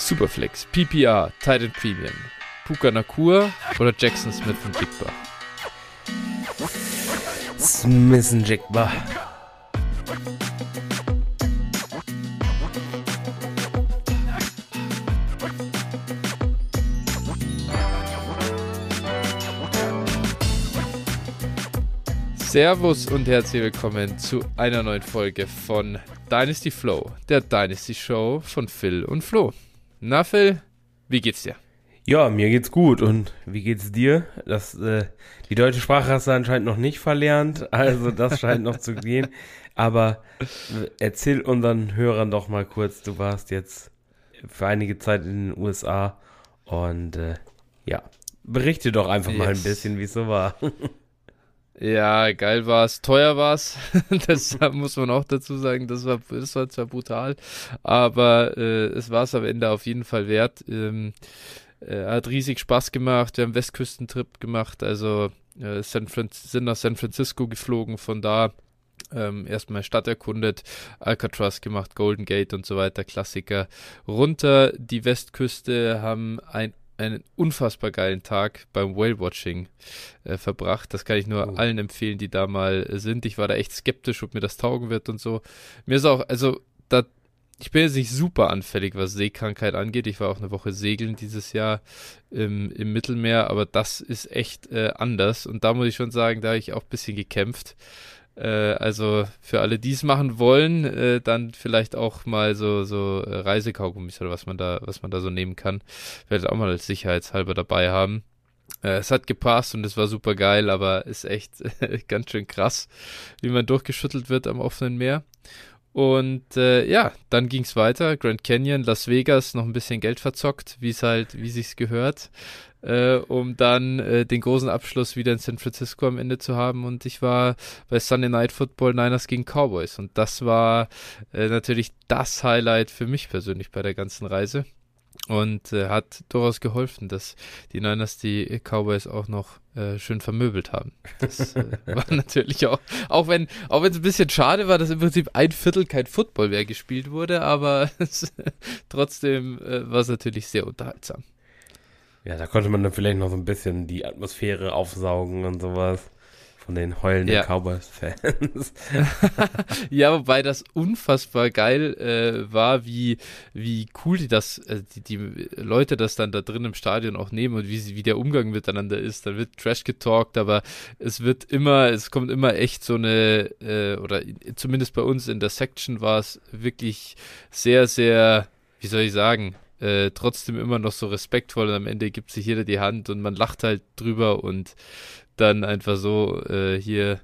Superflex, PPR, Titan Premium, Puka Nakur oder Jackson Smith und Jigba? Smith und Jigba. Servus und herzlich willkommen zu einer neuen Folge von Dynasty Flow, der Dynasty Show von Phil und Flo. Na Phil, wie geht's dir? Ja, mir geht's gut und wie geht's dir? Das, äh, die deutsche Sprache hast du anscheinend noch nicht verlernt, also das scheint noch zu gehen. Aber äh, erzähl unseren Hörern doch mal kurz, du warst jetzt für einige Zeit in den USA und äh, ja, berichte doch einfach yes. mal ein bisschen, wie es so war. Ja, geil war's, teuer war's. das muss man auch dazu sagen. Das war, das war zwar brutal, aber äh, es war es am Ende auf jeden Fall wert. Ähm, äh, hat riesig Spaß gemacht. Wir haben Westküstentrip gemacht, also äh, San sind nach San Francisco geflogen. Von da ähm, erstmal Stadt erkundet, Alcatraz gemacht, Golden Gate und so weiter, Klassiker. Runter die Westküste, haben ein einen unfassbar geilen Tag beim Whale-Watching äh, verbracht. Das kann ich nur oh. allen empfehlen, die da mal äh, sind. Ich war da echt skeptisch, ob mir das taugen wird und so. Mir ist auch, also, da, ich bin jetzt nicht super anfällig, was Seekrankheit angeht. Ich war auch eine Woche segeln dieses Jahr im, im Mittelmeer, aber das ist echt äh, anders. Und da muss ich schon sagen, da habe ich auch ein bisschen gekämpft. Äh, also für alle, die es machen wollen, äh, dann vielleicht auch mal so, so äh, Reisekaugummis oder was man da, was man da so nehmen kann. Werde auch mal als sicherheitshalber dabei haben. Es hat gepasst und es war super geil, aber ist echt ganz schön krass, wie man durchgeschüttelt wird am offenen Meer. Und äh, ja, dann ging es weiter. Grand Canyon, Las Vegas, noch ein bisschen Geld verzockt, wie es halt, wie sich's gehört äh, um dann äh, den großen Abschluss wieder in San Francisco am Ende zu haben. Und ich war bei Sunday Night Football Niners gegen Cowboys. Und das war äh, natürlich das Highlight für mich persönlich bei der ganzen Reise. Und äh, hat durchaus geholfen, dass die Niners die Cowboys auch noch äh, schön vermöbelt haben. Das äh, war natürlich auch, auch wenn auch wenn es ein bisschen schade war, dass im Prinzip ein Viertel kein Football mehr gespielt wurde, aber trotzdem äh, war es natürlich sehr unterhaltsam. Ja, da konnte man dann vielleicht noch so ein bisschen die Atmosphäre aufsaugen und sowas. Von den heulenden ja. Cowboys-Fans. ja, wobei das unfassbar geil äh, war, wie, wie cool die das, äh, die, die Leute das dann da drin im Stadion auch nehmen und wie, sie, wie der Umgang miteinander ist. Da wird Trash getalkt, aber es wird immer, es kommt immer echt so eine, äh, oder zumindest bei uns in der Section war es wirklich sehr, sehr, wie soll ich sagen, äh, trotzdem immer noch so respektvoll und am Ende gibt sich jeder die Hand und man lacht halt drüber und dann einfach so äh, hier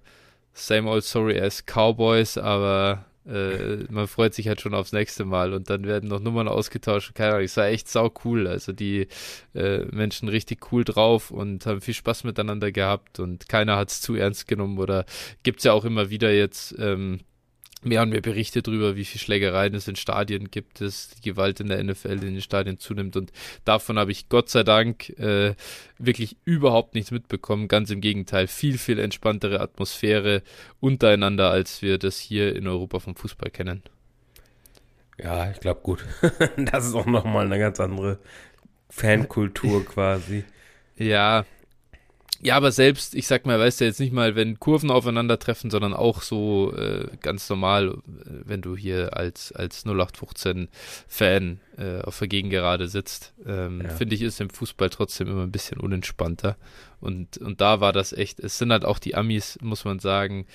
same old sorry as Cowboys, aber äh, man freut sich halt schon aufs nächste Mal und dann werden noch Nummern ausgetauscht. Keine Ahnung, es war echt sau cool. Also die äh, Menschen richtig cool drauf und haben viel Spaß miteinander gehabt und keiner hat es zu ernst genommen oder gibt es ja auch immer wieder jetzt ähm, mehr und mehr Berichte darüber, wie viel Schlägereien es in Stadien gibt, dass die Gewalt in der NFL in den Stadien zunimmt. Und davon habe ich Gott sei Dank äh, wirklich überhaupt nichts mitbekommen. Ganz im Gegenteil, viel, viel entspanntere Atmosphäre untereinander, als wir das hier in Europa vom Fußball kennen. Ja, ich glaube gut. das ist auch nochmal eine ganz andere Fankultur quasi. Ja, ja, aber selbst, ich sag mal, weißt du jetzt nicht mal, wenn Kurven aufeinandertreffen, sondern auch so äh, ganz normal, äh, wenn du hier als, als 0815-Fan äh, auf der Gegengerade sitzt, ähm, ja. finde ich, ist im Fußball trotzdem immer ein bisschen unentspannter. Und, und da war das echt, es sind halt auch die Amis, muss man sagen,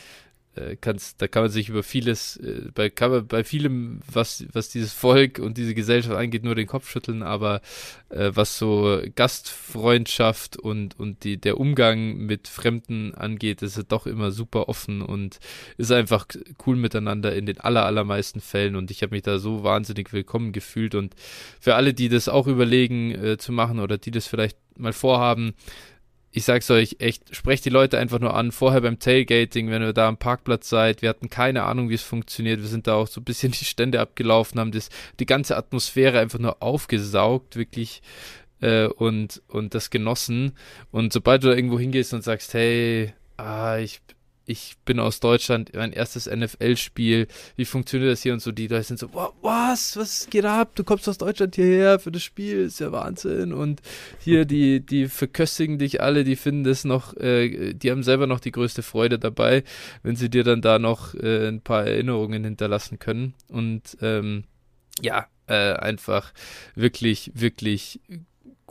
äh, kannst, da kann man sich über vieles, äh, bei, kann man bei vielem, was, was dieses Volk und diese Gesellschaft angeht, nur den Kopf schütteln, aber äh, was so Gastfreundschaft und, und die, der Umgang mit Fremden angeht, ist es doch immer super offen und ist einfach cool miteinander in den aller, allermeisten Fällen und ich habe mich da so wahnsinnig willkommen gefühlt und für alle, die das auch überlegen äh, zu machen oder die das vielleicht mal vorhaben, ich sag's euch echt, sprecht die Leute einfach nur an. Vorher beim Tailgating, wenn ihr da am Parkplatz seid, wir hatten keine Ahnung, wie es funktioniert. Wir sind da auch so ein bisschen die Stände abgelaufen, haben das, die ganze Atmosphäre einfach nur aufgesaugt, wirklich, äh, und, und das genossen. Und sobald du da irgendwo hingehst und sagst, hey, ah, ich ich bin aus Deutschland, mein erstes NFL-Spiel, wie funktioniert das hier und so, die Leute sind so, was, was geht ab, du kommst aus Deutschland hierher für das Spiel, ist ja Wahnsinn. Und hier, die, die verköstigen dich alle, die finden das noch, äh, die haben selber noch die größte Freude dabei, wenn sie dir dann da noch äh, ein paar Erinnerungen hinterlassen können. Und ähm, ja, äh, einfach wirklich, wirklich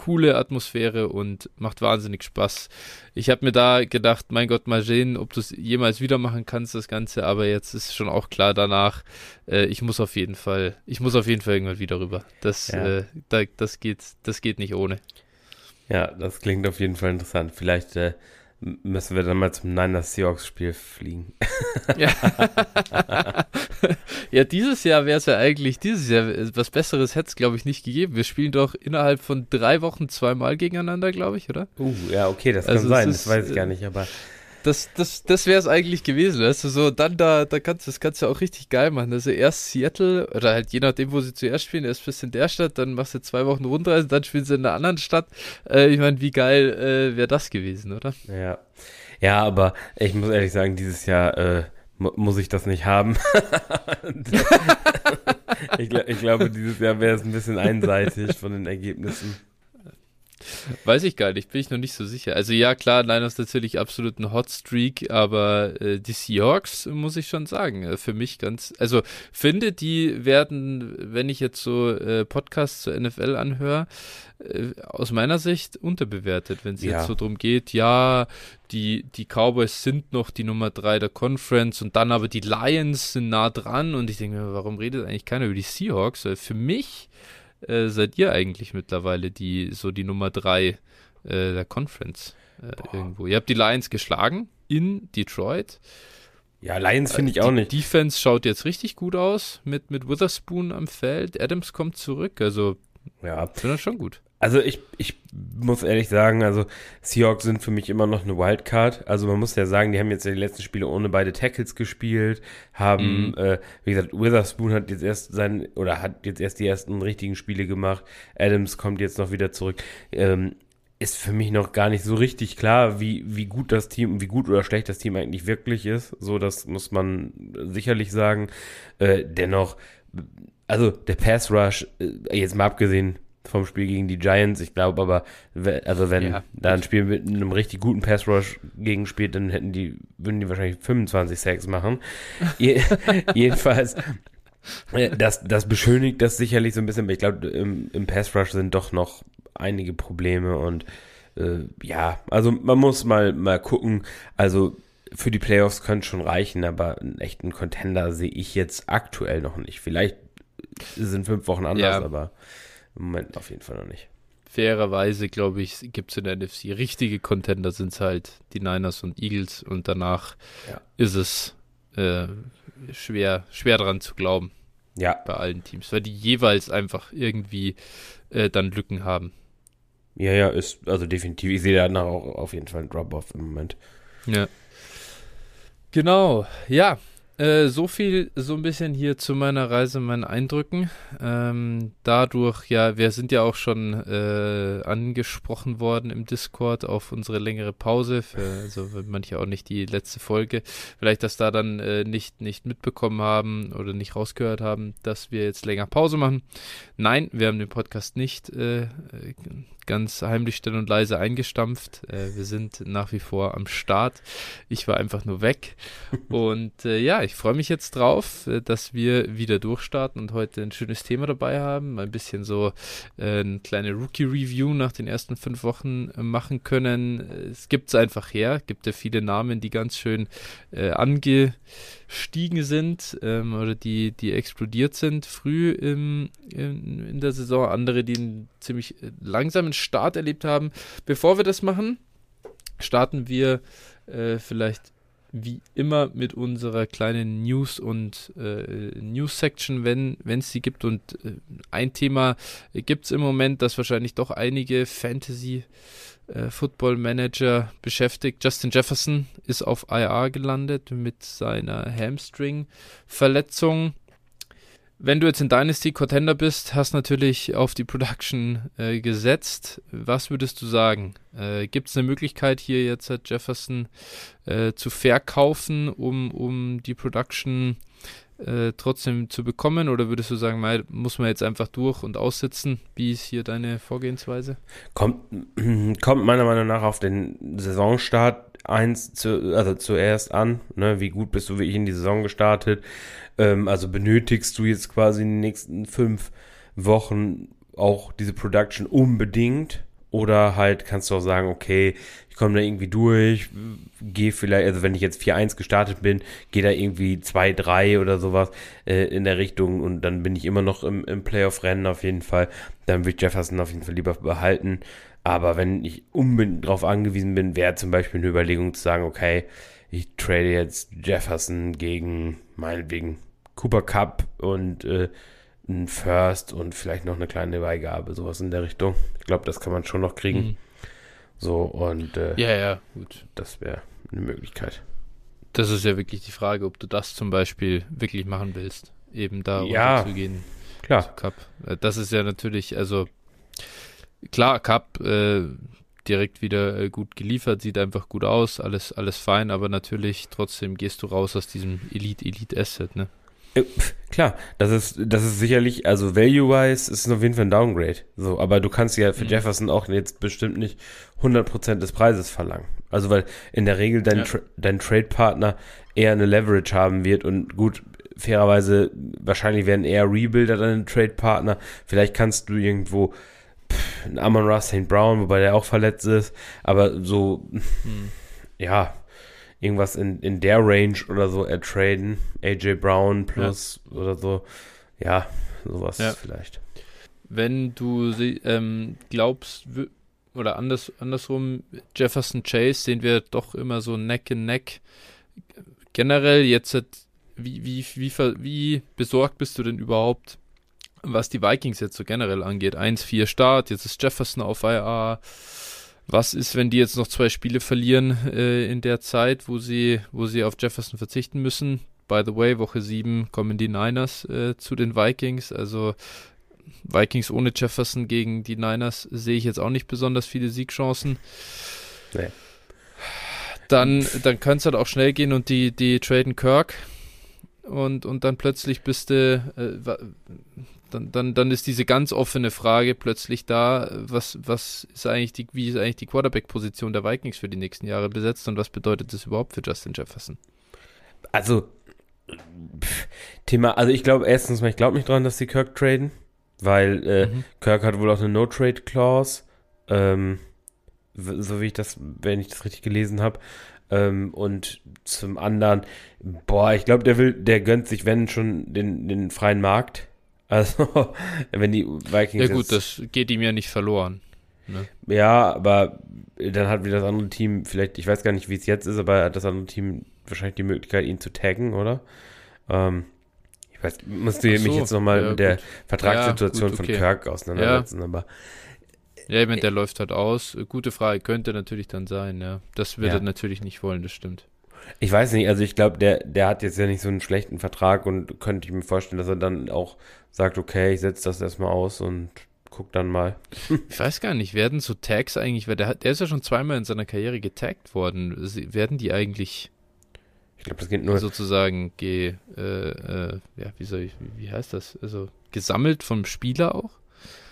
coole Atmosphäre und macht wahnsinnig Spaß. Ich habe mir da gedacht, mein Gott, mal sehen, ob du es jemals wieder machen kannst, das Ganze, aber jetzt ist schon auch klar danach, äh, ich muss auf jeden Fall, ich muss auf jeden Fall irgendwann wieder rüber. Das, ja. äh, da, das geht, das geht nicht ohne. Ja, das klingt auf jeden Fall interessant. Vielleicht äh, müssen wir dann mal zum Niners Seahawks Spiel fliegen. Ja, ja dieses Jahr wäre es ja eigentlich, dieses Jahr, was Besseres hätte es, glaube ich, nicht gegeben. Wir spielen doch innerhalb von drei Wochen zweimal gegeneinander, glaube ich, oder? Uh, ja, okay, das also kann sein, ist, das weiß ich gar nicht, aber das, das, das wäre es eigentlich gewesen, weißt du, so, dann da, da kannst das kannst du auch richtig geil machen. Also erst Seattle, oder halt je nachdem, wo sie zuerst spielen, erst bist du in der Stadt, dann machst du zwei Wochen Rundreise, dann spielen sie in einer anderen Stadt. Äh, ich meine, wie geil äh, wäre das gewesen, oder? Ja. Ja, aber ich muss ehrlich sagen, dieses Jahr äh, muss ich das nicht haben. ich, ich glaube, dieses Jahr wäre es ein bisschen einseitig von den Ergebnissen. Weiß ich gar nicht, bin ich noch nicht so sicher. Also ja, klar, Niners natürlich absolut ein Hotstreak, aber äh, die Seahawks, muss ich schon sagen, äh, für mich ganz, also finde, die werden, wenn ich jetzt so äh, Podcasts zur NFL anhöre, äh, aus meiner Sicht unterbewertet, wenn es ja. jetzt so drum geht, ja, die, die Cowboys sind noch die Nummer drei der Conference und dann aber die Lions sind nah dran und ich denke, warum redet eigentlich keiner über die Seahawks? Weil für mich äh, seid ihr eigentlich mittlerweile die so die Nummer drei äh, der Conference äh, irgendwo? Ihr habt die Lions geschlagen in Detroit. Ja, Lions finde ich äh, auch nicht. Defense schaut jetzt richtig gut aus mit, mit Witherspoon am Feld. Adams kommt zurück. Also, ja, finde das schon gut. Also ich, ich muss ehrlich sagen, also Seahawks sind für mich immer noch eine Wildcard. Also man muss ja sagen, die haben jetzt die letzten Spiele ohne beide Tackles gespielt, haben, mhm. äh, wie gesagt, Witherspoon hat jetzt erst sein, oder hat jetzt erst die ersten richtigen Spiele gemacht. Adams kommt jetzt noch wieder zurück. Ähm, ist für mich noch gar nicht so richtig klar, wie, wie gut das Team, wie gut oder schlecht das Team eigentlich wirklich ist. So, das muss man sicherlich sagen. Äh, dennoch, also der Pass Rush, äh, jetzt mal abgesehen vom Spiel gegen die Giants. Ich glaube aber, also wenn ja, da ein Spiel mit einem richtig guten Pass Rush gegen spielt, dann hätten die, würden die wahrscheinlich 25 Sacks machen. jedenfalls, äh, das, das beschönigt das sicherlich so ein bisschen, aber ich glaube, im, im Pass Rush sind doch noch einige Probleme und äh, ja, also man muss mal, mal gucken. Also für die Playoffs könnte schon reichen, aber einen echten Contender sehe ich jetzt aktuell noch nicht. Vielleicht sind fünf Wochen anders, ja. aber im Moment auf jeden Fall noch nicht. Fairerweise, glaube ich, gibt es in der NFC richtige Contender sind es halt die Niners und Eagles und danach ja. ist es äh, schwer, schwer dran zu glauben. Ja. Bei allen Teams, weil die jeweils einfach irgendwie äh, dann Lücken haben. Ja, ja, ist also definitiv. Ich sehe danach auch auf jeden Fall einen Drop-Off im Moment. Ja. Genau, ja, äh, so viel, so ein bisschen hier zu meiner Reise, meinen Eindrücken. Ähm, dadurch, ja, wir sind ja auch schon äh, angesprochen worden im Discord auf unsere längere Pause, für, also manche auch nicht die letzte Folge. Vielleicht, dass da dann äh, nicht, nicht mitbekommen haben oder nicht rausgehört haben, dass wir jetzt länger Pause machen. Nein, wir haben den Podcast nicht äh, ganz heimlich still und leise eingestampft. Äh, wir sind nach wie vor am Start. Ich war einfach nur weg. und äh, ja, ich freue mich jetzt drauf, äh, dass wir wieder durchstarten und heute ein schönes Thema dabei haben. Ein bisschen so äh, eine kleine Rookie-Review nach den ersten fünf Wochen äh, machen können. Es gibt es einfach her. Es gibt ja viele Namen, die ganz schön äh, ange gestiegen sind ähm, oder die, die explodiert sind früh im, in, in der Saison, andere, die einen ziemlich äh, langsamen Start erlebt haben. Bevor wir das machen, starten wir äh, vielleicht wie immer mit unserer kleinen News- und äh, News-Section, wenn es sie gibt. Und äh, ein Thema gibt es im Moment, das wahrscheinlich doch einige Fantasy- äh, Football Manager beschäftigt. Justin Jefferson ist auf IR gelandet mit seiner Hamstring-Verletzung. wenn du jetzt in Dynasty Contender bist, hast natürlich auf die Production äh, gesetzt. Was würdest du sagen? Äh, Gibt es eine Möglichkeit hier jetzt Jefferson äh, zu verkaufen, um, um die Production äh, trotzdem zu bekommen? Oder würdest du sagen, mal, muss man jetzt einfach durch und aussitzen? Wie ist hier deine Vorgehensweise? Kommt, kommt meiner Meinung nach auf den Saisonstart eins zu, also zuerst an, ne, wie gut bist du wirklich in die Saison gestartet, ähm, also benötigst du jetzt quasi in den nächsten fünf Wochen auch diese Production unbedingt oder halt kannst du auch sagen, okay, ich komme da irgendwie durch, gehe vielleicht, also wenn ich jetzt 4-1 gestartet bin, gehe da irgendwie 2-3 oder sowas äh, in der Richtung und dann bin ich immer noch im, im Playoff-Rennen auf jeden Fall. Dann würde ich Jefferson auf jeden Fall lieber behalten. Aber wenn ich unbedingt darauf angewiesen bin, wäre zum Beispiel eine Überlegung zu sagen, okay, ich trade jetzt Jefferson gegen meinetwegen Cooper Cup und äh, ein First und vielleicht noch eine kleine Beigabe, sowas in der Richtung. Ich glaube, das kann man schon noch kriegen. Mhm. So und äh, ja, ja, gut. Das wäre eine Möglichkeit. Das ist ja wirklich die Frage, ob du das zum Beispiel wirklich machen willst, eben da ja, zu gehen. Klar. Cup. Äh, das ist ja natürlich, also klar, Cup äh, direkt wieder äh, gut geliefert, sieht einfach gut aus, alles, alles fein, aber natürlich trotzdem gehst du raus aus diesem Elite-Elite-Asset, ne? Äh, klar, das ist, das ist sicherlich, also value-wise ist es auf jeden Fall ein Downgrade. So, aber du kannst ja für mhm. Jefferson auch jetzt bestimmt nicht 100% des Preises verlangen. Also, weil in der Regel dein, ja. Tra dein Trade-Partner eher eine Leverage haben wird und gut, fairerweise, wahrscheinlich werden eher Rebuilder deine Trade-Partner. Vielleicht kannst du irgendwo pff, einen Amon Ross St. Brown, wobei der auch verletzt ist, aber so, mhm. ja, irgendwas in, in der Range oder so ertraden. AJ Brown plus ja. oder so. Ja, sowas ja. vielleicht. Wenn du ähm, glaubst, oder anders, andersrum, Jefferson Chase sehen wir doch immer so Neck in Neck. Generell jetzt, wie, wie, wie, wie besorgt bist du denn überhaupt, was die Vikings jetzt so generell angeht? 1-4 Start, jetzt ist Jefferson auf IR was ist, wenn die jetzt noch zwei Spiele verlieren äh, in der Zeit, wo sie, wo sie auf Jefferson verzichten müssen? By the way, Woche 7 kommen die Niners äh, zu den Vikings. Also Vikings ohne Jefferson gegen die Niners sehe ich jetzt auch nicht besonders viele Siegchancen. Nee. Dann, dann könnte es halt auch schnell gehen und die, die traden Kirk und, und dann plötzlich bist du, äh, dann, dann, dann ist diese ganz offene Frage plötzlich da, was, was ist eigentlich die, wie ist eigentlich die Quarterback-Position der Vikings für die nächsten Jahre besetzt und was bedeutet das überhaupt für Justin Jefferson? Also, Thema, also ich glaube erstens mal, ich glaube nicht dran, dass sie Kirk traden, weil äh, mhm. Kirk hat wohl auch eine No-Trade-Clause, ähm, so wie ich das, wenn ich das richtig gelesen habe. Ähm, und zum anderen, boah, ich glaube, der will, der gönnt sich, wenn schon, den, den freien Markt. Also, wenn die Vikings. Ja, gut, das geht ihm ja nicht verloren. Ne? Ja, aber dann hat wieder das andere Team, vielleicht, ich weiß gar nicht, wie es jetzt ist, aber hat das andere Team wahrscheinlich die Möglichkeit, ihn zu taggen, oder? Ähm, ich weiß, musste so, mich jetzt nochmal ja, mit der Vertragssituation ja, gut, okay. von Kirk auseinandersetzen, ja. aber. Ja, ich meine, der läuft halt aus. Gute Frage, könnte natürlich dann sein, ja. Das wird er natürlich nicht wollen, das stimmt. Ich weiß nicht, also ich glaube, der, der hat jetzt ja nicht so einen schlechten Vertrag und könnte ich mir vorstellen, dass er dann auch sagt, okay, ich setze das erstmal aus und guck dann mal. ich weiß gar nicht, werden so Tags eigentlich, weil der, hat, der ist ja schon zweimal in seiner Karriere getaggt worden, werden die eigentlich ich glaube, das geht nur sozusagen ge, äh, äh, ja, wie soll ich, wie, heißt das? Also gesammelt vom Spieler auch?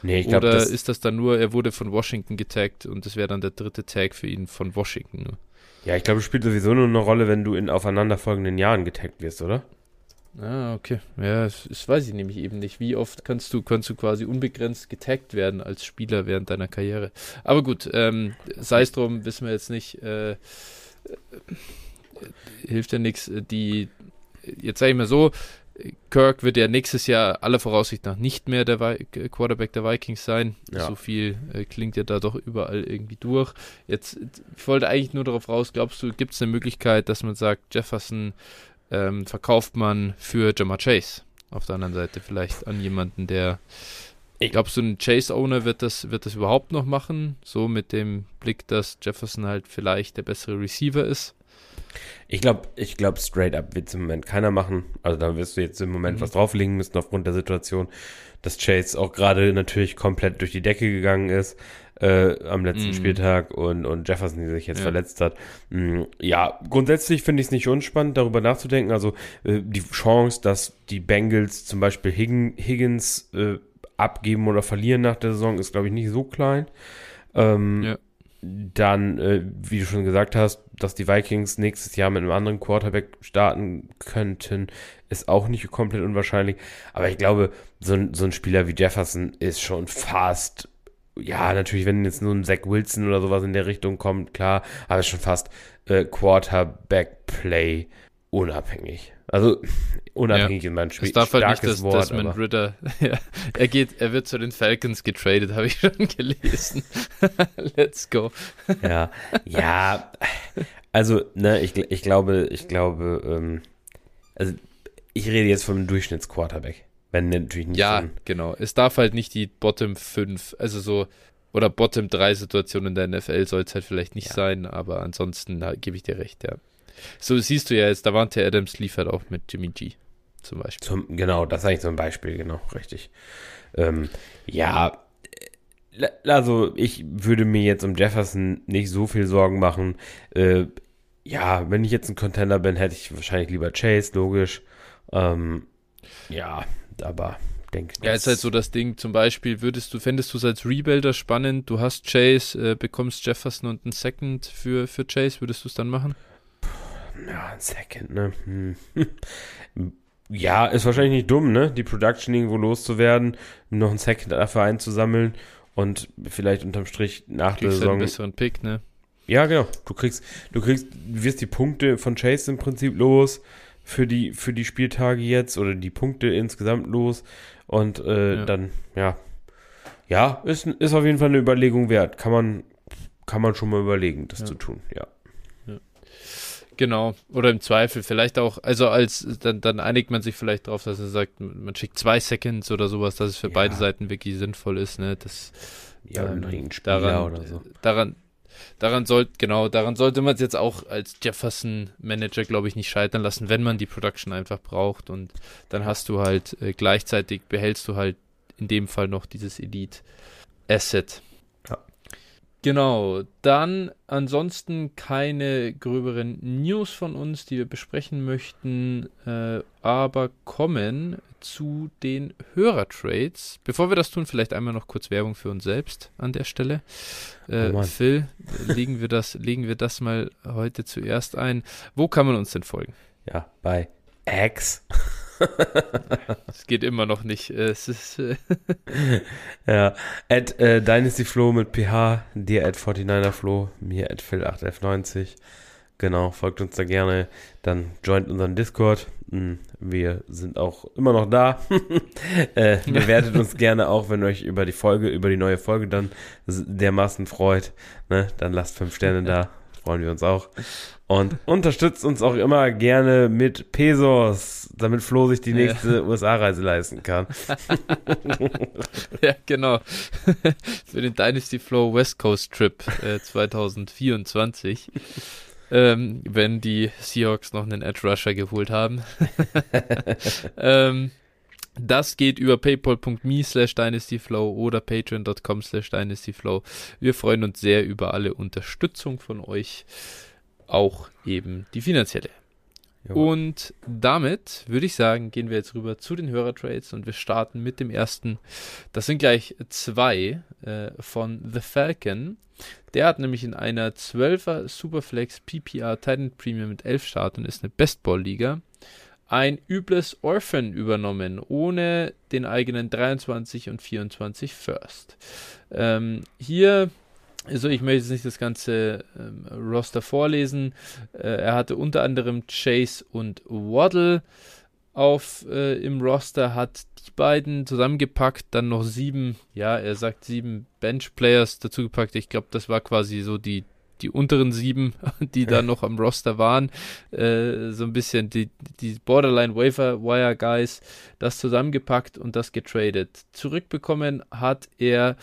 Nee, ich glaube, Oder ist das dann nur, er wurde von Washington getaggt und das wäre dann der dritte Tag für ihn von Washington nur? Ja, ich glaube, es spielt sowieso nur eine Rolle, wenn du in aufeinanderfolgenden Jahren getaggt wirst, oder? Ah, okay. Ja, das, weiß ich nämlich eben nicht. Wie oft kannst du, kannst du quasi unbegrenzt getaggt werden als Spieler während deiner Karriere? Aber gut, ähm, sei es drum, wissen wir jetzt nicht. Äh, äh, hilft ja nichts. Die, jetzt sage ich mal so, Kirk wird ja nächstes Jahr aller Voraussicht nach nicht mehr der Vi Quarterback der Vikings sein. Ja. So viel äh, klingt ja da doch überall irgendwie durch. Jetzt, ich wollte eigentlich nur darauf raus, glaubst du, gibt es eine Möglichkeit, dass man sagt, Jefferson ähm, verkauft man für Jamar Chase? Auf der anderen Seite vielleicht an jemanden, der ich glaube, so ein Chase-Owner wird das, wird das überhaupt noch machen, so mit dem Blick, dass Jefferson halt vielleicht der bessere Receiver ist. Ich glaube, ich glaube, straight up wird es im Moment keiner machen. Also da wirst du jetzt im Moment mhm. was drauflegen müssen aufgrund der Situation, dass Chase auch gerade natürlich komplett durch die Decke gegangen ist äh, am letzten mhm. Spieltag und, und Jefferson, die sich jetzt ja. verletzt hat. Mhm, ja, grundsätzlich finde ich es nicht unspannend, darüber nachzudenken. Also äh, die Chance, dass die Bengals zum Beispiel Higgins äh, abgeben oder verlieren nach der Saison, ist, glaube ich, nicht so klein. Ähm, ja. Dann, äh, wie du schon gesagt hast, dass die Vikings nächstes Jahr mit einem anderen Quarterback starten könnten, ist auch nicht komplett unwahrscheinlich. Aber ich glaube, so ein, so ein Spieler wie Jefferson ist schon fast, ja, natürlich, wenn jetzt nur ein Zach Wilson oder sowas in der Richtung kommt, klar, aber ist schon fast äh, Quarterback-Play unabhängig. Also unabhängig ja. in meinem Spiel. Es darf halt nicht, dass Wort, Desmond aber. Ritter, ja, er geht, er wird zu den Falcons getradet, habe ich schon gelesen. Let's go. ja, ja, also, ne, ich, ich glaube, ich glaube, ähm, also ich rede jetzt vom Durchschnittsquarterback. Wenn natürlich nicht. Ja, so genau. Es darf halt nicht die Bottom 5, also so, oder Bottom 3 Situation in der NFL soll es halt vielleicht nicht ja. sein, aber ansonsten gebe ich dir recht, ja. So siehst du ja jetzt, Davante Adams liefert auch mit Jimmy G zum Beispiel. Zum, genau, das ist eigentlich so ein Beispiel, genau, richtig. Ähm, ja, äh, also ich würde mir jetzt um Jefferson nicht so viel Sorgen machen. Äh, ja, wenn ich jetzt ein Contender bin, hätte ich wahrscheinlich lieber Chase, logisch. Ähm, ja, aber denke Ja, ist halt so das Ding, zum Beispiel, würdest du, fändest du es als Rebuilder spannend, du hast Chase, äh, bekommst Jefferson und einen Second für, für Chase, würdest du es dann machen? Ja, ein Second, ne? Hm. Ja, ist wahrscheinlich nicht dumm, ne? Die Production irgendwo loszuwerden, noch einen Second dafür einzusammeln und vielleicht unterm Strich nach Kriegst der Saison. Halt einen besseren Pick, ne? Ja, genau. Du kriegst, du kriegst, du wirst die Punkte von Chase im Prinzip los für die, für die Spieltage jetzt oder die Punkte insgesamt los und äh, ja. dann, ja. Ja, ist, ist auf jeden Fall eine Überlegung wert. Kann man, kann man schon mal überlegen, das ja. zu tun, ja. Genau, oder im Zweifel vielleicht auch, also als, dann, dann einigt man sich vielleicht darauf, dass man sagt, man schickt zwei Seconds oder sowas, dass es für ja. beide Seiten wirklich sinnvoll ist, ne, das, ja, ähm, daran, oder so. daran, daran sollte, genau, daran sollte man es jetzt auch als Jefferson-Manager, glaube ich, nicht scheitern lassen, wenn man die Production einfach braucht und dann hast du halt, äh, gleichzeitig behältst du halt in dem Fall noch dieses Elite-Asset. Genau, dann ansonsten keine gröberen News von uns, die wir besprechen möchten, äh, aber kommen zu den Hörertrades. Bevor wir das tun, vielleicht einmal noch kurz Werbung für uns selbst an der Stelle. Äh, oh Phil, legen wir, das, legen wir das mal heute zuerst ein. Wo kann man uns denn folgen? Ja, bei X. Es geht immer noch nicht. Es ist äh ja, at äh, DynastyFlow mit PH, dir at 49erFlow, mir at Phil8F90. Genau, folgt uns da gerne. Dann joint unseren Discord. Hm, wir sind auch immer noch da. äh, bewertet uns gerne auch, wenn euch über die Folge, über die neue Folge dann dermaßen freut. Ne? Dann lasst fünf Sterne da. Freuen wir uns auch. Und unterstützt uns auch immer gerne mit Pesos, damit Flo sich die nächste ja. USA-Reise leisten kann. ja, genau. Für den Dynasty Flow West Coast Trip äh, 2024. ähm, wenn die Seahawks noch einen Edge Rusher geholt haben. ähm, das geht über paypal.me slash dynastyflow oder patreon.com slash dynastyflow. Wir freuen uns sehr über alle Unterstützung von euch auch eben die finanzielle. Und damit würde ich sagen, gehen wir jetzt rüber zu den Hörertrades und wir starten mit dem ersten. Das sind gleich zwei äh, von The Falcon. Der hat nämlich in einer 12er Superflex PPR Titan Premium mit 11 Starten, ist eine Bestball-Liga, ein übles Orphan übernommen, ohne den eigenen 23 und 24 First. Ähm, hier also ich möchte jetzt nicht das ganze ähm, Roster vorlesen. Äh, er hatte unter anderem Chase und Waddle auf äh, im Roster, hat die beiden zusammengepackt, dann noch sieben, ja, er sagt sieben Bench-Players dazugepackt. Ich glaube, das war quasi so die die unteren sieben, die da noch am Roster waren, äh, so ein bisschen die, die Borderline Waiver Wire Guys, das zusammengepackt und das getradet. Zurückbekommen hat er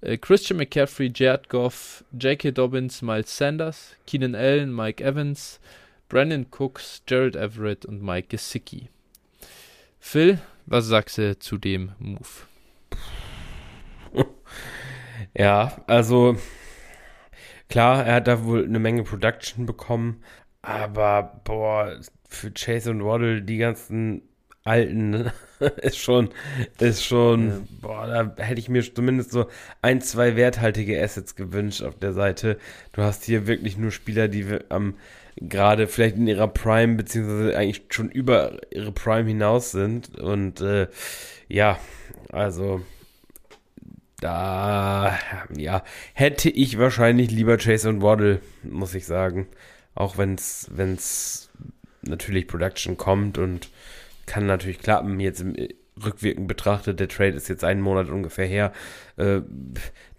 äh, Christian McCaffrey, Jared Goff, J.K. Dobbins, Miles Sanders, Keenan Allen, Mike Evans, Brandon Cooks, Jared Everett und Mike Gesicki. Phil, was sagst du zu dem Move? Ja, also klar, er hat da wohl eine Menge Production bekommen, aber boah, für Chase und Waddle die ganzen alten ist schon, ist schon, ja. boah, da hätte ich mir zumindest so ein, zwei werthaltige Assets gewünscht auf der Seite. Du hast hier wirklich nur Spieler, die am gerade vielleicht in ihrer Prime, beziehungsweise eigentlich schon über ihre Prime hinaus sind. Und äh, ja, also da, ja, hätte ich wahrscheinlich lieber Chase und Waddle, muss ich sagen. Auch wenn es natürlich Production kommt und kann natürlich klappen. Jetzt im rückwirkend betrachtet, der Trade ist jetzt einen Monat ungefähr her. Äh,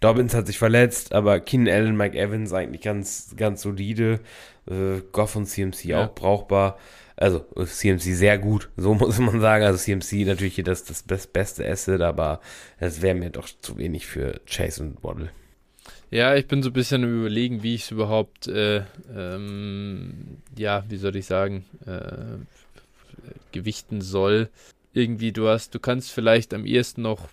Dobbins hat sich verletzt, aber Keenan Allen, Mike Evans eigentlich ganz, ganz solide. Äh, Goff und CMC ja. auch brauchbar. Also CMC sehr gut, so muss man sagen. Also CMC natürlich hier das, das beste Asset, aber es wäre mir doch zu wenig für Chase und Waddle. Ja, ich bin so ein bisschen am überlegen, wie ich es überhaupt, äh, ähm, ja, wie soll ich sagen, äh, gewichten soll. Irgendwie, du hast, du kannst vielleicht am ehesten noch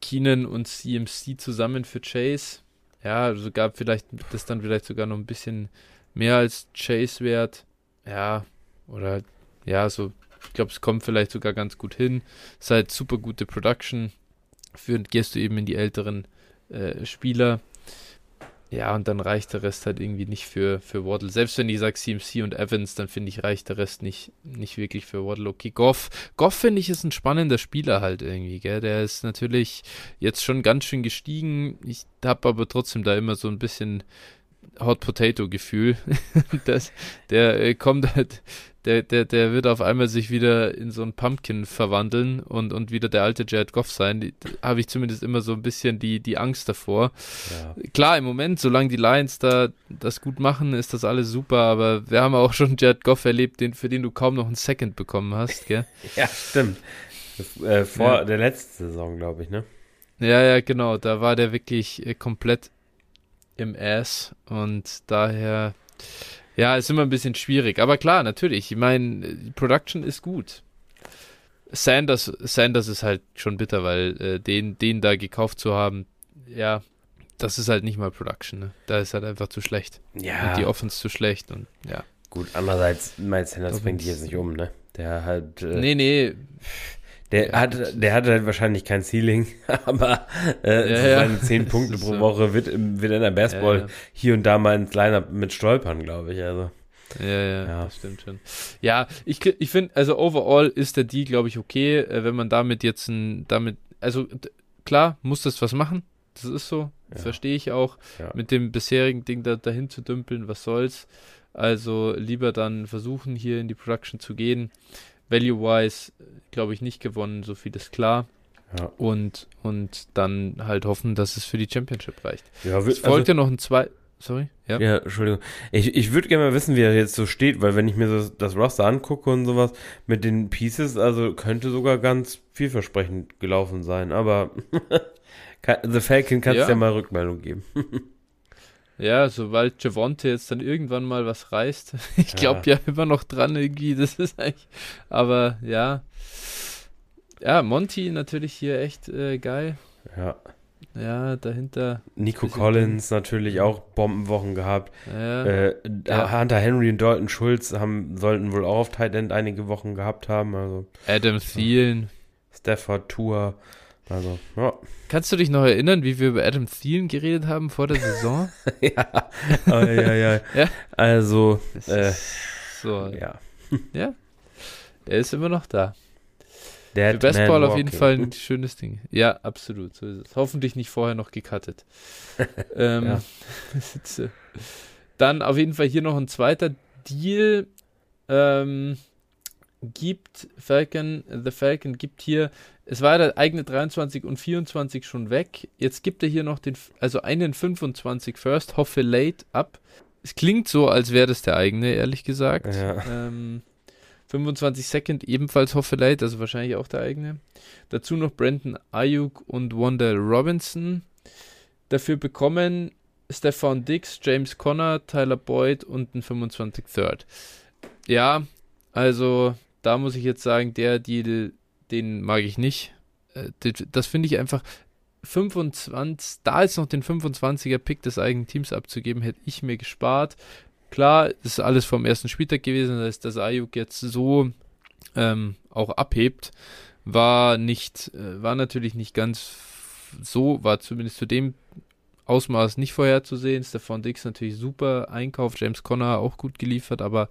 Keenan und CMC zusammen für Chase. Ja, gab vielleicht das dann vielleicht sogar noch ein bisschen mehr als Chase wert. Ja, oder ja, so, ich glaube, es kommt vielleicht sogar ganz gut hin. Ist halt super gute Production. Für, gehst du eben in die älteren äh, Spieler. Ja, und dann reicht der Rest halt irgendwie nicht für, für Waddle. Selbst wenn ich sage CMC und Evans, dann finde ich, reicht der Rest nicht, nicht wirklich für Waddle. Okay, Goff. Goff finde ich ist ein spannender Spieler halt irgendwie, gell? Der ist natürlich jetzt schon ganz schön gestiegen. Ich habe aber trotzdem da immer so ein bisschen Hot Potato Gefühl. das, der äh, kommt halt, der, der, der wird auf einmal sich wieder in so ein Pumpkin verwandeln und, und wieder der alte Jared Goff sein. Habe ich zumindest immer so ein bisschen die, die Angst davor. Ja. Klar, im Moment, solange die Lions da das gut machen, ist das alles super, aber wir haben auch schon Jared Goff erlebt, den, für den du kaum noch einen Second bekommen hast, gell? ja, stimmt. Das, äh, vor ja. der letzten Saison, glaube ich, ne? Ja, ja, genau. Da war der wirklich äh, komplett im Ass und daher ja, ist immer ein bisschen schwierig. Aber klar, natürlich. Ich meine, die Production ist gut. Sanders, Sanders ist halt schon bitter, weil äh, den, den da gekauft zu haben, ja, das ist halt nicht mal Production. Ne? Da ist halt einfach zu schlecht. Ja. Und die Offense zu schlecht und ja. Gut, andererseits, Miles Sanders bringt dich jetzt nicht um, ne? Der halt. Äh, nee, nee. Der hat, der hat halt wahrscheinlich kein Ceiling, aber äh, ja, seine zehn Punkte pro. Woche wird, wird in der Basketball ja, ja. hier und da mal ins Lineup mit stolpern, glaube ich. Also. Ja, ja, ja, das stimmt schon. Ja, ich, ich finde, also overall ist der Deal, glaube ich, okay, äh, wenn man damit jetzt ein, damit, also klar, muss das was machen, das ist so, verstehe ich auch, mit dem bisherigen Ding da, dahin zu dümpeln, was soll's. Also lieber dann versuchen, hier in die Production zu gehen. Value-wise, glaube ich, nicht gewonnen, so viel ist klar. Ja. Und, und dann halt hoffen, dass es für die Championship reicht. Ja, es folgt also, ja noch ein zwei. Sorry? Ja, ja Entschuldigung. Ich, ich würde gerne mal wissen, wie er jetzt so steht, weil wenn ich mir das, das Roster angucke und sowas mit den Pieces, also könnte sogar ganz vielversprechend gelaufen sein, aber The Falcon kannst ja. ja mal Rückmeldung geben. Ja, sobald Javonte jetzt dann irgendwann mal was reißt. Ich glaube ja. ja immer noch dran irgendwie, das ist eigentlich. Aber ja. Ja, Monty natürlich hier echt äh, geil. Ja. Ja, dahinter. Nico Collins natürlich auch Bombenwochen gehabt. Ja. Äh, ja. Hunter Henry und Dalton Schulz haben, sollten wohl auch auf Tight End einige Wochen gehabt haben. Also, Adam Thielen. Stafford Tour. Also, ja. Kannst du dich noch erinnern, wie wir über Adam Thielen geredet haben vor der Saison? ja. Oh, ja, ja. ja. Also, äh, so. Ja. ja. Er ist immer noch da. Dead Für Bestball auf jeden Fall ein schönes Ding. Ja, absolut. So ist es. Hoffentlich nicht vorher noch gecuttet. ähm, Dann auf jeden Fall hier noch ein zweiter Deal. Ähm, gibt Falcon, The Falcon gibt hier es war der eigene 23 und 24 schon weg. Jetzt gibt er hier noch den, also einen 25 First, hoffe late ab. es klingt so, als wäre das der eigene, ehrlich gesagt. Ja. Ähm, 25 Second ebenfalls Hoffeleit, also wahrscheinlich auch der eigene. Dazu noch Brandon Ayuk und Wanda Robinson. Dafür bekommen Stefan Dix, James Conner, Tyler Boyd und ein 25 Third. Ja, also da muss ich jetzt sagen, der Deal, den mag ich nicht. Äh, Das finde ich einfach, 25, da jetzt noch den 25er Pick des eigenen Teams abzugeben, hätte ich mir gespart. Klar, das ist alles vom ersten Spieltag gewesen, dass das Ayuk jetzt so ähm, auch abhebt, war nicht, äh, war natürlich nicht ganz so, war zumindest zu dem Ausmaß nicht vorherzusehen. Stefan Dix natürlich super Einkauf, James Conner auch gut geliefert, aber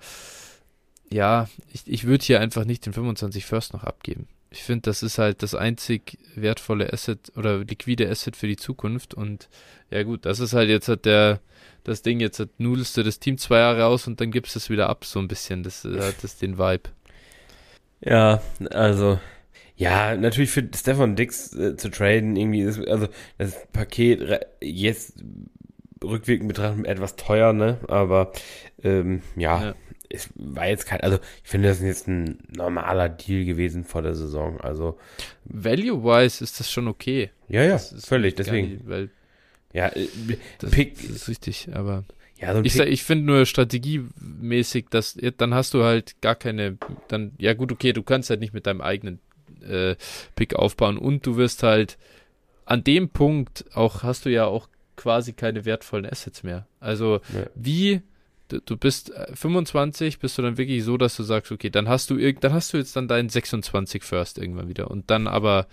ja, ich, ich würde hier einfach nicht den 25 First noch abgeben. Ich finde, das ist halt das einzig wertvolle Asset oder liquide Asset für die Zukunft. Und ja gut, das ist halt jetzt halt der, das Ding, jetzt halt nudelst du das Team zwei Jahre aus und dann gibst du es wieder ab, so ein bisschen. Das hat das den Vibe. Ja, also, ja, natürlich für Stefan Dix äh, zu traden, irgendwie ist, also das Paket jetzt rückwirkend betrachtet etwas teuer, ne? Aber ähm, ja, Ja. Es war jetzt kein, also ich finde, das ist jetzt ein normaler Deal gewesen vor der Saison. Also, Value-wise ist das schon okay. ja, ja, völlig, deswegen. nicht- weil Ja, äh, das, Pick, das ist richtig, aber ja, so ich, sag- ich finde nur strategiemäßig, dass dann hast du halt gar keine, dann, ja gut, okay, du kannst halt nicht mit deinem eigenen äh, Pick aufbauen und du wirst halt an dem Punkt auch, hast du ja auch quasi keine wertvollen Assets mehr. Also Ja. wie, du, bist äh, 25, bist du dann wirklich so, dass du sagst, okay, dann hast du dann hast du jetzt dann deinen 26 First irgendwann wieder und dann aber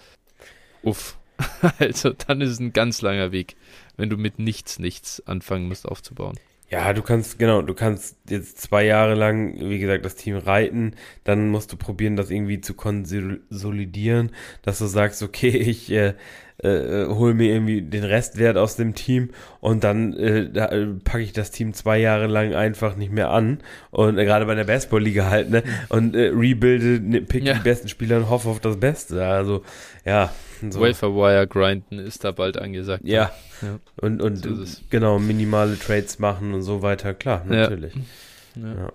uff. Also dann ist es ein ganz langer Weg, wenn du mit nichts, nichts anfangen musst aufzubauen. Ja, du kannst, genau, du kannst jetzt zwei Jahre lang, wie gesagt, das Team reiten, dann musst du probieren, das irgendwie zu konsolidieren, dass du sagst, okay, ich äh, äh, hol mir irgendwie den Restwert aus dem Team und dann äh, da, äh, packe ich das Team zwei Jahre lang einfach nicht mehr an und äh, gerade bei der Baseballliga halt, ne, und äh, rebuilde, ne, pick Ja. die besten Spieler und hoffe auf das Beste, also, ja. So. Wafer Wire grinden ist da bald angesagt. Ja. Ja. Und, und So genau, minimale Trades machen und so weiter, klar, Ja. natürlich. Ja. Ja.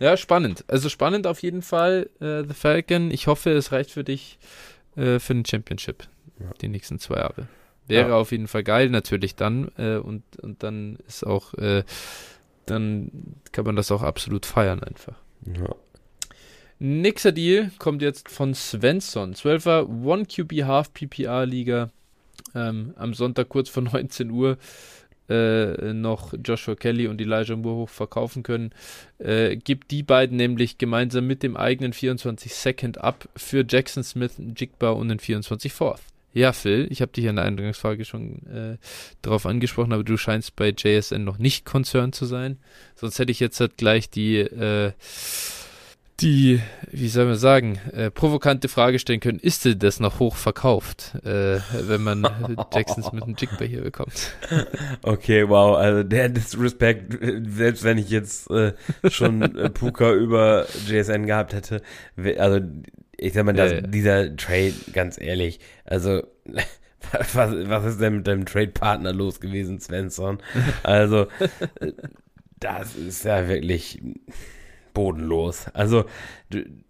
ja, spannend. Also spannend auf jeden Fall, äh, The Falcon. Ich hoffe, es reicht für dich äh, für den Championship Ja. die nächsten zwei Jahre. Wäre Ja. auf jeden Fall geil, natürlich dann. Äh, und, und dann ist auch, äh, dann kann man das auch absolut feiern einfach. Ja. Nächster Deal kommt jetzt von Svensson. 12er One QB Half PPR Liga. Ähm, am Sonntag kurz vor 19 Uhr äh, noch Joshua Kelly und Elijah Moore hoch verkaufen können. Äh, gibt die beiden nämlich gemeinsam mit dem eigenen 24 Second ab für Jackson Smith, Jigba und den 24 Fourth. Ja, Phil, ich habe dich in der Eingangsfrage schon äh, darauf angesprochen, aber du scheinst bei JSN noch nicht concerned zu sein. Sonst hätte ich jetzt halt gleich die äh, die, wie soll man sagen, äh, provokante Frage stellen können, ist denn das noch hoch verkauft, äh, wenn man Jacksons mit einem Jigba hier bekommt? Okay, wow, also der Disrespect, selbst wenn ich jetzt äh, schon äh, Puka über JSN gehabt hätte, also ich sag mal, das, ja. dieser Trade, ganz ehrlich, also was, was ist denn mit deinem Trade-Partner los gewesen, Svensson? Also, äh, das ist ja wirklich bodenlos. Also,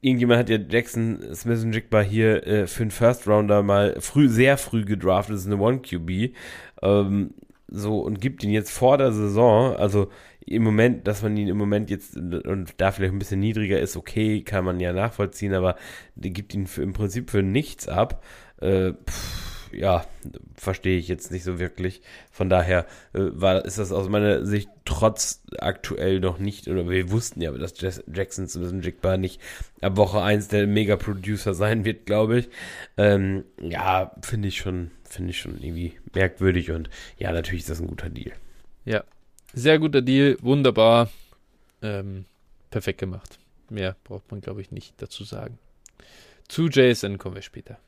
irgendjemand hat ja Jackson Smith und Jigba hier äh, für einen First Rounder mal früh, sehr früh gedraftet, das ist eine One QB. Ähm, so und gibt ihn jetzt vor der Saison, also im Moment, dass man ihn im Moment jetzt und da vielleicht ein bisschen niedriger ist, okay, kann man ja nachvollziehen, aber die gibt ihn für, im Prinzip für nichts ab. Äh, pff, ja, verstehe ich jetzt nicht so wirklich. Von daher äh, war, ist das aus meiner Sicht trotz aktuell noch nicht, oder wir wussten ja, dass Jackson Smith Jigba nicht ab Woche 1 der Mega-Producer sein wird, glaube ich. Ähm, ja, finde ich schon, finde ich schon irgendwie merkwürdig und ja, natürlich ist das ein guter Deal. Ja, sehr guter Deal, wunderbar, ähm, perfekt gemacht. Mehr braucht man, glaube ich, nicht dazu sagen. Zu JSN kommen wir später.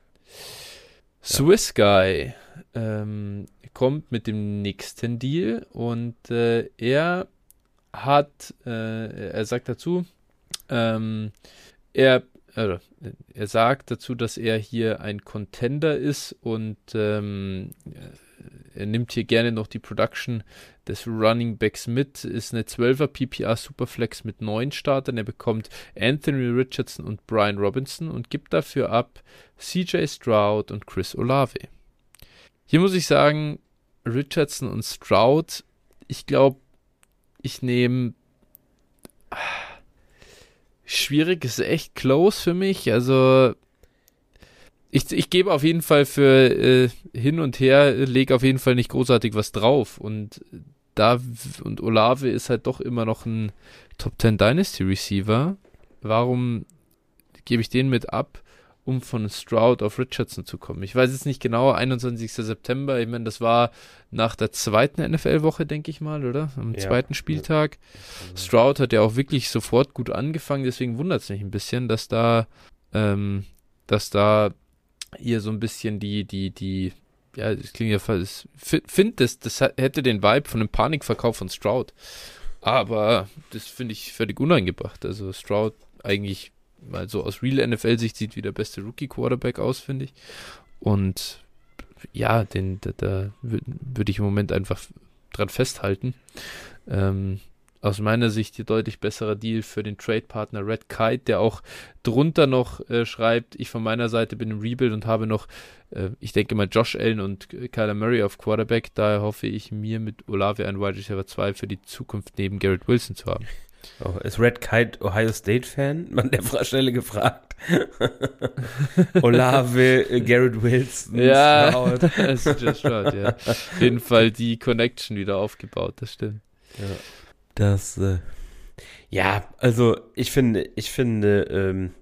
Swiss Guy ähm, kommt mit dem nächsten Deal und äh, er hat, äh, er sagt dazu, ähm, er, also, er sagt dazu, dass er hier ein Contender ist und ähm, er nimmt hier gerne noch die Production des Running Backs mit, ist eine 12er PPR Superflex mit neun Startern. Er bekommt Anthony Richardson und Brian Robinson und gibt dafür ab CJ Stroud und Chris Olave. Hier muss ich sagen, Richardson und Stroud, ich glaube, ich nehme. Schwierig, ist echt close für mich. Also, ich, ich gebe auf jeden Fall für äh, hin und her, lege auf jeden Fall nicht großartig was drauf. Und da, und Olave ist halt doch immer noch ein Top 10 Dynasty Receiver. Warum gebe ich den mit ab? um von Stroud auf Richardson zu kommen. Ich weiß jetzt nicht genau, 21. September, ich meine, das war nach der zweiten NFL-Woche, denke ich mal, oder? Am ja. zweiten Spieltag. Stroud hat ja auch wirklich sofort gut angefangen, deswegen wundert es mich ein bisschen, dass da, ähm, dass da ihr so ein bisschen die, die, die, ja, das klingt ja fast, finde das, das hätte den Vibe von einem Panikverkauf von Stroud. Aber das finde ich völlig uneingebracht. Also Stroud eigentlich mal so aus Real NFL-Sicht sieht wie der beste Rookie-Quarterback aus, finde ich. Und ja, den, da, da würde ich im Moment einfach dran festhalten. Ähm, aus meiner Sicht die deutlich bessere Deal für den Trade-Partner Red Kite, der auch drunter noch äh, schreibt, ich von meiner Seite bin im Rebuild und habe noch, äh, ich denke mal, Josh Allen und Kyler Murray auf Quarterback. Daher hoffe ich mir mit Olave ein Wide Receiver 2 für die Zukunft neben Garrett Wilson zu haben. Oh, ist Red Kite Ohio State Fan? Man der Stelle gefragt. Olave, äh, Garrett Wilson. Ja, das ist just right, ja. Auf jeden Fall die Connection wieder aufgebaut, das stimmt. Ja. Das, äh, ja, also ich finde, ich finde, ähm,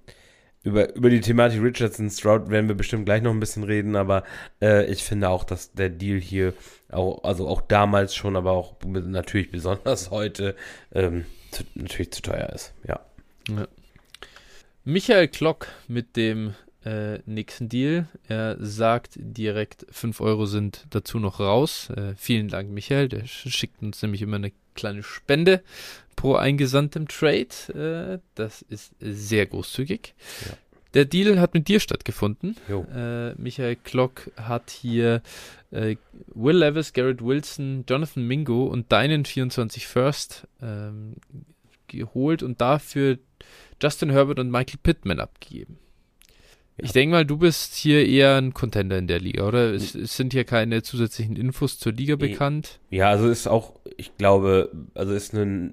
über, über die Thematik Richardson Stroud werden wir bestimmt gleich noch ein bisschen reden, aber äh, ich finde auch, dass der Deal hier auch, also auch damals schon, aber auch natürlich besonders heute, ähm, zu, natürlich zu teuer ist. Ja. ja. Michael Klock mit dem äh, nächsten Deal. Er sagt direkt, 5 Euro sind dazu noch raus. Äh, vielen Dank, Michael. Der schickt uns nämlich immer eine kleine Spende pro eingesandtem Trade. Äh, das ist sehr großzügig. Ja. Der Deal hat mit dir stattgefunden. Äh, Michael Klock hat hier äh, Will Levis, Garrett Wilson, Jonathan Mingo und deinen 24 First ähm, geholt und dafür Justin Herbert und Michael Pittman abgegeben. Ja. Ich denke mal, du bist hier eher ein Contender in der Liga, oder? Es, es, sind hier keine zusätzlichen Infos zur Liga bekannt. Ja, also ist auch, ich glaube, also ist eine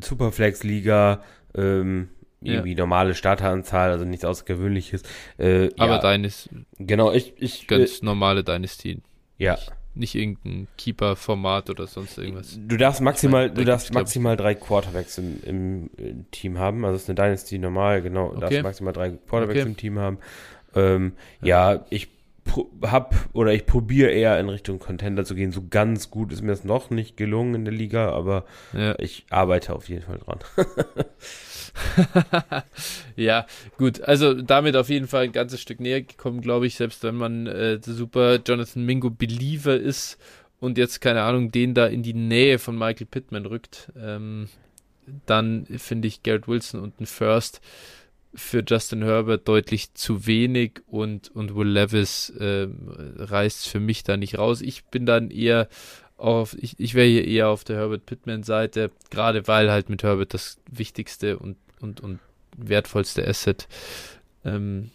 Superflex-Liga, ähm, irgendwie ja. normale Starteranzahl, also nichts Außergewöhnliches. Äh, Aber ja, deines. Genau, ich. ich ganz äh, normale Dynasty. Ja. Nicht, nicht irgendein Keeper-Format oder sonst irgendwas. Du darfst maximal, du darfst maximal drei Quarterbacks im, im, im, Team haben. Also es ist eine Dynasty normal, genau. Du okay. darfst maximal drei Quarterbacks okay. im Team haben. Ähm, ja. ja, ich hab oder ich probiere eher in Richtung Contender zu gehen. So ganz gut ist mir das noch nicht gelungen in der Liga, aber ja. ich arbeite auf jeden Fall dran. ja, gut. Also damit auf jeden Fall ein ganzes Stück näher gekommen, glaube ich, selbst wenn man äh, super Jonathan Mingo Believer ist und jetzt, keine Ahnung, den da in die Nähe von Michael Pittman rückt, ähm, dann finde ich Garrett Wilson und ein First für Justin Herbert deutlich zu wenig und, und Will Levis äh, reißt für mich da nicht raus. Ich bin dann eher auf, ich, ich wäre hier eher auf der Herbert Pittman Seite, gerade weil halt mit Herbert das wichtigste und, und, und wertvollste Asset, ähm,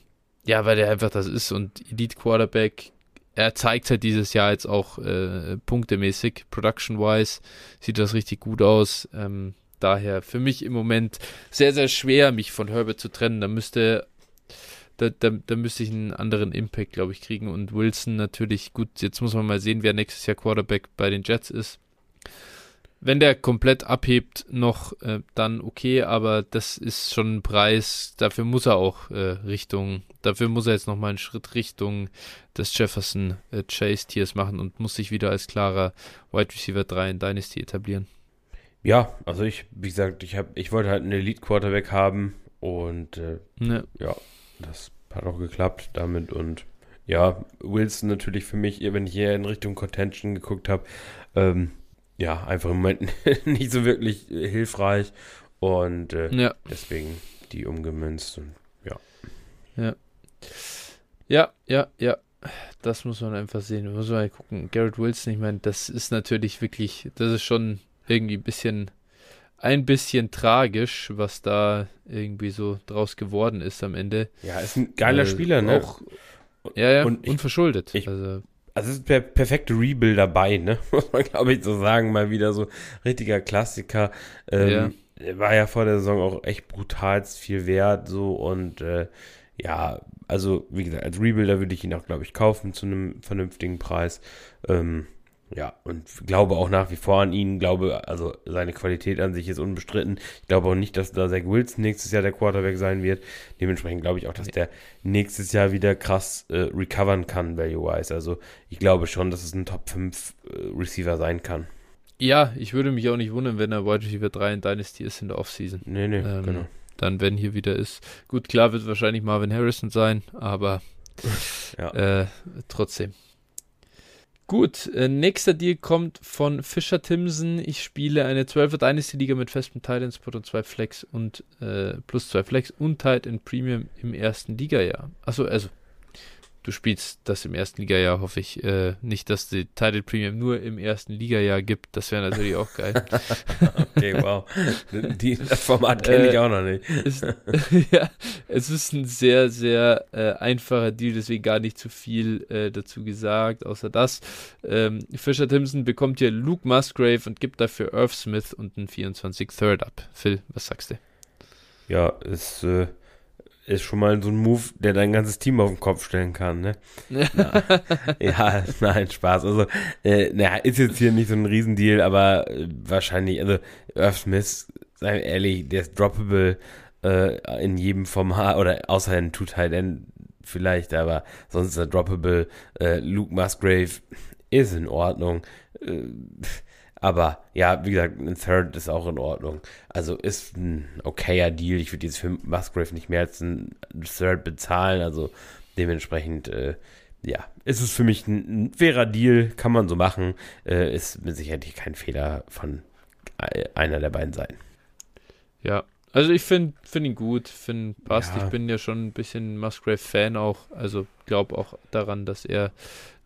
ja, weil er einfach das ist und Elite Quarterback, er zeigt halt dieses Jahr jetzt auch äh, punktemäßig, production-wise, sieht das richtig gut aus. Ähm, daher für mich im Moment sehr, sehr schwer, mich von Herbert zu trennen. Da müsste da, da, da müsste ich einen anderen Impact, glaube ich, kriegen. Und Wilson natürlich, gut, jetzt muss man mal sehen, wer nächstes Jahr Quarterback bei den Jets ist. Wenn der komplett abhebt, noch äh, dann okay, aber das ist schon ein Preis. Dafür muss er auch äh, Richtung, dafür muss er jetzt nochmal einen Schritt Richtung des Jefferson äh, Chase Tiers machen und muss sich wieder als klarer Wide Receiver 3 in Dynasty etablieren. Ja, also ich, wie gesagt, ich, hab, ich wollte halt einen Elite Quarterback haben und ja. ja, das hat auch geklappt damit und ja, Wilson natürlich für mich, wenn ich hier in Richtung Contention geguckt habe, ähm, ja, einfach im Moment nicht so wirklich hilfreich und äh, ja. deswegen die umgemünzt und ja. Ja. Ja, ja, ja. das muss man einfach sehen. Man muss mal gucken. Garrett Wilson, ich meine, das ist natürlich wirklich, das ist schon irgendwie ein bisschen, ein bisschen tragisch, was da irgendwie so draus geworden ist am Ende. Ja, ist ein geiler äh, Spieler, ne? Auch, ja, ja, und unverschuldet. Ich, also, also es ist der perfekte Rebuild dabei, ne? Muss man, glaube ich, so sagen. Mal wieder so richtiger Klassiker. Ähm, ja. War ja vor der Saison auch echt brutal viel wert, so und äh, ja, also wie gesagt, als Rebuilder würde ich ihn auch, glaube ich, kaufen zu einem vernünftigen Preis. Ähm, ja, und glaube auch nach wie vor an ihn, glaube, also seine Qualität an sich ist unbestritten. Ich glaube auch nicht, dass da Zach Wilson nächstes Jahr der Quarterback sein wird. Dementsprechend glaube ich auch, dass der nächstes Jahr wieder krass äh, recovern kann, value-wise. Also ich glaube schon, dass es ein Top 5 äh, Receiver sein kann. Ja, ich würde mich auch nicht wundern, wenn er Wide Receiver 3 in Dynasty ist in der Offseason. Nee, nee, ähm, genau. Dann, wenn hier wieder ist. Gut, klar wird wahrscheinlich Marvin Harrison sein, aber ja. äh, trotzdem. Gut, äh, nächster Deal kommt von Fischer Timson. Ich spiele eine 12er Dynasty Liga mit festem Tight Spot und zwei Flex und äh, plus zwei Flex und Tight in Premium im ersten Liga-Jahr. Achso, also du spielst das im ersten Liga-Jahr, hoffe ich. Äh, nicht, dass die Title Premium nur im ersten Liga-Jahr gibt. Das wäre natürlich auch geil. okay, wow. Die, das Format kenne ich äh, auch noch nicht. Ist, ja, es ist ein sehr, sehr äh, einfacher Deal, deswegen gar nicht zu viel äh, dazu gesagt, außer das. Ähm, Fischer Timson bekommt hier Luke Musgrave und gibt dafür Irv Smith und einen 24 Third ab. Phil, was sagst du? Ja, ist äh, ist schon mal so ein Move, der dein ganzes Team auf den Kopf stellen kann, ne? ja, nein, Spaß. Also, äh, naja, ist jetzt hier nicht so ein Riesendeal, aber äh, wahrscheinlich, also Irv Smith, sei ehrlich, der ist droppable äh, in jedem Format, oder außer in Two Tight End vielleicht, aber sonst ist er droppable. Äh, Luke Musgrave ist in Ordnung. Äh, aber ja, wie gesagt, ein Third ist auch in Ordnung. Also ist ein okayer Deal. Ich würde jetzt für Musgrave nicht mehr als ein Third bezahlen. Also dementsprechend, äh, ja, ist es für mich ein, ein, fairer Deal. Kann man so machen. Äh, ist mit Sicherheit kein Fehler von einer der beiden Seiten. Ja, also ich finde find ihn gut, finde passt. Ja. Ich bin ja schon ein bisschen Musgrave-Fan auch. Also glaube auch daran, dass er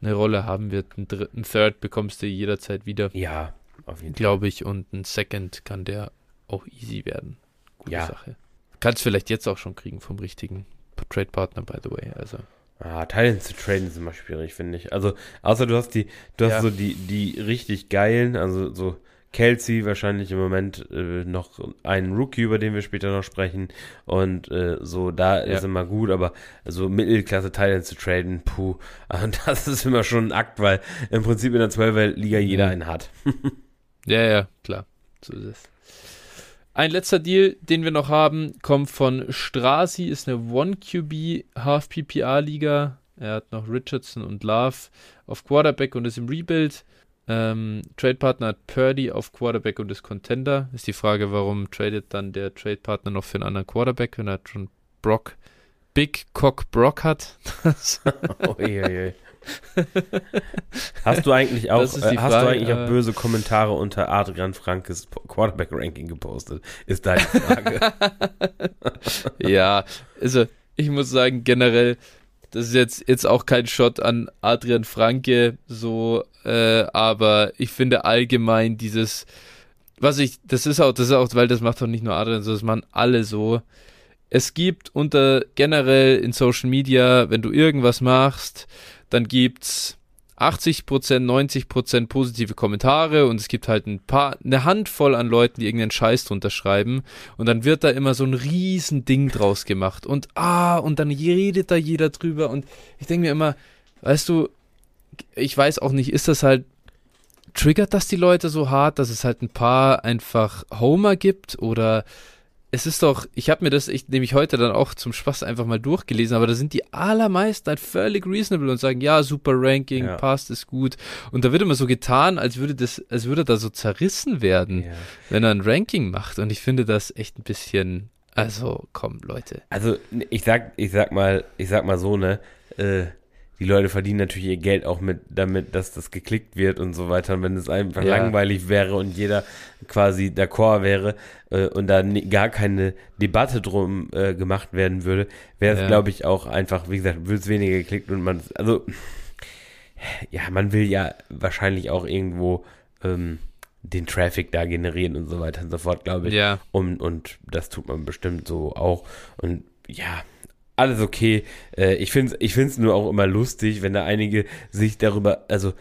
eine Rolle haben wird. Einen dritten Third bekommst du jederzeit wieder. Ja, auf jeden Fall. Glaube ich. Und ein Second kann der auch easy werden. Gute ja. Sache. Kannst vielleicht jetzt auch schon kriegen vom richtigen Trade-Partner, by the way. Also. Ah, Teilen zu traden ist immer schwierig, finde ich. Also, außer du hast die, du hast ja. so die, die richtig geilen, also so Kelsey wahrscheinlich im Moment äh, noch einen Rookie, über den wir später noch sprechen. Und äh, so, da ja. ist immer gut, aber so Mittelklasse Teilen zu traden, puh, das ist immer schon ein Akt, weil im Prinzip in der 12er Liga jeder einen hat. Ja, ja, klar. So ist es. Ein letzter Deal, den wir noch haben, kommt von Strasi, ist eine 1QB Half PPA Liga. Er hat noch Richardson und Love auf Quarterback und ist im Rebuild. Ähm, Trade Partner hat Purdy auf Quarterback und ist Contender. Ist die Frage, warum tradet dann der Trade Partner noch für einen anderen Quarterback, wenn er schon Brock, Big Cock Brock hat? oh, je, je. hast du eigentlich auch, äh, hast du eigentlich auch äh, böse Kommentare unter Adrian Frankes Quarterback Ranking gepostet? Ist deine Frage. ja, also ich muss sagen, generell, das ist jetzt, jetzt auch kein Shot an Adrian Franke, so, äh, aber ich finde allgemein dieses, was ich, das ist auch, das ist auch, weil das macht doch nicht nur Adrian, sondern das machen alle so. Es gibt unter generell in Social Media, wenn du irgendwas machst, dann gibt's 80%, 90% positive Kommentare und es gibt halt ein paar, eine Handvoll an Leuten, die irgendeinen Scheiß drunter schreiben. Und dann wird da immer so ein riesen Ding draus gemacht. Und ah, und dann redet da jeder drüber. Und ich denke mir immer, weißt du, ich weiß auch nicht, ist das halt, triggert das die Leute so hart, dass es halt ein paar einfach Homer gibt? Oder es ist doch, ich habe mir das ich, nämlich heute dann auch zum Spaß einfach mal durchgelesen, aber da sind die allermeisten halt völlig reasonable und sagen, ja, super Ranking, ja. passt, ist gut. Und da wird immer so getan, als würde das, als würde da so zerrissen werden, ja. wenn er ein Ranking macht. Und ich finde das echt ein bisschen, also komm, Leute. Also ich sag, ich sag mal, ich sag mal so, ne, äh, die Leute verdienen natürlich ihr Geld auch mit damit, dass das geklickt wird und so weiter. Und wenn es einfach Ja. langweilig wäre und jeder quasi d'accord wäre äh, und da ni- gar keine Debatte drum äh, gemacht werden würde, wäre es, Ja. glaube ich, auch einfach, wie gesagt, wird es weniger geklickt und man, also, ja, man will ja wahrscheinlich auch irgendwo ähm, den Traffic da generieren und so weiter und so fort, glaube ich. Ja, Und, und das tut man bestimmt so auch. Und ja, alles okay. Äh, ich finde es ich find's nur auch immer lustig, wenn da einige sich darüber, also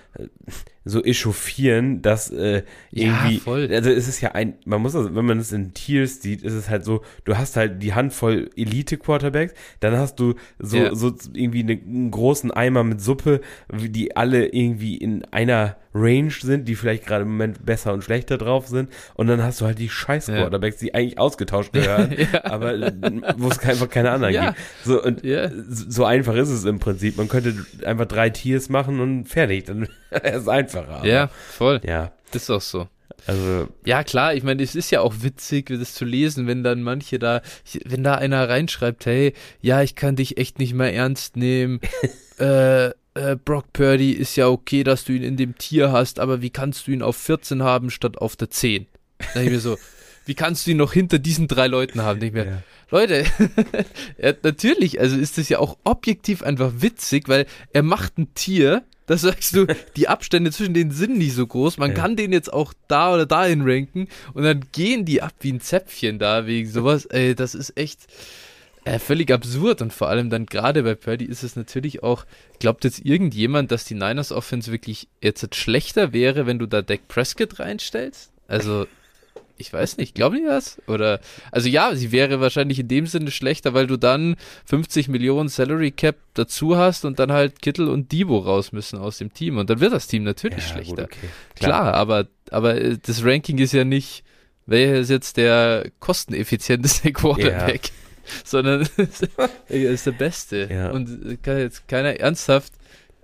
so echauffieren, dass äh, Ja, irgendwie, voll. also es ist ja ein, man muss also, wenn man es in Tiers sieht, ist es halt so, du hast halt die Handvoll Elite-Quarterbacks, dann hast du so, Ja. so irgendwie eine, einen großen Eimer mit Suppe, wie die alle irgendwie in einer Range sind, die vielleicht gerade im Moment besser und schlechter drauf sind, und dann hast du halt die scheiß Ja. Quarterbacks, die eigentlich ausgetauscht gehören, Ja. aber wo es einfach keine anderen Ja. gibt. So, und Ja. so einfach ist es im Prinzip. Man könnte einfach drei Tiers machen und fertig. Dann wäre es einfacher. aber- ja, voll. Ja, Ist auch so. also, Ja, klar, ich meine, es ist ja auch witzig, das zu lesen, wenn dann manche da, wenn da einer reinschreibt, hey, ja, ich kann dich echt nicht mehr ernst nehmen. äh, äh, Brock Purdy ist ja okay, dass du ihn in dem Tier hast, aber wie kannst du ihn auf 14 haben statt auf der 10? Da ich mir so, wie kannst du ihn noch hinter diesen drei Leuten haben? Ich mir, ja. Leute, ja, natürlich, also ist das ja auch objektiv einfach witzig, weil er macht ein Tier, da sagst du, die Abstände zwischen denen sind nicht so groß, man Ja. kann den jetzt auch da oder dahin ranken und dann gehen die ab wie ein Zäpfchen da wegen sowas, ey, das ist echt äh, völlig absurd und vor allem dann gerade bei Purdy ist es natürlich auch, glaubt jetzt irgendjemand, dass die Niners Offense wirklich jetzt schlechter wäre, wenn du da Dak Prescott reinstellst? Also, ich weiß nicht, glauben die das? Oder, also ja, sie wäre wahrscheinlich in dem Sinne schlechter, weil du dann 50 Millionen Salary Cap dazu hast und dann halt Kittel und Debo raus müssen aus dem Team und dann wird das Team natürlich ja, schlechter. Gut, okay. Klar, aber, aber äh, das Ranking ist ja welcher ist jetzt der kosteneffizienteste Quarterback, sondern er ist der Beste. Ja. Und äh, kann jetzt keiner ernsthaft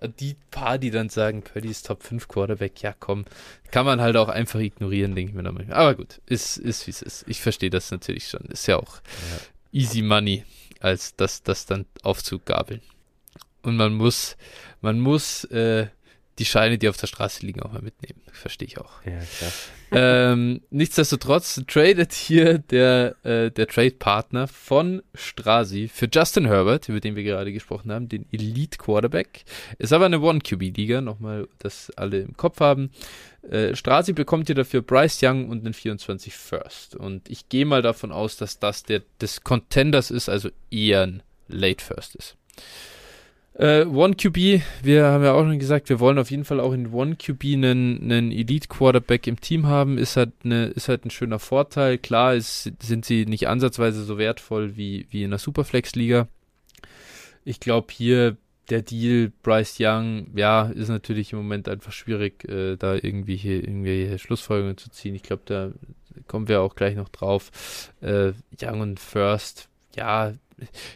die paar, die dann sagen, Purdy ist Top 5 Quarterback, ja komm, kann man halt auch einfach ignorieren, denke ich mir dann manchmal. Aber gut, ist, ist wie es ist. Ich verstehe das natürlich schon. Ist ja auch easy money, als das, das dann aufzugabeln. Und man muss, man muss äh, die Scheine, die auf der Straße liegen, auch mal mitnehmen. Verstehe ich auch. Ja, klar. ähm, nichtsdestotrotz tradet hier der, äh, der Trade-Partner von Strasi für Justin Herbert, über den wir gerade gesprochen haben, den Elite Quarterback. Ist aber eine One-QB-Liga, nochmal, dass alle im Kopf haben. Äh, Strasi bekommt hier dafür Bryce Young und einen 24 First. Und ich gehe mal davon aus, dass das der des Contenders ist, also eher ein Late First ist. Äh, One QB, wir haben ja auch schon gesagt, wir wollen auf jeden Fall auch in One QB einen, einen Elite Quarterback im Team haben, ist halt, eine, ist halt ein schöner Vorteil. Klar ist, sind sie nicht ansatzweise so wertvoll wie, wie in der Superflex-Liga. Ich glaube hier der Deal Bryce Young, ja, ist natürlich im Moment einfach schwierig, äh, da irgendwie hier irgendwelche Schlussfolgerungen zu ziehen. Ich glaube, da kommen wir auch gleich noch drauf. Äh, Young und First, ja,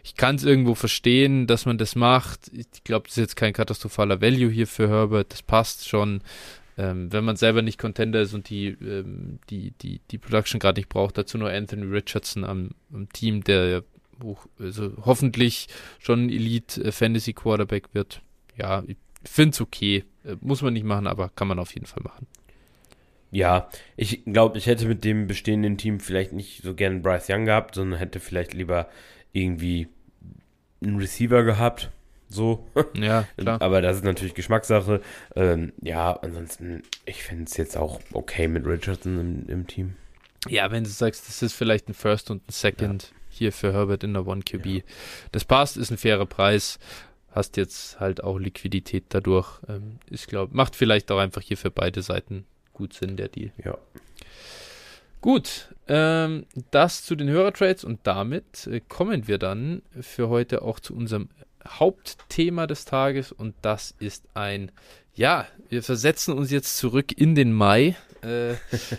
ich kann es irgendwo verstehen, dass man das macht. Ich glaube, das ist jetzt kein katastrophaler Value hier für Herbert. Das passt schon. Ähm, wenn man selber nicht Contender ist und die, ähm, die, die, die Production gerade nicht braucht, dazu nur Anthony Richardson am, am Team, der ja also hoffentlich schon Elite äh, Fantasy Quarterback wird. Ja, ich finde es okay. Äh, muss man nicht machen, aber kann man auf jeden Fall machen. Ja, ich glaube, ich hätte mit dem bestehenden Team vielleicht nicht so gern Bryce Young gehabt, sondern hätte vielleicht lieber irgendwie einen Receiver gehabt. So. Ja, klar. Aber das ist natürlich Geschmackssache. Ähm, ja, ansonsten, ich finde es jetzt auch okay mit Richardson im, im Team. Ja, wenn du sagst, das ist vielleicht ein First und ein Second hier für Herbert in der One QB. Das passt, ist ein fairer Preis. Hast jetzt halt auch Liquidität dadurch. Ähm, ich glaube, macht vielleicht auch einfach hier für beide Seiten gut Sinn, der Deal. Ja. Gut, ähm, das zu den Hörertrades und damit äh, kommen wir dann für heute auch zu unserem Hauptthema des Tages und das ist ein, ja, wir versetzen uns jetzt zurück in den Mai, äh,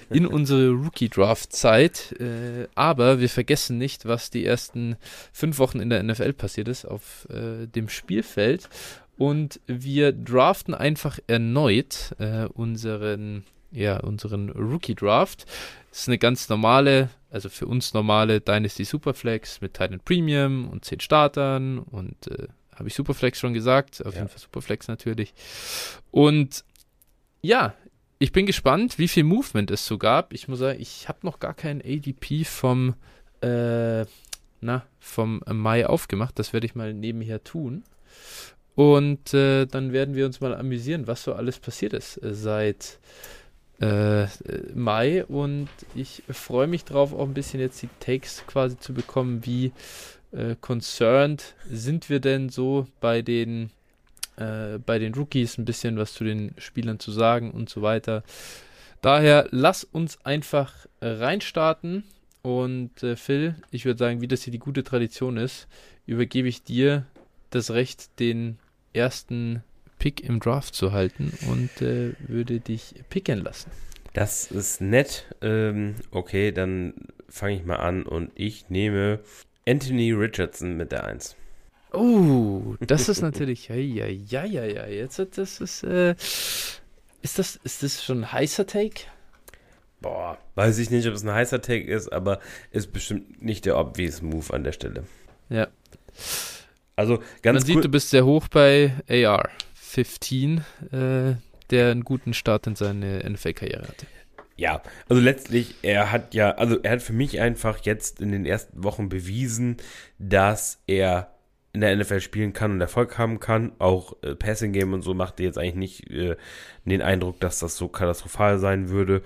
in unsere Rookie-Draft-Zeit, äh, aber wir vergessen nicht, was die ersten fünf Wochen in der NFL passiert ist auf äh, dem Spielfeld und wir draften einfach erneut äh, unseren, ja, unseren Rookie-Draft. Das ist eine ganz normale, also für uns normale Dynasty Superflex mit Titan Premium und 10 Startern und äh, habe ich Superflex schon gesagt, auf Ja. jeden Fall Superflex natürlich. Und ja, ich bin gespannt, wie viel Movement es so gab. Ich muss sagen, ich habe noch gar keinen ADP vom, äh, na, vom Mai aufgemacht. Das werde ich mal nebenher tun. Und äh, dann werden wir uns mal amüsieren, was so alles passiert ist äh, seit äh, äh, Mai. Und ich freue mich drauf, auch ein bisschen jetzt die Takes quasi zu bekommen, wie äh, concerned sind wir denn so bei den äh, bei den Rookies ein bisschen was zu den Spielern zu sagen und so weiter. Daher lass uns einfach reinstarten und äh, Phil, ich würde sagen, wie das hier die gute Tradition ist, übergebe ich dir das Recht, den ersten Pick im Draft zu halten und äh, würde dich picken lassen. Das ist nett. Ähm, okay, dann fange ich mal an und ich nehme Anthony Richardson mit der 1. Oh, das ist natürlich, ja, ja, ja, ja, ja, jetzt, das ist, äh, ist das, ist das schon ein heißer Take? Boah, weiß ich nicht, ob es ein heißer Take ist, aber ist bestimmt nicht der obvious Move an der Stelle. Ja. Also ganz Man sieht, cool. du bist sehr hoch bei AR 15, äh, der einen guten Start in seine NFL-Karriere hatte. Ja, also letztlich, er hat ja, also er hat für mich einfach jetzt in den ersten Wochen bewiesen, dass er in der NFL spielen kann und Erfolg haben kann. Auch äh, Passing Game und so machte jetzt eigentlich nicht äh, den Eindruck, dass das so katastrophal sein würde.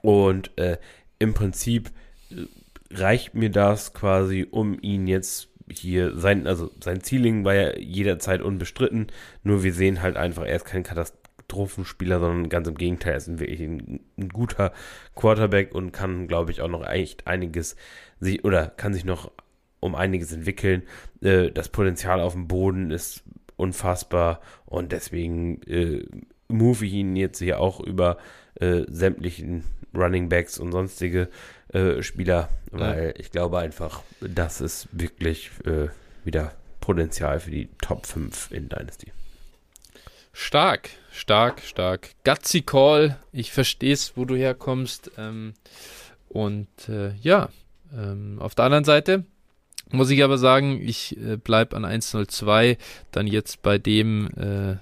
Und äh, im Prinzip äh, reicht mir das quasi, um ihn jetzt hier sein, also sein Ceiling war ja jederzeit unbestritten. Nur wir sehen halt einfach, er ist kein Katastrophenspieler, sondern ganz im Gegenteil, er ist wirklich ein, ein guter Quarterback und kann, glaube ich, auch noch echt einiges sich oder kann sich noch um einiges entwickeln. Äh, das Potenzial auf dem Boden ist unfassbar und deswegen äh, move ich ihn jetzt hier auch über äh, sämtlichen Running Backs und sonstige äh, Spieler, weil ich glaube einfach, das ist wirklich äh, wieder Potenzial für die Top 5 in Dynasty. Stark, stark, stark. Gutsy Call, ich verstehe es, wo du herkommst. Ähm, und äh, ja, ähm, auf der anderen Seite muss ich aber sagen, ich äh, bleibe an 102, dann jetzt bei dem äh,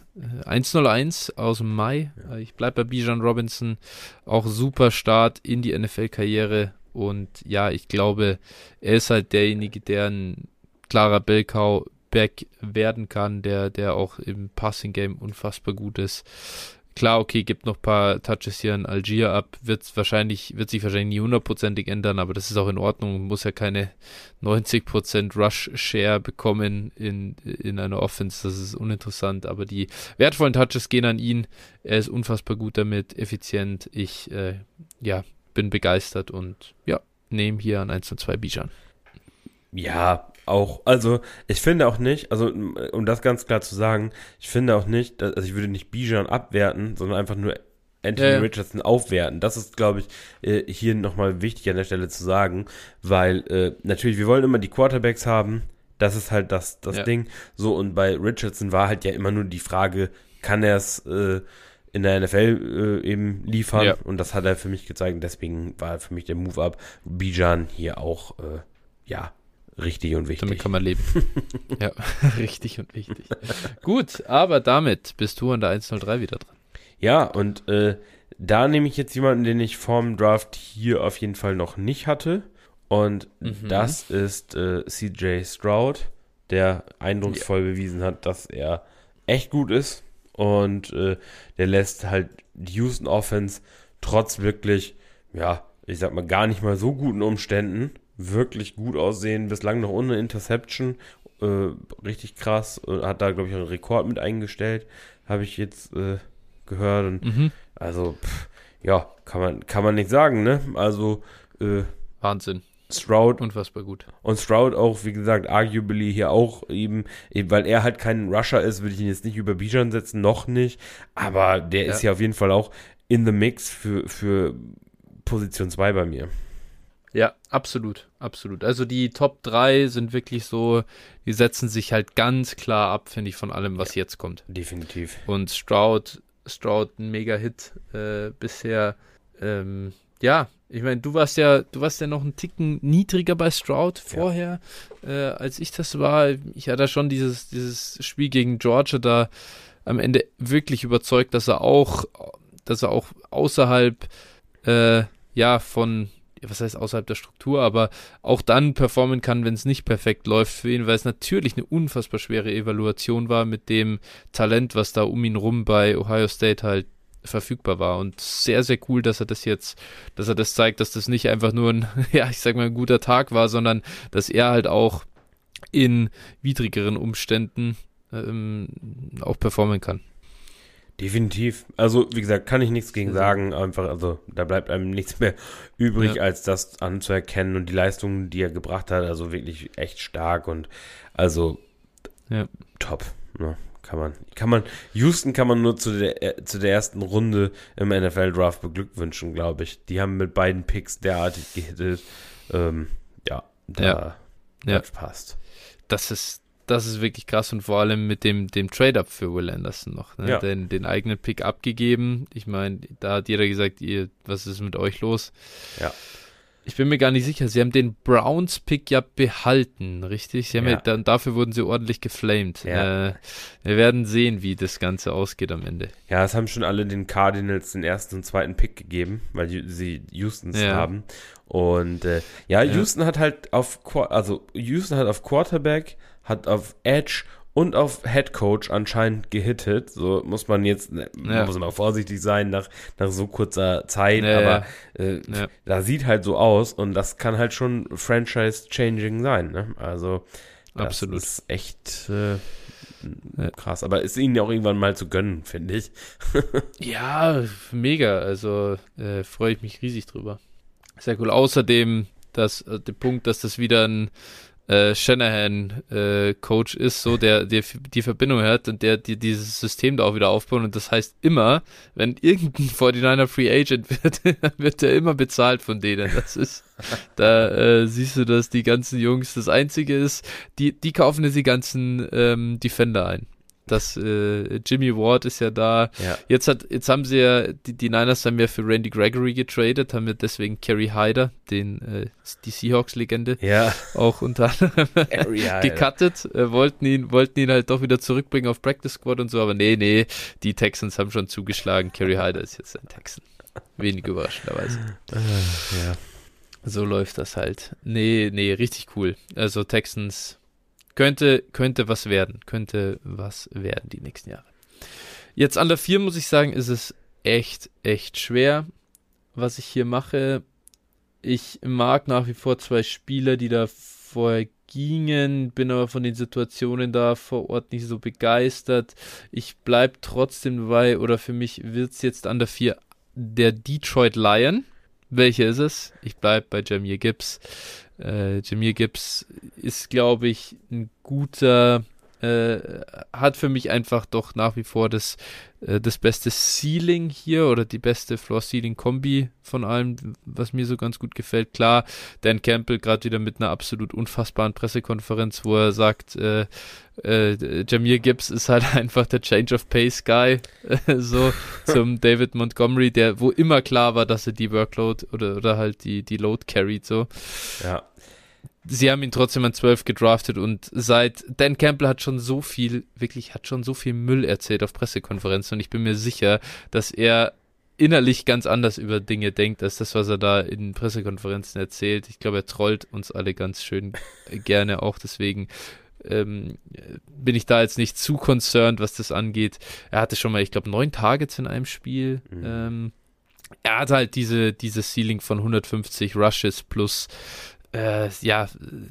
101 aus dem Mai. Äh, ich bleibe bei Bijan Robinson, auch super Start in die NFL-Karriere. Und ja, ich glaube, er ist halt derjenige, der ein klarer Bellcow Back werden kann, der, der auch im Passing Game unfassbar gut ist. Klar, okay, gibt noch ein paar Touches hier an Algier ab, wird wahrscheinlich, wird sich wahrscheinlich nie hundertprozentig ändern, aber das ist auch in Ordnung, muss ja keine 90% Rush-Share bekommen in, in einer Offense, das ist uninteressant, aber die wertvollen Touches gehen an ihn, er ist unfassbar gut damit, effizient, ich, äh, ja, bin begeistert und ja, nehme hier an 1 und 2 Bijan. Ja, auch, also ich finde auch nicht, also um das ganz klar zu sagen, ich finde auch nicht, dass, also ich würde nicht Bijan abwerten, sondern einfach nur Anthony Ja, ja. Richardson aufwerten. Das ist, glaube ich, äh, hier nochmal wichtig an der Stelle zu sagen, weil äh, natürlich, wir wollen immer die Quarterbacks haben, das ist halt das, das Ja. Ding. So, und bei Richardson war halt ja immer nur die Frage, kann er es äh, in der NFL äh, eben liefern? Ja. Und das hat er für mich gezeigt. Deswegen war für mich der Move-up Bijan hier auch, äh, ja, richtig und wichtig. Damit kann man leben. ja, richtig und wichtig. Gut, aber damit bist du an der 103 wieder dran. Ja, und äh, da nehme ich jetzt jemanden, den ich vorm Draft hier auf jeden Fall noch nicht hatte. Und Mhm. das ist äh, CJ Stroud, der eindrucksvoll bewiesen hat, dass er echt gut ist. Und äh, der lässt halt die Houston Offense trotz wirklich, ja, ich sag mal, gar nicht mal so guten Umständen wirklich gut aussehen. Bislang noch ohne Interception. Äh, richtig krass. Und hat da, glaube ich, einen Rekord mit eingestellt. Habe ich jetzt äh, gehört. Und Mhm. also, pff, ja, kann man, kann man nicht sagen, ne? Also, äh, Wahnsinn. Stroud Unfassbar gut. und Stroud auch, wie gesagt, arguably hier auch eben, eben weil er halt kein Rusher ist, würde ich ihn jetzt nicht über Bijan setzen, noch nicht. Aber der Ja. ist ja auf jeden Fall auch in the mix für, für Position 2 bei mir. Ja, absolut, absolut. Also die Top 3 sind wirklich so, die setzen sich halt ganz klar ab, finde ich, von allem, was jetzt kommt. Definitiv. Und Stroud, Stroud ein Mega-Hit äh, bisher. Ähm, ja, ich meine, du warst ja, du warst ja noch einen Ticken niedriger bei Stroud vorher, ja. äh, als ich das war. Ich hatte schon dieses, dieses Spiel gegen Georgia da am Ende wirklich überzeugt, dass er auch, dass er auch außerhalb, äh, ja, von, was heißt außerhalb der Struktur, aber auch dann performen kann, wenn es nicht perfekt läuft für ihn, weil es natürlich eine unfassbar schwere Evaluation war mit dem Talent, was da um ihn rum bei Ohio State halt verfügbar war. Und sehr, sehr cool, dass er das jetzt, dass er das zeigt, dass das nicht einfach nur ein, ja, ich sag mal, ein guter Tag war, sondern dass er halt auch in widrigeren Umständen ähm, auch performen kann. Definitiv. Also, wie gesagt, kann ich nichts gegen sagen. Einfach, also, da bleibt einem nichts mehr übrig, ja. als das anzuerkennen und die Leistungen, die er gebracht hat. Also wirklich echt stark und also ja. top. Ne? Kann man, kann man, Houston kann man nur zu der, äh, zu der ersten Runde im NFL-Draft beglückwünschen, glaube ich. Die haben mit beiden Picks derartig gehittet. Ähm, ja, da ja. ja. passt. Das ist, das ist wirklich krass und vor allem mit dem, dem Trade-Up für Will Anderson noch. Ne? Ja. Den, den eigenen Pick abgegeben. Ich meine, da hat jeder gesagt, ihr, was ist mit euch los? Ja. Ich bin mir gar nicht sicher. Sie haben den Browns-Pick ja behalten, richtig? Sie haben ja. ja dann, dafür wurden sie ordentlich geflamed. Ja. Äh, wir werden sehen, wie das Ganze ausgeht am Ende. Ja, es haben schon alle den Cardinals den ersten und zweiten Pick gegeben, weil sie Houstons ja. haben. Und äh, ja, Houston hat halt auf, also Houston hat auf Quarterback, hat auf Edge und auf Head Coach anscheinend gehittet. So muss man jetzt, ne, ja. muss man vorsichtig sein nach, nach so kurzer Zeit, ja, aber äh, ja. da sieht halt so aus und das kann halt schon Franchise-changing sein. Ne? Also, das Absolut. ist echt äh, krass. Aber ist ihnen ja auch irgendwann mal zu gönnen, finde ich. ja, mega. Also äh, freue ich mich riesig drüber. Sehr cool. Außerdem, dass, äh, der Punkt, dass das wieder ein äh, Shanahan äh, Coach ist, so der, der die Verbindung hat und der die, dieses System da auch wieder aufbaut. Und das heißt immer, wenn irgendein 49er Free Agent wird, wird er immer bezahlt von denen. Das ist, da äh, siehst du, dass die ganzen Jungs das Einzige ist, die, die kaufen jetzt die ganzen ähm, Defender ein dass äh, Jimmy Ward ist ja da. Ja. Jetzt hat, jetzt haben sie ja, die, die Niners haben ja für Randy Gregory getradet, haben wir deswegen Kerry Hyder, den äh, die Seahawks-Legende, ja. auch unter anderem gecuttet, äh, wollten ihn, wollten ihn halt doch wieder zurückbringen auf Practice Squad und so, aber nee, nee, die Texans haben schon zugeschlagen. Kerry Hyder ist jetzt ein Texan. Wenig überraschenderweise. Äh, ja. So läuft das halt. Nee, nee, richtig cool. Also Texans könnte, könnte was werden. Könnte was werden die nächsten Jahre. Jetzt an der 4 muss ich sagen, ist es echt, echt schwer, was ich hier mache. Ich mag nach wie vor zwei Spieler, die da vorher gingen, bin aber von den Situationen da vor Ort nicht so begeistert. Ich bleibe trotzdem dabei, oder für mich wird es jetzt an der 4 der Detroit Lion. Welche ist es? Ich bleibe bei Jamir Gibbs. Äh, Jameer Gibbs ist, glaube ich, ein guter, äh, hat für mich einfach doch nach wie vor das, äh, das beste Ceiling hier oder die beste Floor-Ceiling-Kombi von allem, was mir so ganz gut gefällt. Klar, Dan Campbell gerade wieder mit einer absolut unfassbaren Pressekonferenz, wo er sagt, äh, äh, Jamir Gibbs ist halt einfach der Change of Pace Guy, so zum David Montgomery, der, wo immer klar war, dass er die Workload oder, oder halt die, die Load carried, so. Ja. Sie haben ihn trotzdem an 12 gedraftet und seit Dan Campbell hat schon so viel, wirklich hat schon so viel Müll erzählt auf Pressekonferenzen und ich bin mir sicher, dass er innerlich ganz anders über Dinge denkt, als das, was er da in Pressekonferenzen erzählt. Ich glaube, er trollt uns alle ganz schön gerne auch, deswegen ähm, bin ich da jetzt nicht zu concerned, was das angeht. Er hatte schon mal, ich glaube, neun Targets in einem Spiel. Mhm. Ähm, er hat halt diese, diese Ceiling von 150 Rushes plus äh, ja,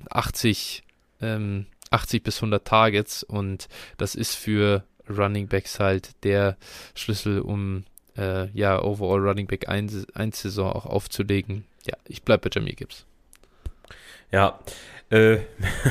80, ähm, 80 bis 100 Targets und das ist für Running Backs halt der Schlüssel, um äh, ja, Overall Running Back 1, 1 Saison auch aufzulegen. Ja, ich bleibe bei Jamie Gibbs. Ja, äh,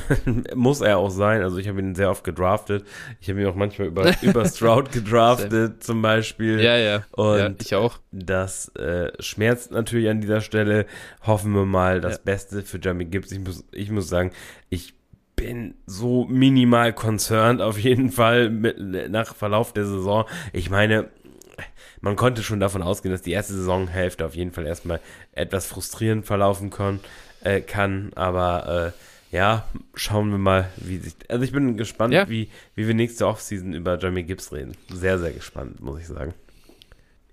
muss er auch sein. Also ich habe ihn sehr oft gedraftet. Ich habe ihn auch manchmal über, über Stroud gedraftet zum Beispiel. Ja, ja. Und ja, ich auch. Das äh, schmerzt natürlich an dieser Stelle. Hoffen wir mal das ja. Beste für Jamie Gibbs. Ich muss, ich muss sagen, ich bin so minimal concerned auf jeden Fall mit, nach Verlauf der Saison. Ich meine, man konnte schon davon ausgehen, dass die erste Saisonhälfte auf jeden Fall erstmal etwas frustrierend verlaufen kann, äh, kann aber äh, ja, schauen wir mal, wie sich. Also ich bin gespannt, ja. wie, wie wir nächste Offseason über Jeremy Gibbs reden. Sehr, sehr gespannt, muss ich sagen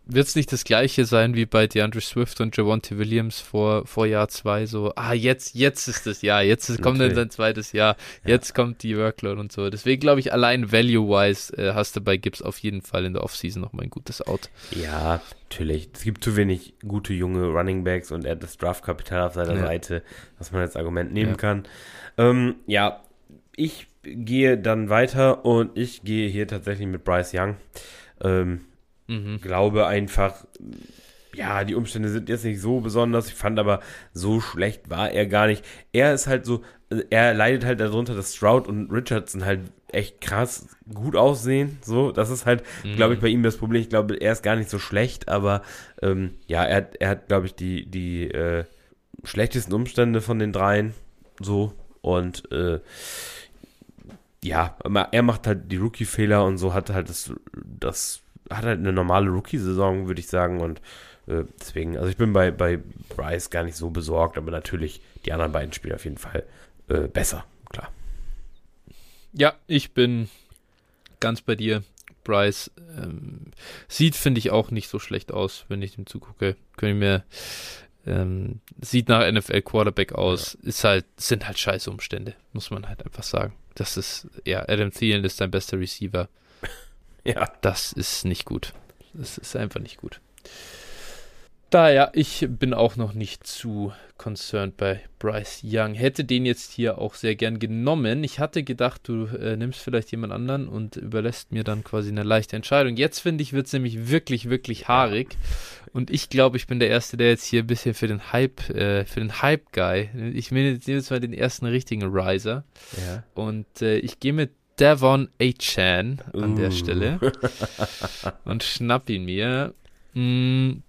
wird es nicht das gleiche sein wie bei DeAndre Swift und Javonte Williams vor, vor Jahr zwei, so, ah, jetzt, jetzt ist das Jahr, jetzt ist, kommt dann sein zweites Jahr, jetzt ja. kommt die Workload und so. Deswegen glaube ich, allein value-wise äh, hast du bei Gibbs auf jeden Fall in der Offseason nochmal ein gutes Out. Ja, natürlich. Es gibt zu wenig gute junge Running Backs und er hat das Draftkapital auf seiner ja. Seite, was man als Argument nehmen ja. kann. Ähm, ja, ich gehe dann weiter und ich gehe hier tatsächlich mit Bryce Young. Ähm, Mhm. Glaube einfach, ja, die Umstände sind jetzt nicht so besonders. Ich fand aber, so schlecht war er gar nicht. Er ist halt so, er leidet halt darunter, dass Stroud und Richardson halt echt krass gut aussehen. So, das ist halt, mhm. glaube ich, bei ihm das Problem. Ich glaube, er ist gar nicht so schlecht, aber ähm, ja, er, er hat, glaube ich, die, die äh, schlechtesten Umstände von den dreien. So, und äh, ja, er macht halt die Rookie-Fehler und so hat halt das, das hat halt eine normale Rookie-Saison, würde ich sagen. Und äh, deswegen, also ich bin bei, bei Bryce gar nicht so besorgt, aber natürlich die anderen beiden Spieler auf jeden Fall äh, besser, klar. Ja, ich bin ganz bei dir. Bryce ähm, sieht, finde ich, auch nicht so schlecht aus, wenn ich dem zugucke. Könnte ich mir ähm, sieht nach NFL Quarterback aus, ja. ist halt, sind halt scheiße Umstände, muss man halt einfach sagen. Das ist, ja, Adam Thielen ist dein bester Receiver. Ja. Das ist nicht gut. Das ist einfach nicht gut. Daher, ich bin auch noch nicht zu concerned bei Bryce Young. Hätte den jetzt hier auch sehr gern genommen. Ich hatte gedacht, du äh, nimmst vielleicht jemand anderen und überlässt mir dann quasi eine leichte Entscheidung. Jetzt finde ich, wird es nämlich wirklich, wirklich haarig. Und ich glaube, ich bin der Erste, der jetzt hier ein bisschen für den Hype, äh, für den Hype-Guy. Ich nehme jetzt mal den ersten richtigen Riser. Ja. Und äh, ich gehe mit Devon A-Chan an uh. der Stelle und schnapp ihn mir. Mm,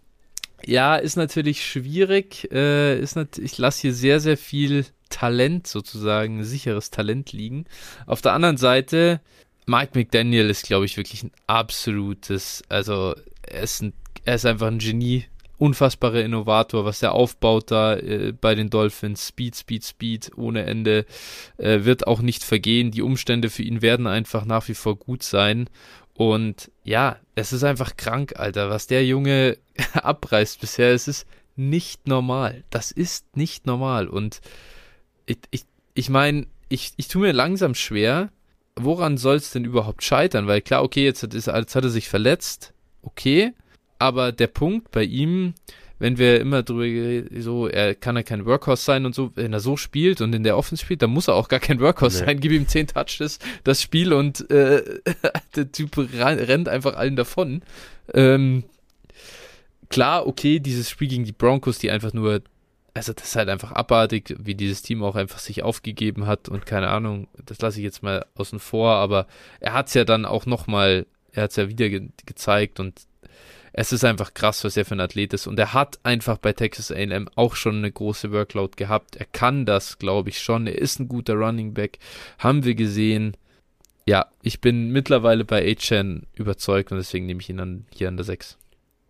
ja, ist natürlich schwierig. Äh, ist nat ich lasse hier sehr, sehr viel Talent sozusagen, sicheres Talent liegen. Auf der anderen Seite, Mike McDaniel ist, glaube ich, wirklich ein absolutes, also er ist, ein, er ist einfach ein Genie unfassbarer Innovator, was er aufbaut da äh, bei den Dolphins. Speed, Speed, Speed ohne Ende. Äh, wird auch nicht vergehen. Die Umstände für ihn werden einfach nach wie vor gut sein. Und ja, es ist einfach krank, Alter, was der Junge abreißt bisher. Es ist nicht normal. Das ist nicht normal. Und ich, ich, ich meine, ich, ich tue mir langsam schwer, woran soll es denn überhaupt scheitern? Weil klar, okay, jetzt hat, jetzt hat er sich verletzt. Okay, aber der Punkt bei ihm, wenn wir immer drüber so, er kann ja kein Workhorse sein und so, wenn er so spielt und in der Offense spielt, dann muss er auch gar kein Workhorse nee. sein. Gib ihm 10 Touches, das Spiel und äh, der Typ rennt einfach allen davon. Ähm, klar, okay, dieses Spiel gegen die Broncos, die einfach nur, also das ist halt einfach abartig, wie dieses Team auch einfach sich aufgegeben hat und keine Ahnung, das lasse ich jetzt mal außen vor, aber er hat es ja dann auch nochmal, er hat es ja wieder ge gezeigt und es ist einfach krass, was er für ein Athlet ist. Und er hat einfach bei Texas AM auch schon eine große Workload gehabt. Er kann das, glaube ich, schon. Er ist ein guter Running Back. Haben wir gesehen. Ja, ich bin mittlerweile bei A-Chan überzeugt und deswegen nehme ich ihn dann hier an der 6.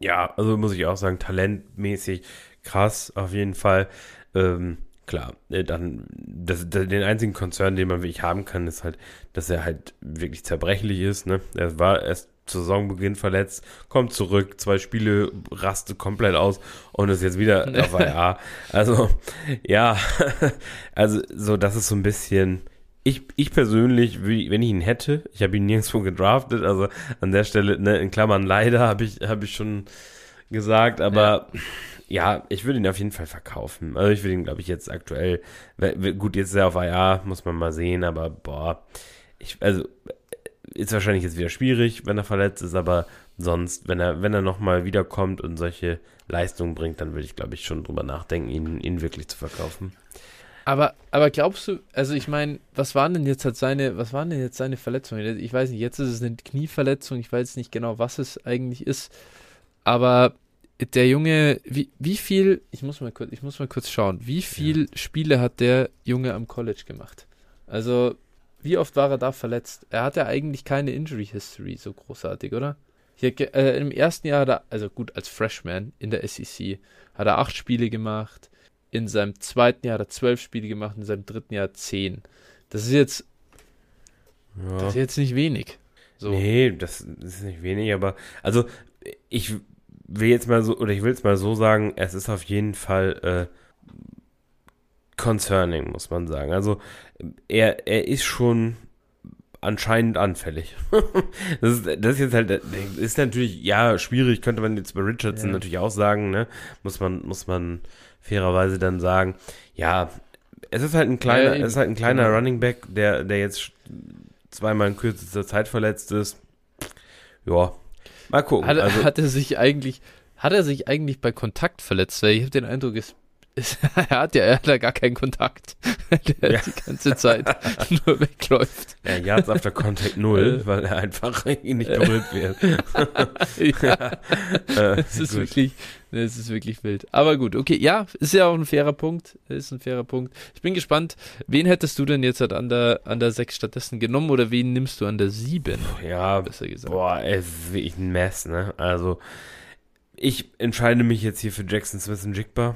Ja, also muss ich auch sagen, talentmäßig krass auf jeden Fall. Ähm, klar, äh, dann das, das, den einzigen Konzern, den man wirklich haben kann, ist halt, dass er halt wirklich zerbrechlich ist. Ne? Er war erst Saisonbeginn verletzt, kommt zurück, zwei Spiele rastet komplett aus und ist jetzt wieder auf IA. Also, ja, also so, das ist so ein bisschen. Ich, ich persönlich, wenn ich ihn hätte, ich habe ihn nirgendwo gedraftet, also an der Stelle, ne, in Klammern leider, habe ich, hab ich schon gesagt, aber ja. ja. ich würde ihn auf jeden Fall verkaufen. Also ich würde ihn, glaube ich, jetzt aktuell, gut, jetzt ist er auf IA, muss man mal sehen, aber boah, ich, also ist wahrscheinlich jetzt wieder schwierig, wenn er verletzt ist, aber sonst, wenn er, wenn er nochmal wiederkommt und solche Leistungen bringt, dann würde ich, glaube ich, schon drüber nachdenken, ihn, ihn wirklich zu verkaufen. Aber, aber glaubst du, also ich meine, was waren denn jetzt halt seine, was waren denn jetzt seine Verletzungen? Ich weiß nicht, jetzt ist es eine Knieverletzung, ich weiß nicht genau, was es eigentlich ist, aber der Junge, wie, wie viel, ich muss mal kurz, ich muss mal kurz schauen, wie viel ja. Spiele hat der Junge am College gemacht? Also wie oft war er da verletzt? Er hat ja eigentlich keine Injury History so großartig, oder? Hier, äh, Im ersten Jahr hat er, also gut, als Freshman in der SEC, hat er acht Spiele gemacht. In seinem zweiten Jahr hat er zwölf Spiele gemacht, in seinem dritten Jahr zehn. Das ist jetzt, ja. das ist jetzt nicht wenig. So. Nee, das ist nicht wenig, aber also ich will jetzt mal so, oder ich will es mal so sagen, es ist auf jeden Fall äh, concerning, muss man sagen. Also er, er ist schon anscheinend anfällig. das, ist, das ist jetzt halt, ist natürlich, ja, schwierig, könnte man jetzt bei Richardson ja. natürlich auch sagen, ne? Muss man, muss man fairerweise dann sagen. Ja, es ist halt ein kleiner, ja, es ist halt ein kleiner genau. Running Back, der, der jetzt zweimal in kürzester Zeit verletzt ist. Ja, mal gucken. Hat, also, hat er sich eigentlich, hat er sich eigentlich bei Kontakt verletzt? Weil ich habe den Eindruck, es er hat ja er hat ja gar keinen Kontakt, der ja. die ganze Zeit nur wegläuft. Ja, Yards after Contact null, äh. weil er einfach nicht berührt wird. ja, es ist wirklich, es ist wirklich wild. Aber gut, okay, ja, ist ja auch ein fairer Punkt, ist ein fairer Punkt. Ich bin gespannt, wen hättest du denn jetzt halt an der an der 6 stattdessen genommen oder wen nimmst du an der 7? Ja, besser gesagt. Boah, es ist wirklich ein Mess, ne? Also ich entscheide mich jetzt hier für Jackson Smith und Jigba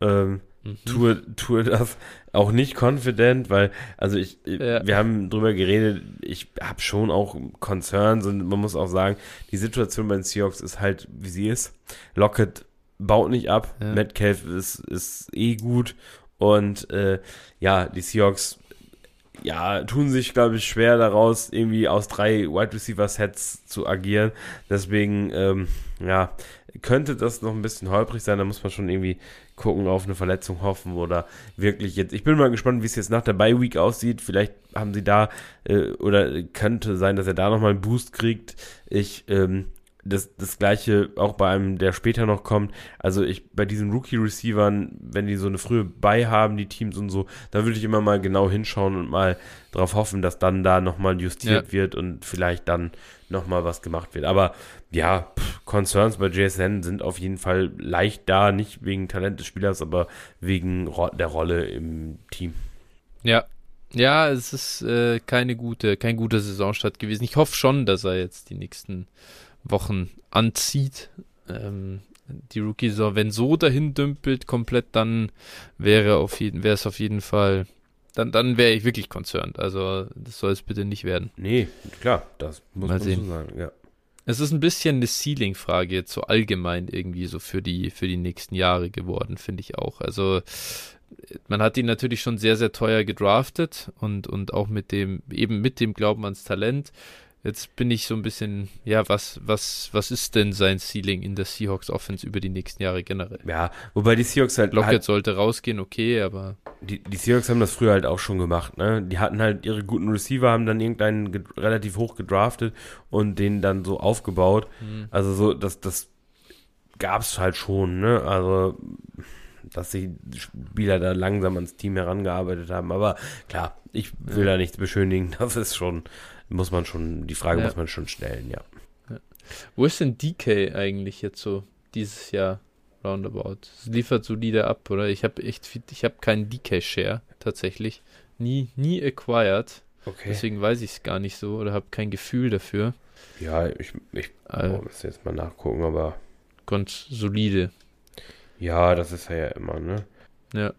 ähm, mhm. tue, tue das auch nicht confident, weil, also ich, ja. wir haben drüber geredet, ich habe schon auch Concerns und man muss auch sagen, die Situation bei den Seahawks ist halt, wie sie ist. Lockett baut nicht ab, ja. Metcalf ist, ist eh gut und äh, ja, die Seahawks ja, tun sich, glaube ich, schwer daraus, irgendwie aus drei Wide Receiver Sets zu agieren. Deswegen, ähm, ja, könnte das noch ein bisschen holprig sein. Da muss man schon irgendwie gucken, auf eine Verletzung hoffen oder wirklich jetzt. Ich bin mal gespannt, wie es jetzt nach der Bye Week aussieht. Vielleicht haben sie da äh, oder könnte sein, dass er da nochmal einen Boost kriegt. Ich ähm, das, das gleiche auch bei einem, der später noch kommt. Also ich bei diesen Rookie-Receivern, wenn die so eine frühe bei haben, die Teams und so, da würde ich immer mal genau hinschauen und mal darauf hoffen, dass dann da nochmal justiert ja. wird und vielleicht dann nochmal was gemacht wird. Aber ja, pff, Concerns bei JSN sind auf jeden Fall leicht da, nicht wegen Talent des Spielers, aber wegen der Rolle im Team. Ja, ja, es ist äh, keine gute, kein guter Saisonstart gewesen. Ich hoffe schon, dass er jetzt die nächsten Wochen anzieht. Ähm, die Rookie-Saison, wenn so dahin dümpelt komplett, dann wäre auf jeden, wäre es auf jeden Fall, dann, dann wäre ich wirklich concerned. Also das soll es bitte nicht werden. Nee, klar, das muss Mal man sehen. so sagen, ja. Es ist ein bisschen eine Ceiling-Frage jetzt so allgemein irgendwie so für die, für die nächsten Jahre geworden, finde ich auch. Also man hat ihn natürlich schon sehr, sehr teuer gedraftet und, und auch mit dem, eben mit dem Glauben ans Talent. Jetzt bin ich so ein bisschen, ja, was, was, was ist denn sein Ceiling in der Seahawks Offense über die nächsten Jahre generell? Ja, wobei die Seahawks halt. Lockett halt, sollte rausgehen, okay, aber. Die, die Seahawks haben das früher halt auch schon gemacht, ne? Die hatten halt ihre guten Receiver, haben dann irgendeinen relativ hoch gedraftet und den dann so aufgebaut. Mhm. Also so, das, das gab's halt schon, ne? Also dass die Spieler da langsam ans Team herangearbeitet haben. Aber klar, ich will da nichts beschönigen. Das ist schon, muss man schon, die Frage ja. muss man schon stellen, ja. ja. Wo ist denn DK eigentlich jetzt so dieses Jahr roundabout? Es liefert solide ab, oder? Ich habe echt, ich habe keinen DK-Share tatsächlich. Nie, nie acquired. Okay. Deswegen weiß ich es gar nicht so oder habe kein Gefühl dafür. Ja, ich, ich also, muss jetzt mal nachgucken, aber. Ganz solide. Ja, das ist ja immer, ne? Ja.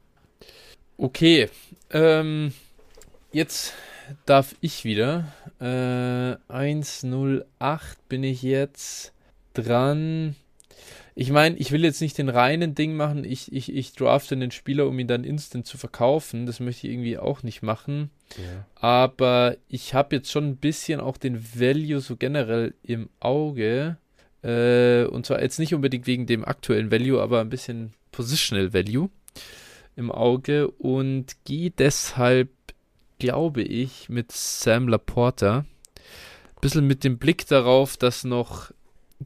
Okay. Ähm, jetzt darf ich wieder. Äh, 108 bin ich jetzt dran. Ich meine, ich will jetzt nicht den reinen Ding machen. Ich, ich, ich drafte einen Spieler, um ihn dann instant zu verkaufen. Das möchte ich irgendwie auch nicht machen. Ja. Aber ich habe jetzt schon ein bisschen auch den Value so generell im Auge. Äh, und zwar jetzt nicht unbedingt wegen dem aktuellen Value, aber ein bisschen Positional Value im Auge und gehe deshalb glaube ich, mit Sam Laporta. Ein bisschen mit dem Blick darauf, dass noch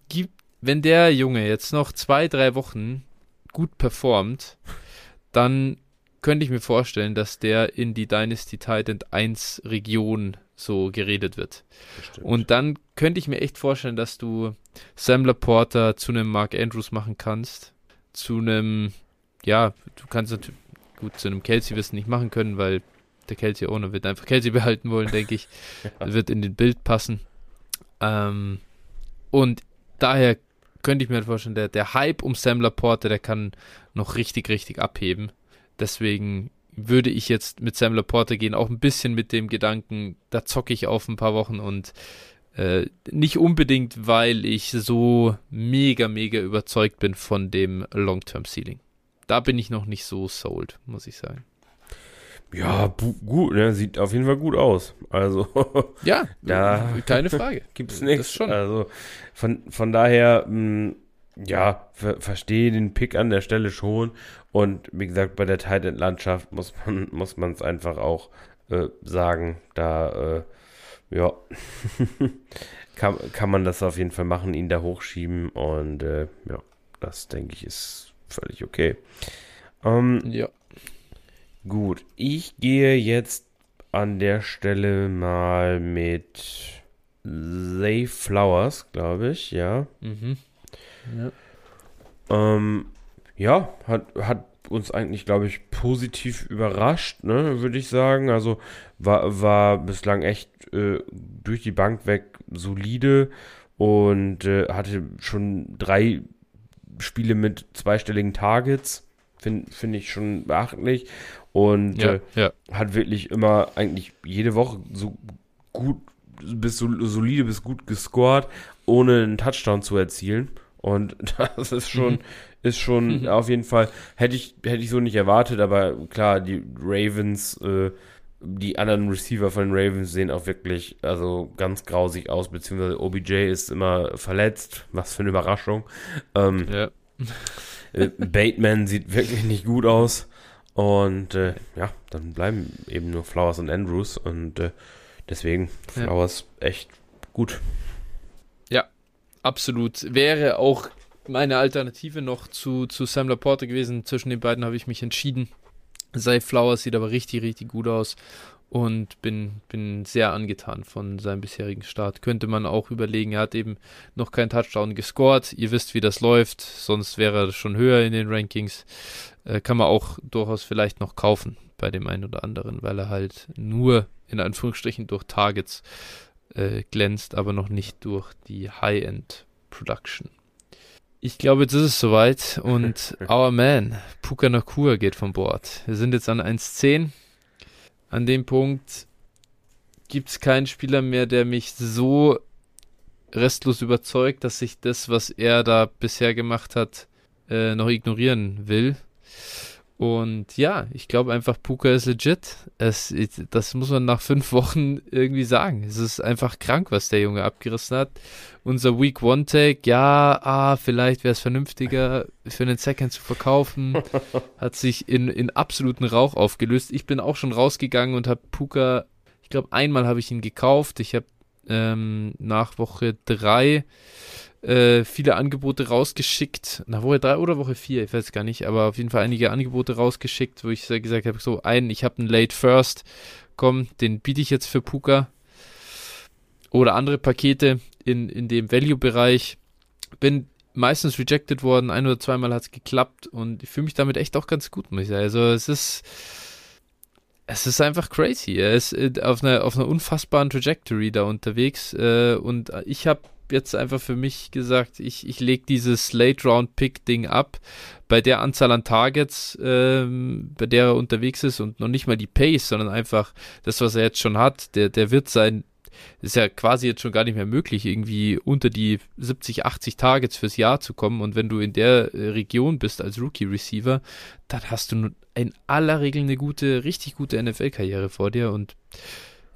gibt, wenn der Junge jetzt noch zwei, drei Wochen gut performt, dann könnte ich mir vorstellen, dass der in die Dynasty Titan 1 Region so geredet wird. Bestimmt. Und dann könnte ich mir echt vorstellen, dass du Sam Laporta zu einem Mark Andrews machen kannst, zu einem, ja, du kannst natürlich, gut, zu einem Kelsey wirst du nicht machen können, weil der Kelsey Owner wird einfach Kelsey behalten wollen, denke ich. ja. Wird in den Bild passen. Ähm, Und daher könnte ich mir vorstellen, der, der Hype um Sam Laporte, der kann noch richtig, richtig abheben. Deswegen würde ich jetzt mit Sam Laporte gehen, auch ein bisschen mit dem Gedanken, da zocke ich auf ein paar Wochen und äh, nicht unbedingt, weil ich so mega, mega überzeugt bin von dem Long-Term-Ceiling. Da bin ich noch nicht so sold, muss ich sagen. Ja, gut, ne? sieht auf jeden Fall gut aus. Also, ja, da keine Frage. Gibt es nichts. schon. Also, von, von daher, mh, hm, ja, ver verstehe den Pick an der Stelle schon. Und wie gesagt, bei der Tight End Landschaft muss man muss man es einfach auch äh, sagen, da äh, ja kann, kann man das auf jeden Fall machen, ihn da hochschieben und äh, ja, das denke ich ist völlig okay. Ähm, ja. Gut, ich gehe jetzt an der Stelle mal mit Zay Flowers, glaube ich, ja. Mhm. Ja. Ähm, ja, hat, hat uns eigentlich, glaube ich, positiv überrascht, ne, würde ich sagen. Also war, war bislang echt äh, durch die Bank weg solide und äh, hatte schon drei Spiele mit zweistelligen Targets. Finde find ich schon beachtlich. Und ja, äh, ja. hat wirklich immer eigentlich jede Woche so gut bis so, solide bis gut gescored, ohne einen Touchdown zu erzielen. Und das ist schon, mhm. ist schon mhm. auf jeden Fall, hätte ich, hätte ich so nicht erwartet, aber klar, die Ravens, äh, die anderen Receiver von den Ravens sehen auch wirklich, also ganz grausig aus, beziehungsweise OBJ ist immer verletzt, was für eine Überraschung. Ähm, ja. Äh, Bateman sieht wirklich nicht gut aus. Und äh, ja, dann bleiben eben nur Flowers und Andrews und äh, deswegen Flowers ja. echt gut. Ja, absolut. Wäre auch meine Alternative noch zu, zu Sam Laporte gewesen. Zwischen den beiden habe ich mich entschieden. Sei Flowers sieht aber richtig, richtig gut aus und bin, bin sehr angetan von seinem bisherigen Start. Könnte man auch überlegen, er hat eben noch keinen Touchdown gescored. Ihr wisst, wie das läuft, sonst wäre er schon höher in den Rankings. Äh, kann man auch durchaus vielleicht noch kaufen bei dem einen oder anderen, weil er halt nur in Anführungsstrichen durch Targets äh, glänzt, aber noch nicht durch die High-End Production. Ich glaube, jetzt ist es soweit und our man, Puka Nakua geht von Bord. Wir sind jetzt an 1.10 an dem Punkt gibt es keinen Spieler mehr, der mich so restlos überzeugt, dass ich das, was er da bisher gemacht hat, äh, noch ignorieren will. Und ja, ich glaube einfach, Puka ist legit. Es, das muss man nach fünf Wochen irgendwie sagen. Es ist einfach krank, was der Junge abgerissen hat. Unser Week One Take, ja, ah, vielleicht wäre es vernünftiger, für einen Second zu verkaufen. hat sich in, in absoluten Rauch aufgelöst. Ich bin auch schon rausgegangen und habe Puka, ich glaube, einmal habe ich ihn gekauft. Ich habe ähm, nach Woche drei äh, viele Angebote rausgeschickt. Nach Woche 3 oder Woche 4, ich weiß gar nicht, aber auf jeden Fall einige Angebote rausgeschickt, wo ich gesagt habe, so einen, ich habe einen Late First, komm, den biete ich jetzt für Puka. Oder andere Pakete in, in dem Value-Bereich. Bin meistens rejected worden, ein oder zweimal hat es geklappt und ich fühle mich damit echt auch ganz gut, muss ich sagen. Also es ist es ist einfach crazy. Er ist äh, auf einer, auf einer unfassbaren Trajectory da unterwegs äh, und ich habe jetzt einfach für mich gesagt, ich, ich lege dieses Late-Round-Pick-Ding ab. Bei der Anzahl an Targets, ähm, bei der er unterwegs ist und noch nicht mal die Pace, sondern einfach das, was er jetzt schon hat, der, der wird sein, ist ja quasi jetzt schon gar nicht mehr möglich, irgendwie unter die 70, 80 Targets fürs Jahr zu kommen. Und wenn du in der äh, Region bist als Rookie-Receiver, dann hast du in aller Regel eine gute, richtig gute NFL-Karriere vor dir und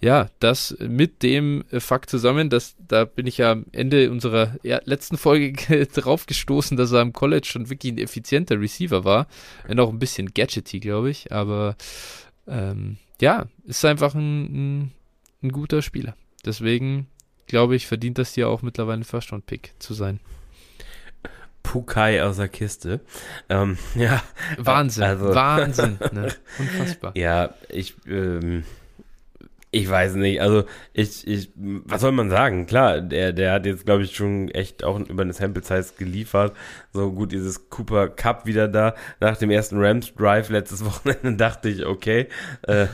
ja, das mit dem Fakt zusammen, dass da bin ich ja am Ende unserer letzten Folge drauf gestoßen, dass er am College schon wirklich ein effizienter Receiver war. Wenn auch ein bisschen gadgety, glaube ich. Aber ähm, ja, ist einfach ein, ein, ein, guter Spieler. Deswegen glaube ich, verdient das hier auch mittlerweile ein First-Round-Pick zu sein. Pukai aus der Kiste. Ähm, ja. Wahnsinn, also, Wahnsinn. Ne? Unfassbar. Ja, ich. Ähm, ich weiß nicht, also ich, ich, was soll man sagen? Klar, der, der hat jetzt, glaube ich, schon echt auch über eine Sample Size geliefert. So gut, dieses Cooper Cup wieder da. Nach dem ersten Rams Drive letztes Wochenende dachte ich, okay. Äh,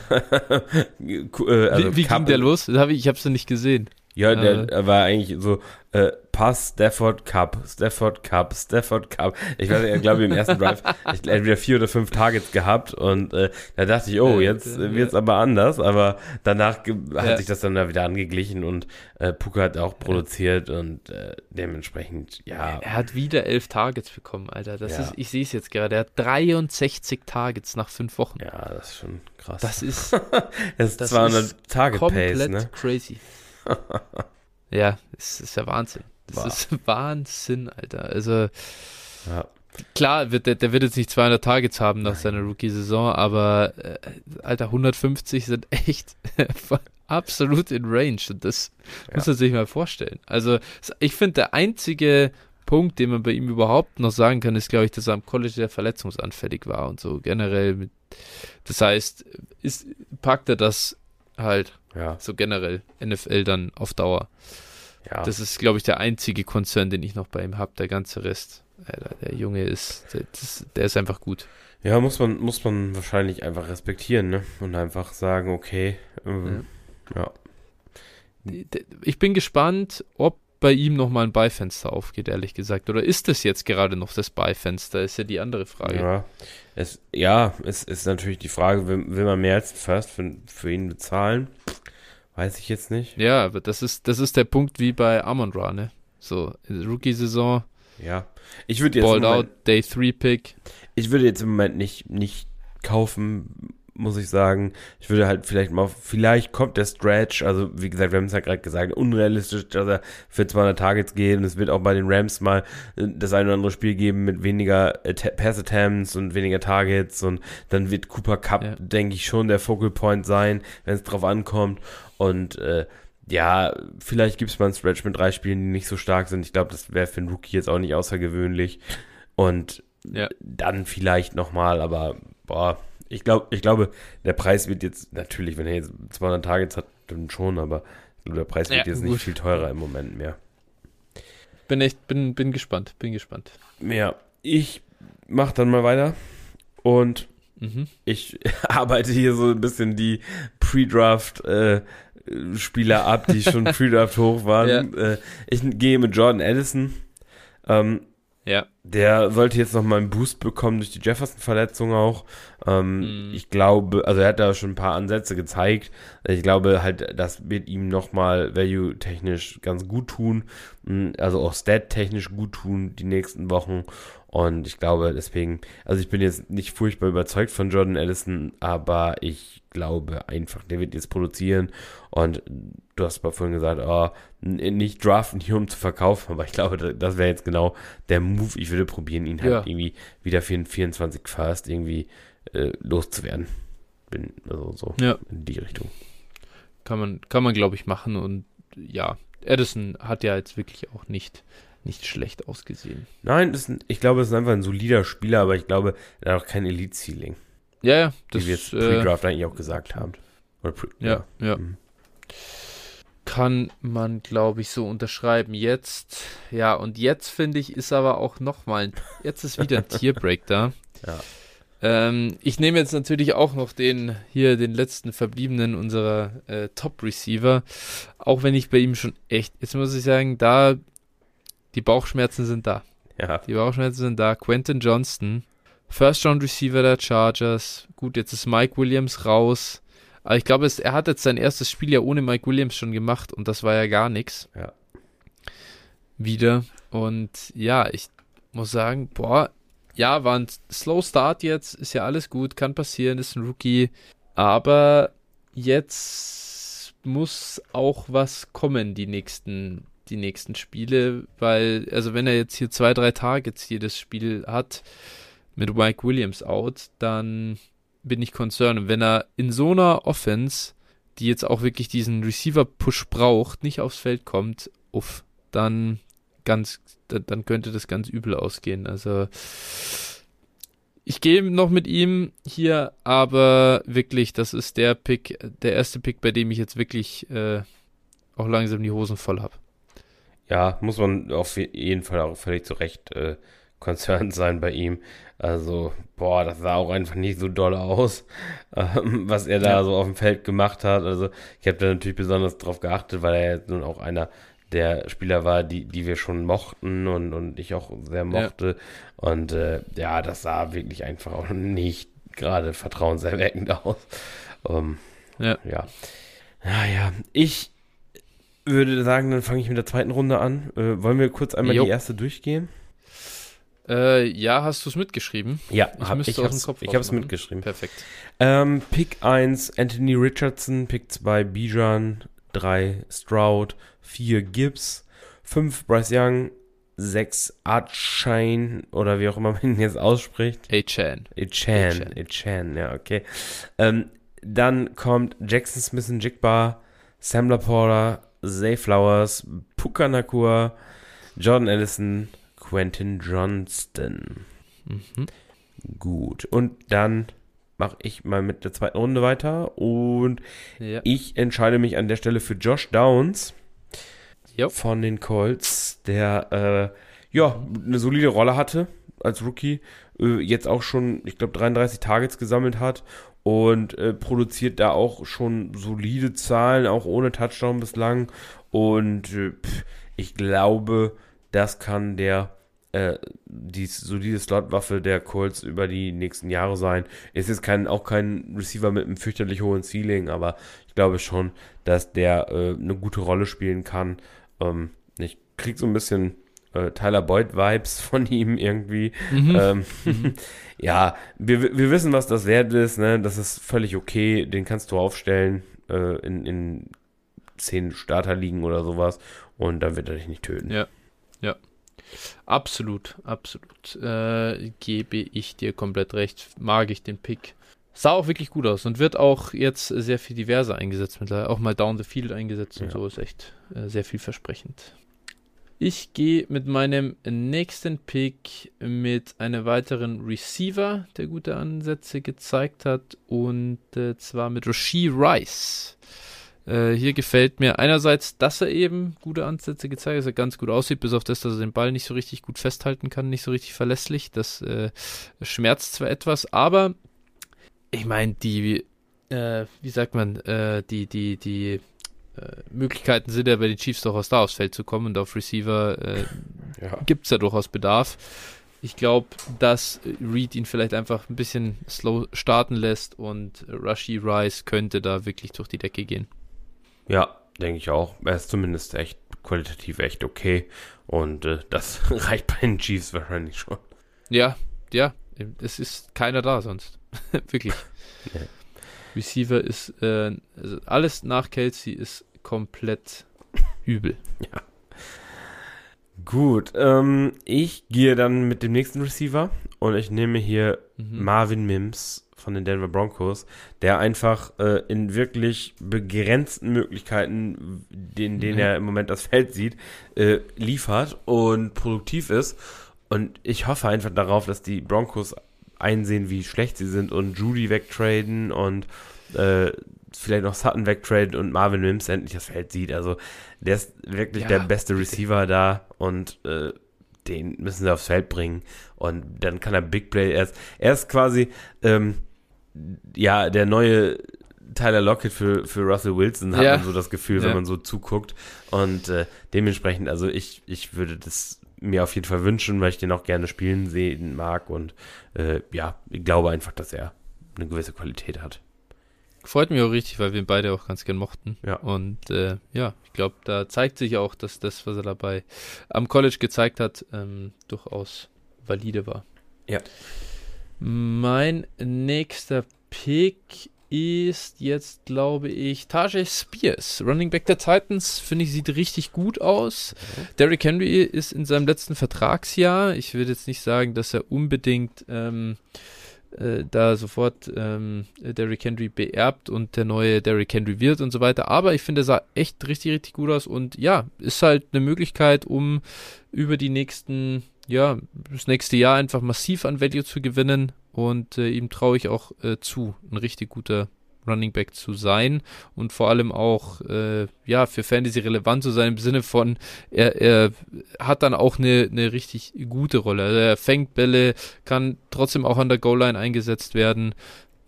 äh, also wie wie ging der los? Hab ich ich habe es nicht gesehen. Ja, der äh. war eigentlich so, äh, Pass, Stafford Cup, Stafford Cup, Stafford Cup. Ich weiß, ich glaube, im ersten Drive ich entweder vier oder fünf Targets gehabt und äh, da dachte ich, oh, jetzt äh, wird es aber anders, aber danach hat ja. sich das dann wieder angeglichen und äh, Puka hat auch produziert und äh, dementsprechend, ja. Er hat wieder elf Targets bekommen, Alter. Das ja. ist, ich sehe es jetzt gerade. Er hat 63 Targets nach fünf Wochen. Ja, das ist schon krass. Das ist, das ist das 200 ist Target Pace, ne? crazy. ja, es ist ja Wahnsinn. Das wow. ist Wahnsinn, Alter. Also, ja. klar, wird der, der wird jetzt nicht 200 Targets haben nach Nein. seiner Rookie-Saison, aber, äh, Alter, 150 sind echt absolut in Range. Und das ja. muss man sich mal vorstellen. Also, ich finde, der einzige Punkt, den man bei ihm überhaupt noch sagen kann, ist, glaube ich, dass er am College sehr verletzungsanfällig war und so generell. Mit, das heißt, ist, packt er das halt ja. so generell NFL dann auf Dauer. Ja. Das ist, glaube ich, der einzige Konzern, den ich noch bei ihm habe. Der ganze Rest, Alter, der Junge ist, der, das, der ist einfach gut. Ja, muss man, muss man wahrscheinlich einfach respektieren, ne? Und einfach sagen, okay, ähm, ja. ja. Ich bin gespannt, ob bei ihm nochmal ein Beifenster aufgeht, ehrlich gesagt. Oder ist das jetzt gerade noch das Beifenster? Ist ja die andere Frage. Ja, es, ja, es ist natürlich die Frage, will, will man mehr als First für, für ihn bezahlen? Weiß ich jetzt nicht. Ja, aber das ist, das ist der Punkt wie bei Amon Ra, ne? So, Rookie-Saison. Ja. Ich würde jetzt. Balled Moment, out, Day 3 Pick. Ich würde jetzt im Moment nicht, nicht kaufen, muss ich sagen. Ich würde halt vielleicht mal, vielleicht kommt der Stretch, also wie gesagt, wir haben es ja gerade gesagt, unrealistisch, dass er für 200 Targets geht und es wird auch bei den Rams mal äh, das ein oder andere Spiel geben mit weniger Pass Attempts und weniger Targets und dann wird Cooper Cup, ja. denke ich, schon der Focal Point sein, wenn es drauf ankommt und äh, ja, vielleicht gibt es mal einen Stretch mit drei Spielen, die nicht so stark sind. Ich glaube, das wäre für einen Rookie jetzt auch nicht außergewöhnlich. Und ja. dann vielleicht nochmal, aber boah, ich glaube, ich glaube, der Preis wird jetzt, natürlich, wenn er jetzt 200 Targets hat, dann schon, aber der Preis wird ja, jetzt gut. nicht viel teurer im Moment mehr. Bin echt, bin, bin gespannt, bin gespannt. Ja, ich mach dann mal weiter und mhm. ich arbeite hier so ein bisschen die Pre-Draft äh, Spieler ab, die schon Pre-Draft hoch waren. Ja. Äh, ich gehe mit Jordan Addison. Ähm, ja. Der sollte jetzt noch mal einen Boost bekommen durch die Jefferson-Verletzung auch. Ähm, mhm. Ich glaube, also er hat da schon ein paar Ansätze gezeigt. Ich glaube halt, das wird ihm noch mal value-technisch ganz gut tun. Hm, also auch stat-technisch gut tun die nächsten Wochen. Und ich glaube deswegen, also ich bin jetzt nicht furchtbar überzeugt von Jordan Allison, aber ich glaube einfach, der wird jetzt produzieren und du hast mal vorhin gesagt, oh, nicht draften hier, um zu verkaufen, aber ich glaube, das wäre jetzt genau der Move. Ich würde probieren, ihn halt ja. irgendwie wieder für den 24 First irgendwie äh, loszuwerden. Bin also so ja. in die Richtung. Kann man, kann man glaube ich, machen und ja, Edison hat ja jetzt wirklich auch nicht nicht schlecht ausgesehen. Nein, ein, ich glaube, es ist einfach ein solider Spieler, aber ich glaube, er hat auch kein Elite-Ceiling. Ja, ja. Das, wie wir jetzt Pre-Draft äh, eigentlich auch gesagt haben. Pre ja, ja. ja. Mhm. Kann man, glaube ich, so unterschreiben. Jetzt, ja, und jetzt finde ich, ist aber auch nochmal, jetzt ist wieder ein Tierbreak da. Ja. Ähm, ich nehme jetzt natürlich auch noch den, hier den letzten verbliebenen unserer äh, Top-Receiver. Auch wenn ich bei ihm schon echt, jetzt muss ich sagen, da, die Bauchschmerzen sind da. Ja. Die Bauchschmerzen sind da. Quentin Johnston First Round Receiver der Chargers. Gut, jetzt ist Mike Williams raus. Aber ich glaube, er hat jetzt sein erstes Spiel ja ohne Mike Williams schon gemacht und das war ja gar nichts. Ja. Wieder. Und ja, ich muss sagen, boah, ja, war ein Slow Start jetzt, ist ja alles gut, kann passieren, ist ein Rookie. Aber jetzt muss auch was kommen, die nächsten, die nächsten Spiele, weil, also wenn er jetzt hier zwei, drei Targets jedes Spiel hat, mit Mike Williams out, dann bin ich concerned. Und wenn er in so einer Offense, die jetzt auch wirklich diesen Receiver-Push braucht, nicht aufs Feld kommt, uff, dann ganz, dann könnte das ganz übel ausgehen. Also ich gehe noch mit ihm hier, aber wirklich, das ist der Pick, der erste Pick, bei dem ich jetzt wirklich äh, auch langsam die Hosen voll habe. Ja, muss man auf jeden Fall auch völlig zu Recht äh, concerned sein bei ihm. Also, boah, das sah auch einfach nicht so doll aus, ähm, was er da ja. so auf dem Feld gemacht hat. Also, ich habe da natürlich besonders drauf geachtet, weil er jetzt nun auch einer der Spieler war, die, die wir schon mochten und, und ich auch sehr mochte. Ja. Und äh, ja, das sah wirklich einfach auch nicht gerade vertrauenserweckend aus. Um, ähm, ja. ja. Naja, ich würde sagen, dann fange ich mit der zweiten Runde an. Äh, wollen wir kurz einmal jo. die erste durchgehen? Äh, ja, hast du es mitgeschrieben? Ja, ich hab, ich hab's, ich habe es mitgeschrieben. Perfekt. Ähm, Pick 1 Anthony Richardson, Pick 2 Bijan, 3 Stroud, 4 Gibbs, 5 Bryce Young, 6 Archane oder wie auch immer man ihn jetzt ausspricht. A-Chan. A-Chan, A-Chan, ja, okay. Ähm, dann kommt Jackson Smith und Jigba, Sam Laporta, Zay Flowers, Puka Nakua, Jordan Ellison, Quentin Johnston. Mhm. Gut. Und dann mache ich mal mit der zweiten Runde weiter. Und ja. ich entscheide mich an der Stelle für Josh Downs jo. von den Colts, der äh, ja eine solide Rolle hatte als Rookie. Äh, jetzt auch schon, ich glaube, 33 Targets gesammelt hat und äh, produziert da auch schon solide Zahlen, auch ohne Touchdown bislang. Und äh, pff, ich glaube, das kann der äh, die solide Slotwaffe der Colts über die nächsten Jahre sein. Es ist kein, auch kein Receiver mit einem fürchterlich hohen Ceiling, aber ich glaube schon, dass der äh, eine gute Rolle spielen kann. Ähm, ich krieg so ein bisschen äh, Tyler Boyd-Vibes von ihm irgendwie. Mhm. Ähm, mhm. ja, wir, wir wissen, was das wert ist. Ne? Das ist völlig okay. Den kannst du aufstellen äh, in, in zehn Starterligen oder sowas. Und dann wird er dich nicht töten. Ja, ja. Absolut, absolut. Äh, gebe ich dir komplett recht. Mag ich den Pick. Sah auch wirklich gut aus und wird auch jetzt sehr viel diverser eingesetzt mittlerweile. Auch mal down the field eingesetzt ja. und so ist echt äh, sehr vielversprechend. Ich gehe mit meinem nächsten Pick mit einem weiteren Receiver, der gute Ansätze gezeigt hat, und äh, zwar mit Rasheed Rice. Äh, hier gefällt mir einerseits, dass er eben gute Ansätze gezeigt hat, dass er ganz gut aussieht, bis auf das, dass er den Ball nicht so richtig gut festhalten kann, nicht so richtig verlässlich. Das äh, schmerzt zwar etwas, aber ich meine, die, äh, wie sagt man, äh, die, die, die äh, Möglichkeiten sind ja bei den Chiefs durchaus da aufs Feld zu kommen und auf Receiver äh, ja. gibt es ja durchaus Bedarf. Ich glaube, dass Reed ihn vielleicht einfach ein bisschen slow starten lässt und Rushy Rice könnte da wirklich durch die Decke gehen. Ja, denke ich auch. Er ist zumindest echt qualitativ echt okay und äh, das reicht bei den Chiefs wahrscheinlich schon. Ja, ja, es ist keiner da sonst. wirklich. Ja. Receiver ist, äh, also alles nach Kelsey ist komplett übel. Ja. Gut, ähm, ich gehe dann mit dem nächsten Receiver und ich nehme hier mhm. Marvin Mims von den Denver Broncos, der einfach äh, in wirklich begrenzten Möglichkeiten, in denen mhm. er im Moment das Feld sieht, äh, liefert und produktiv ist. Und ich hoffe einfach darauf, dass die Broncos einsehen, wie schlecht sie sind und Judy wegtraden und äh, vielleicht noch Sutton wegtraden und Marvin Mims endlich das Feld sieht. Also der ist wirklich ja, der beste Receiver da und äh, den müssen sie aufs Feld bringen. Und dann kann er Big Play. Er ist, er ist quasi ähm, ja der neue Tyler Lockett für, für Russell Wilson, hat ja. man so das Gefühl, ja. wenn man so zuguckt. Und äh, dementsprechend, also ich, ich würde das mir auf jeden Fall wünschen, weil ich den auch gerne spielen sehen mag. Und äh, ja, ich glaube einfach, dass er eine gewisse Qualität hat. Freut mich auch richtig, weil wir ihn beide auch ganz gern mochten. Ja. Und äh, ja, ich glaube, da zeigt sich auch, dass das, was er dabei am College gezeigt hat, ähm, durchaus valide war. Ja. Mein nächster Pick ist jetzt, glaube ich, Tajay Spears, Running Back der Titans. Finde ich, sieht richtig gut aus. Mhm. Derrick Henry ist in seinem letzten Vertragsjahr. Ich würde jetzt nicht sagen, dass er unbedingt ähm, äh, da sofort ähm, Derrick Henry beerbt und der neue Derrick Henry wird und so weiter. Aber ich finde, er sah echt richtig, richtig gut aus und ja, ist halt eine Möglichkeit, um über die nächsten, ja, das nächste Jahr einfach massiv an Value zu gewinnen und äh, ihm traue ich auch äh, zu, ein richtig guter Running Back zu sein und vor allem auch äh, ja für Fantasy relevant zu sein im Sinne von er, er hat dann auch eine, eine richtig gute Rolle. Also er fängt Bälle, kann trotzdem auch an der Goal Line eingesetzt werden. Äh,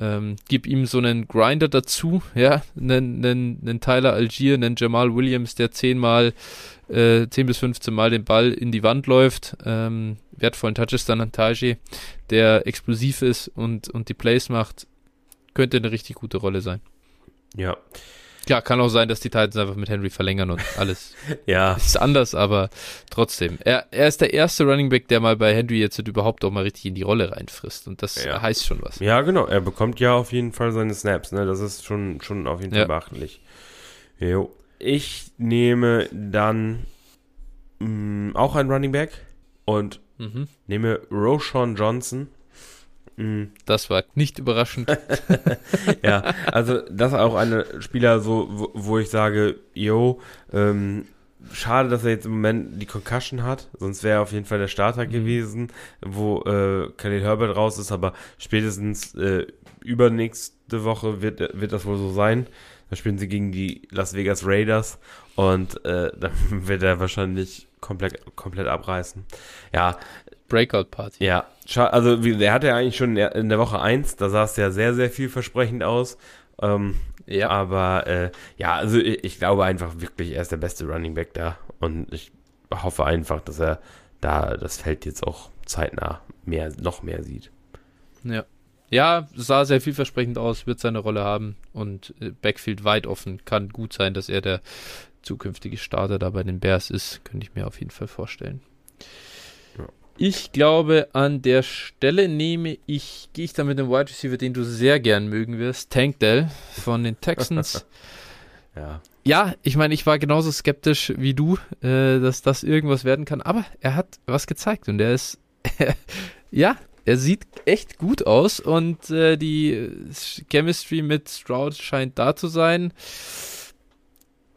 Ähm, gib ihm so einen Grinder dazu, ja, einen, einen, einen Tyler Algier, einen Jamal Williams, der zehnmal, äh, 10 bis 15 Mal den Ball in die Wand läuft, ähm, wertvollen Touches dann an Taji, der explosiv ist und, und die Plays macht, könnte eine richtig gute Rolle sein. Ja. Klar, kann auch sein, dass die Titans einfach mit Henry verlängern und alles ja. ist anders, aber trotzdem. Er, er ist der erste Running Back, der mal bei Henry jetzt überhaupt auch mal richtig in die Rolle reinfrisst und das ja. heißt schon was. Ja, genau. Er bekommt ja auf jeden Fall seine Snaps, ne? Das ist schon, schon auf jeden Fall ja. beachtlich. Jo. Ich nehme dann mh, mm, auch einen Running Back und mhm. nehme Roshan Johnson Mhm. Das war nicht überraschend. ja, also das ist auch eine Spieler, so, wo, wo ich sage, yo, ähm, schade, dass er jetzt im Moment die Concussion hat, sonst wäre er auf jeden Fall der Starter mhm. gewesen, wo äh, Khalil Herbert raus ist, aber spätestens äh, übernächste Woche wird, wird das wohl so sein. Da spielen sie gegen die Las Vegas Raiders und äh, dann wird er wahrscheinlich komplett, komplett abreißen. Ja, Breakout Party. Ja, also der hatte ja eigentlich schon in der Woche 1, da sah es ja sehr, sehr vielversprechend aus. Ähm, ja. Aber äh, ja, also ich, ich, glaube einfach wirklich, er ist der beste Running Back da. Und ich hoffe einfach, dass er da das Feld jetzt auch zeitnah mehr, noch mehr sieht. Ja. Ja, sah sehr vielversprechend aus, wird seine Rolle haben und äh, Backfield weit offen. Kann gut sein, dass er der zukünftige Starter da bei den Bears ist. Könnte ich mir auf jeden Fall vorstellen. Ich glaube, an der Stelle nehme ich, gehe ich da mit dem Wide Receiver, den du sehr gern mögen wirst, Tank Dell von den Texans. ja. Ja, ich meine, ich war genauso skeptisch wie du, äh, dass das irgendwas werden kann, aber er hat was gezeigt und er ist, ja, er sieht echt gut aus und äh, die Chemistry mit Stroud scheint da zu sein.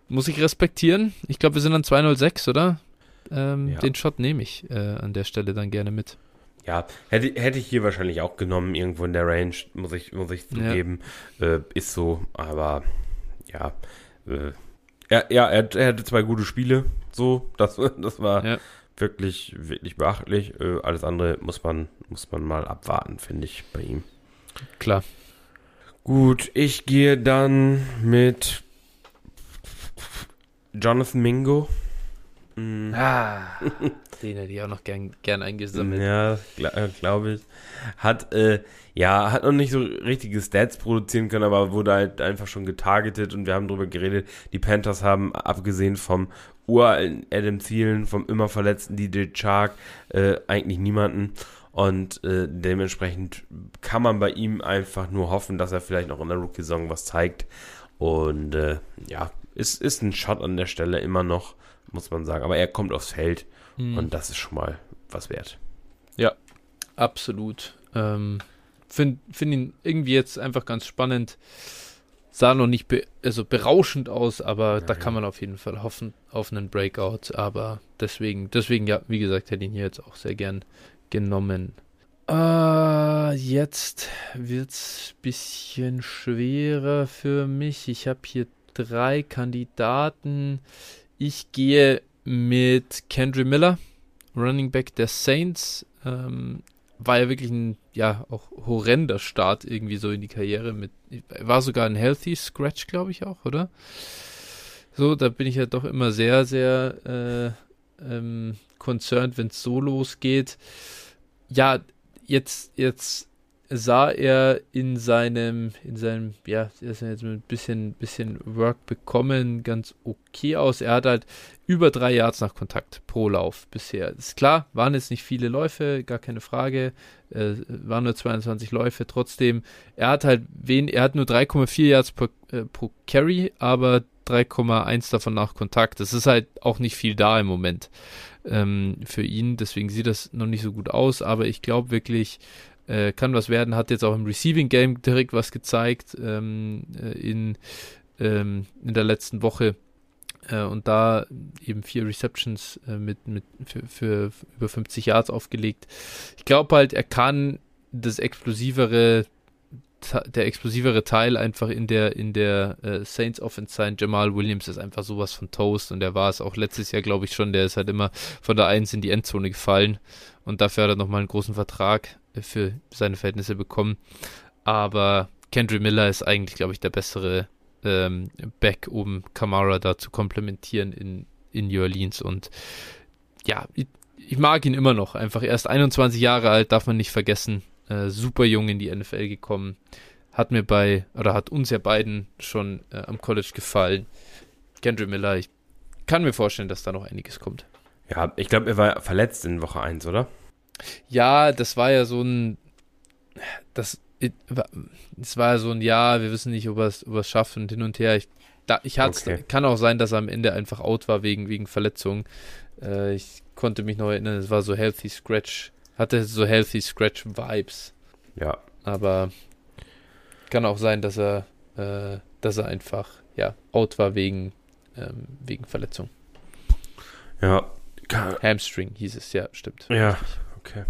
Muss ich respektieren. Ich glaube, wir sind an 206, oder? Ähm, ja. Den Shot nehme ich äh, an der Stelle dann gerne mit. Ja, hätte, hätte ich hier wahrscheinlich auch genommen, irgendwo in der Range, muss ich, muss ich zugeben. Ja. Äh, ist so, aber ja. Äh, ja, ja er, er, hatte zwei gute Spiele, so, das, das war ja. wirklich, wirklich beachtlich. Äh, alles andere muss man, muss man mal abwarten, finde ich, bei ihm. Klar. Gut, ich gehe dann mit Jonathan Mingo. Mm. Ah, den hätte ich auch noch gern, gern eingesammelt. Ja, glaube glaub ich. Hat, äh, ja, hat noch nicht so richtige Stats produzieren können, aber wurde halt einfach schon getargetet und wir haben darüber geredet. Die Panthers haben, abgesehen vom uralten Adam Thielen, vom immer verletzten DJ Chark, äh, eigentlich niemanden. Und äh, dementsprechend kann man bei ihm einfach nur hoffen, dass er vielleicht noch in der Rookie-Saison was zeigt. Und äh, ja, ist, ist ein Shot an der Stelle immer noch muss man sagen. Aber er kommt aufs Feld hm. und das ist schon mal was wert. Ja, absolut. Ähm, Finde find ihn irgendwie jetzt einfach ganz spannend. Sah noch nicht be also berauschend aus, aber ja, da ja. kann man auf jeden Fall hoffen auf einen Breakout. Aber deswegen, deswegen, ja, wie gesagt, hätte ich ihn hier jetzt auch sehr gern genommen. Uh, jetzt wird's bisschen schwerer für mich. Ich habe hier drei Kandidaten. Ich gehe mit Kendry Miller, Running Back der Saints. Ähm, war ja wirklich ein, ja, auch horrender Start irgendwie so in die Karriere. Mit, war sogar ein Healthy Scratch, glaube ich auch, oder? So, da bin ich ja doch immer sehr, sehr äh, ähm, concerned, wenn es so losgeht. Ja, jetzt, jetzt sah er in seinem, in seinem, ja, er ist jetzt mit ein bisschen, bisschen Work bekommen, ganz okay aus. Er hat halt über drei Yards nach Kontakt pro Lauf bisher. Ist klar, waren jetzt nicht viele Läufe, gar keine Frage. Äh, waren nur 22 Läufe. Trotzdem, er hat halt wen, er hat nur 3,4 Yards pro, äh, pro Carry, aber 3,1 davon nach Kontakt. Das ist halt auch nicht viel da im Moment ähm, für ihn. Deswegen sieht das noch nicht so gut aus. Aber ich glaube wirklich, äh, kann was werden, hat jetzt auch im Receiving Game direkt was gezeigt ähm, äh, in, ähm, in der letzten Woche. Äh, und da eben vier Receptions äh, mit, mit für, für, über 50 Yards aufgelegt. Ich glaube halt, er kann das explosivere der explosivere Teil einfach in der in der Saints Offense sein. Jamal Williams ist einfach sowas von Toast und der war es auch letztes Jahr, glaube ich schon. Der ist halt immer von der 1 in die Endzone gefallen und dafür hat er nochmal einen großen Vertrag für seine Verhältnisse bekommen. Aber Kendry Miller ist eigentlich, glaube ich, der bessere ähm, Back, um Kamara da zu komplementieren in, in New Orleans. Und ja, ich, ich, mag ihn immer noch. Einfach erst 21 Jahre alt, darf man nicht vergessen. Äh, super jung in die NFL gekommen. Hat mir bei, oder hat uns ja beiden schon äh, am College gefallen. Kendry Miller, ich kann mir vorstellen, dass da noch einiges kommt. Ja, ich glaube, er war verletzt in Woche 1, oder? Ja, das war ja so ein. Das, es war ja so ein Ja, wir wissen nicht, ob er es schafft und hin und her. Ich, da, ich okay. kann auch sein, dass er am Ende einfach out war wegen, wegen Verletzung. Äh, ich konnte mich noch erinnern, es war so Healthy Scratch, hatte so Healthy Scratch Vibes. Ja. Aber kann auch sein, dass er, äh, dass er einfach ja out war wegen, ähm, wegen Verletzung. Ja. Hamstring hieß es, ja, stimmt. Ja, okay.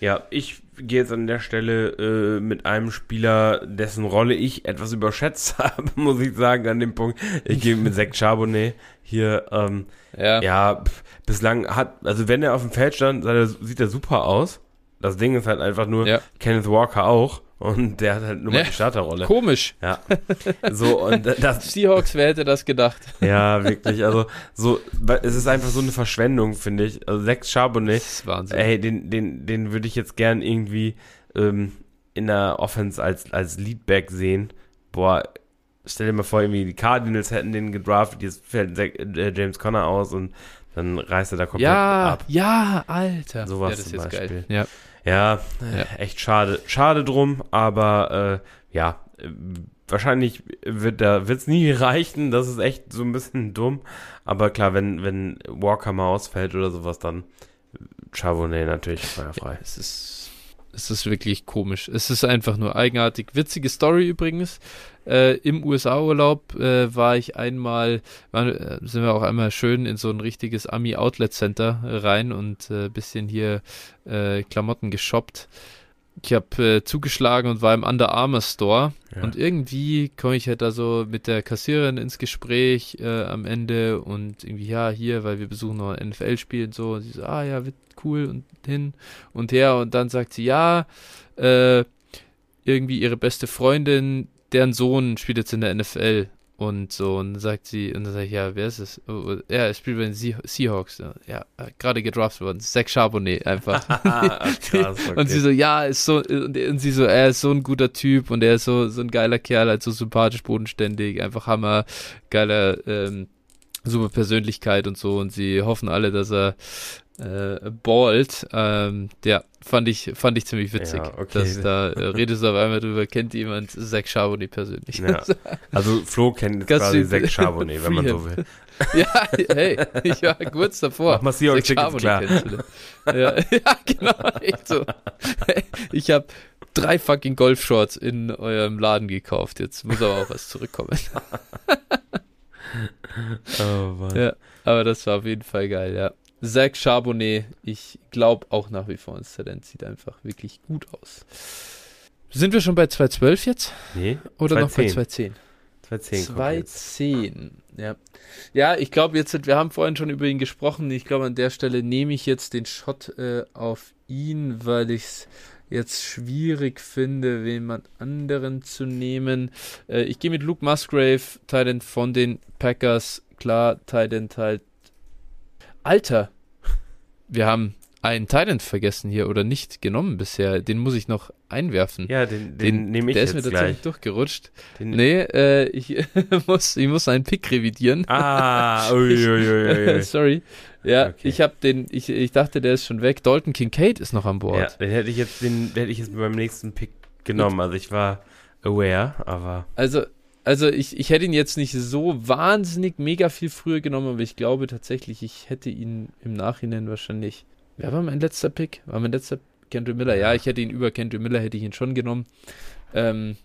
Ja, ich gehe jetzt an der Stelle äh, mit einem Spieler, dessen Rolle ich etwas überschätzt habe, muss ich sagen, an dem Punkt. Ich gehe mit Zach Charbonnet hier. Ähm, ja, ja pf, bislang hat, also wenn er auf dem Feld stand, sieht er super aus. Das Ding ist halt einfach nur, ja. Kenneth Walker auch. Und der hat halt nur mal die Starterrolle. Komisch. Ja. So, und das. Seahawks, wer hätte das gedacht? Ja, wirklich. Also, so, es ist einfach so eine Verschwendung, finde ich. Also, sechs Charbonnet. Das ist Wahnsinn. Ey, den, den, den würde ich jetzt gern irgendwie ähm, in der Offense als, als Leadback sehen. Boah, stell dir mal vor, irgendwie die Cardinals hätten den gedraftet, jetzt fällt äh, James Conner aus und dann reißt er da komplett ja, ab. Ja, Alter. Sowas ja, das zum ist Beispiel. Geil. Ja. Ja, ja, echt schade. Schade drum, aber äh, ja, wahrscheinlich wird da wird's nie reichen. Das ist echt so ein bisschen dumm. Aber klar, wenn, wenn Walker mal ausfällt oder sowas, dann Charbonnet natürlich feuerfrei. Es ist es ist wirklich komisch. Es ist einfach nur eigenartig. Witzige Story übrigens. Äh, Im USA-Urlaub äh, war ich einmal, war, äh, sind wir auch einmal schön in so ein richtiges Ami-Outlet-Center rein und ein äh, bisschen hier äh, Klamotten geshoppt. Ich habe zugeschlagen und war im Under Armour Store ja. und irgendwie komme ich halt da so mit der Kassiererin ins Gespräch am Ende und irgendwie, ja, hier, weil wir besuchen noch ein NFL-Spiel und so. Und sie so, ah ja, wird cool und hin und her und dann sagt sie, ja, äh, irgendwie ihre beste Freundin, deren Sohn spielt jetzt in der NFL und so, und dann sagt sie, und dann sage ich, ja, wer ist es? Oh, oh, ja, er spielt bei den Seahawks. Ja, gerade gedraftet worden. Zach Charbonnet einfach. Krass, okay. Und sie so, ja, ist so, und, und, sie so, er ist so ein guter Typ und er ist so, so ein geiler Kerl, halt so sympathisch, bodenständig, einfach Hammer, geiler, ähm, super Persönlichkeit und so. Und sie hoffen alle, dass er äh, ballt. Ähm, ja, fand ich, fand ich ziemlich witzig. Ja, okay. Dass da äh, redest du auf einmal drüber, kennt jemand Zach Charbonnet persönlich. Ja. Also Flo kennt quasi Zach Charbonnet, wenn man so will. ja, hey, ich war kurz davor. Mach mal Zach Charbonnet klar. Ja, ja, genau, echt so. Ich habe drei fucking Golfshorts in eurem Laden gekauft. Jetzt muss aber auch was zurückkommen. oh Mann. Ja, aber das war auf jeden Fall geil, ja. Zach Charbonnet, ich glaube auch nach wie vor ins Talent, sieht einfach wirklich gut aus. Sind wir schon bei 212 jetzt? Nee. Oder 210. noch bei 210? 210. 210, ja. Ja, ich glaube jetzt, wir haben vorhin schon über ihn gesprochen. Ich glaube, an der Stelle nehme ich jetzt den Shot äh, auf ihn, weil ich es jetzt schwierig finde, jemand anderen zu nehmen. Äh, ich gehe mit Luke Musgrave, Titan von den Packers. Klar, Titan halt Alter, wir haben einen Thailand vergessen hier oder nicht genommen bisher. Den muss ich noch einwerfen. Ja, den, den, den nehme ich Der ist mir tatsächlich durchgerutscht. Den nee, äh, ich, muss, ich muss einen Pick revidieren. Ah, uiuiui. Ui, Sorry. Ja, okay. ich habe den, ich, ich dachte, der ist schon weg. Dalton Kincaid ist noch an Bord. Ja, den hätte ich jetzt, den hätte ich jetzt beim nächsten Pick genommen. Also ich war aware, aber. Also also ich, ich hätte ihn jetzt nicht so wahnsinnig mega viel früher genommen, aber ich glaube tatsächlich, ich hätte ihn im Nachhinein wahrscheinlich. Wer war mein letzter Pick? War mein letzter Kendrick Miller? Ja, ich hätte ihn über Kendrick Miller, hätte ich ihn schon genommen. Ähm,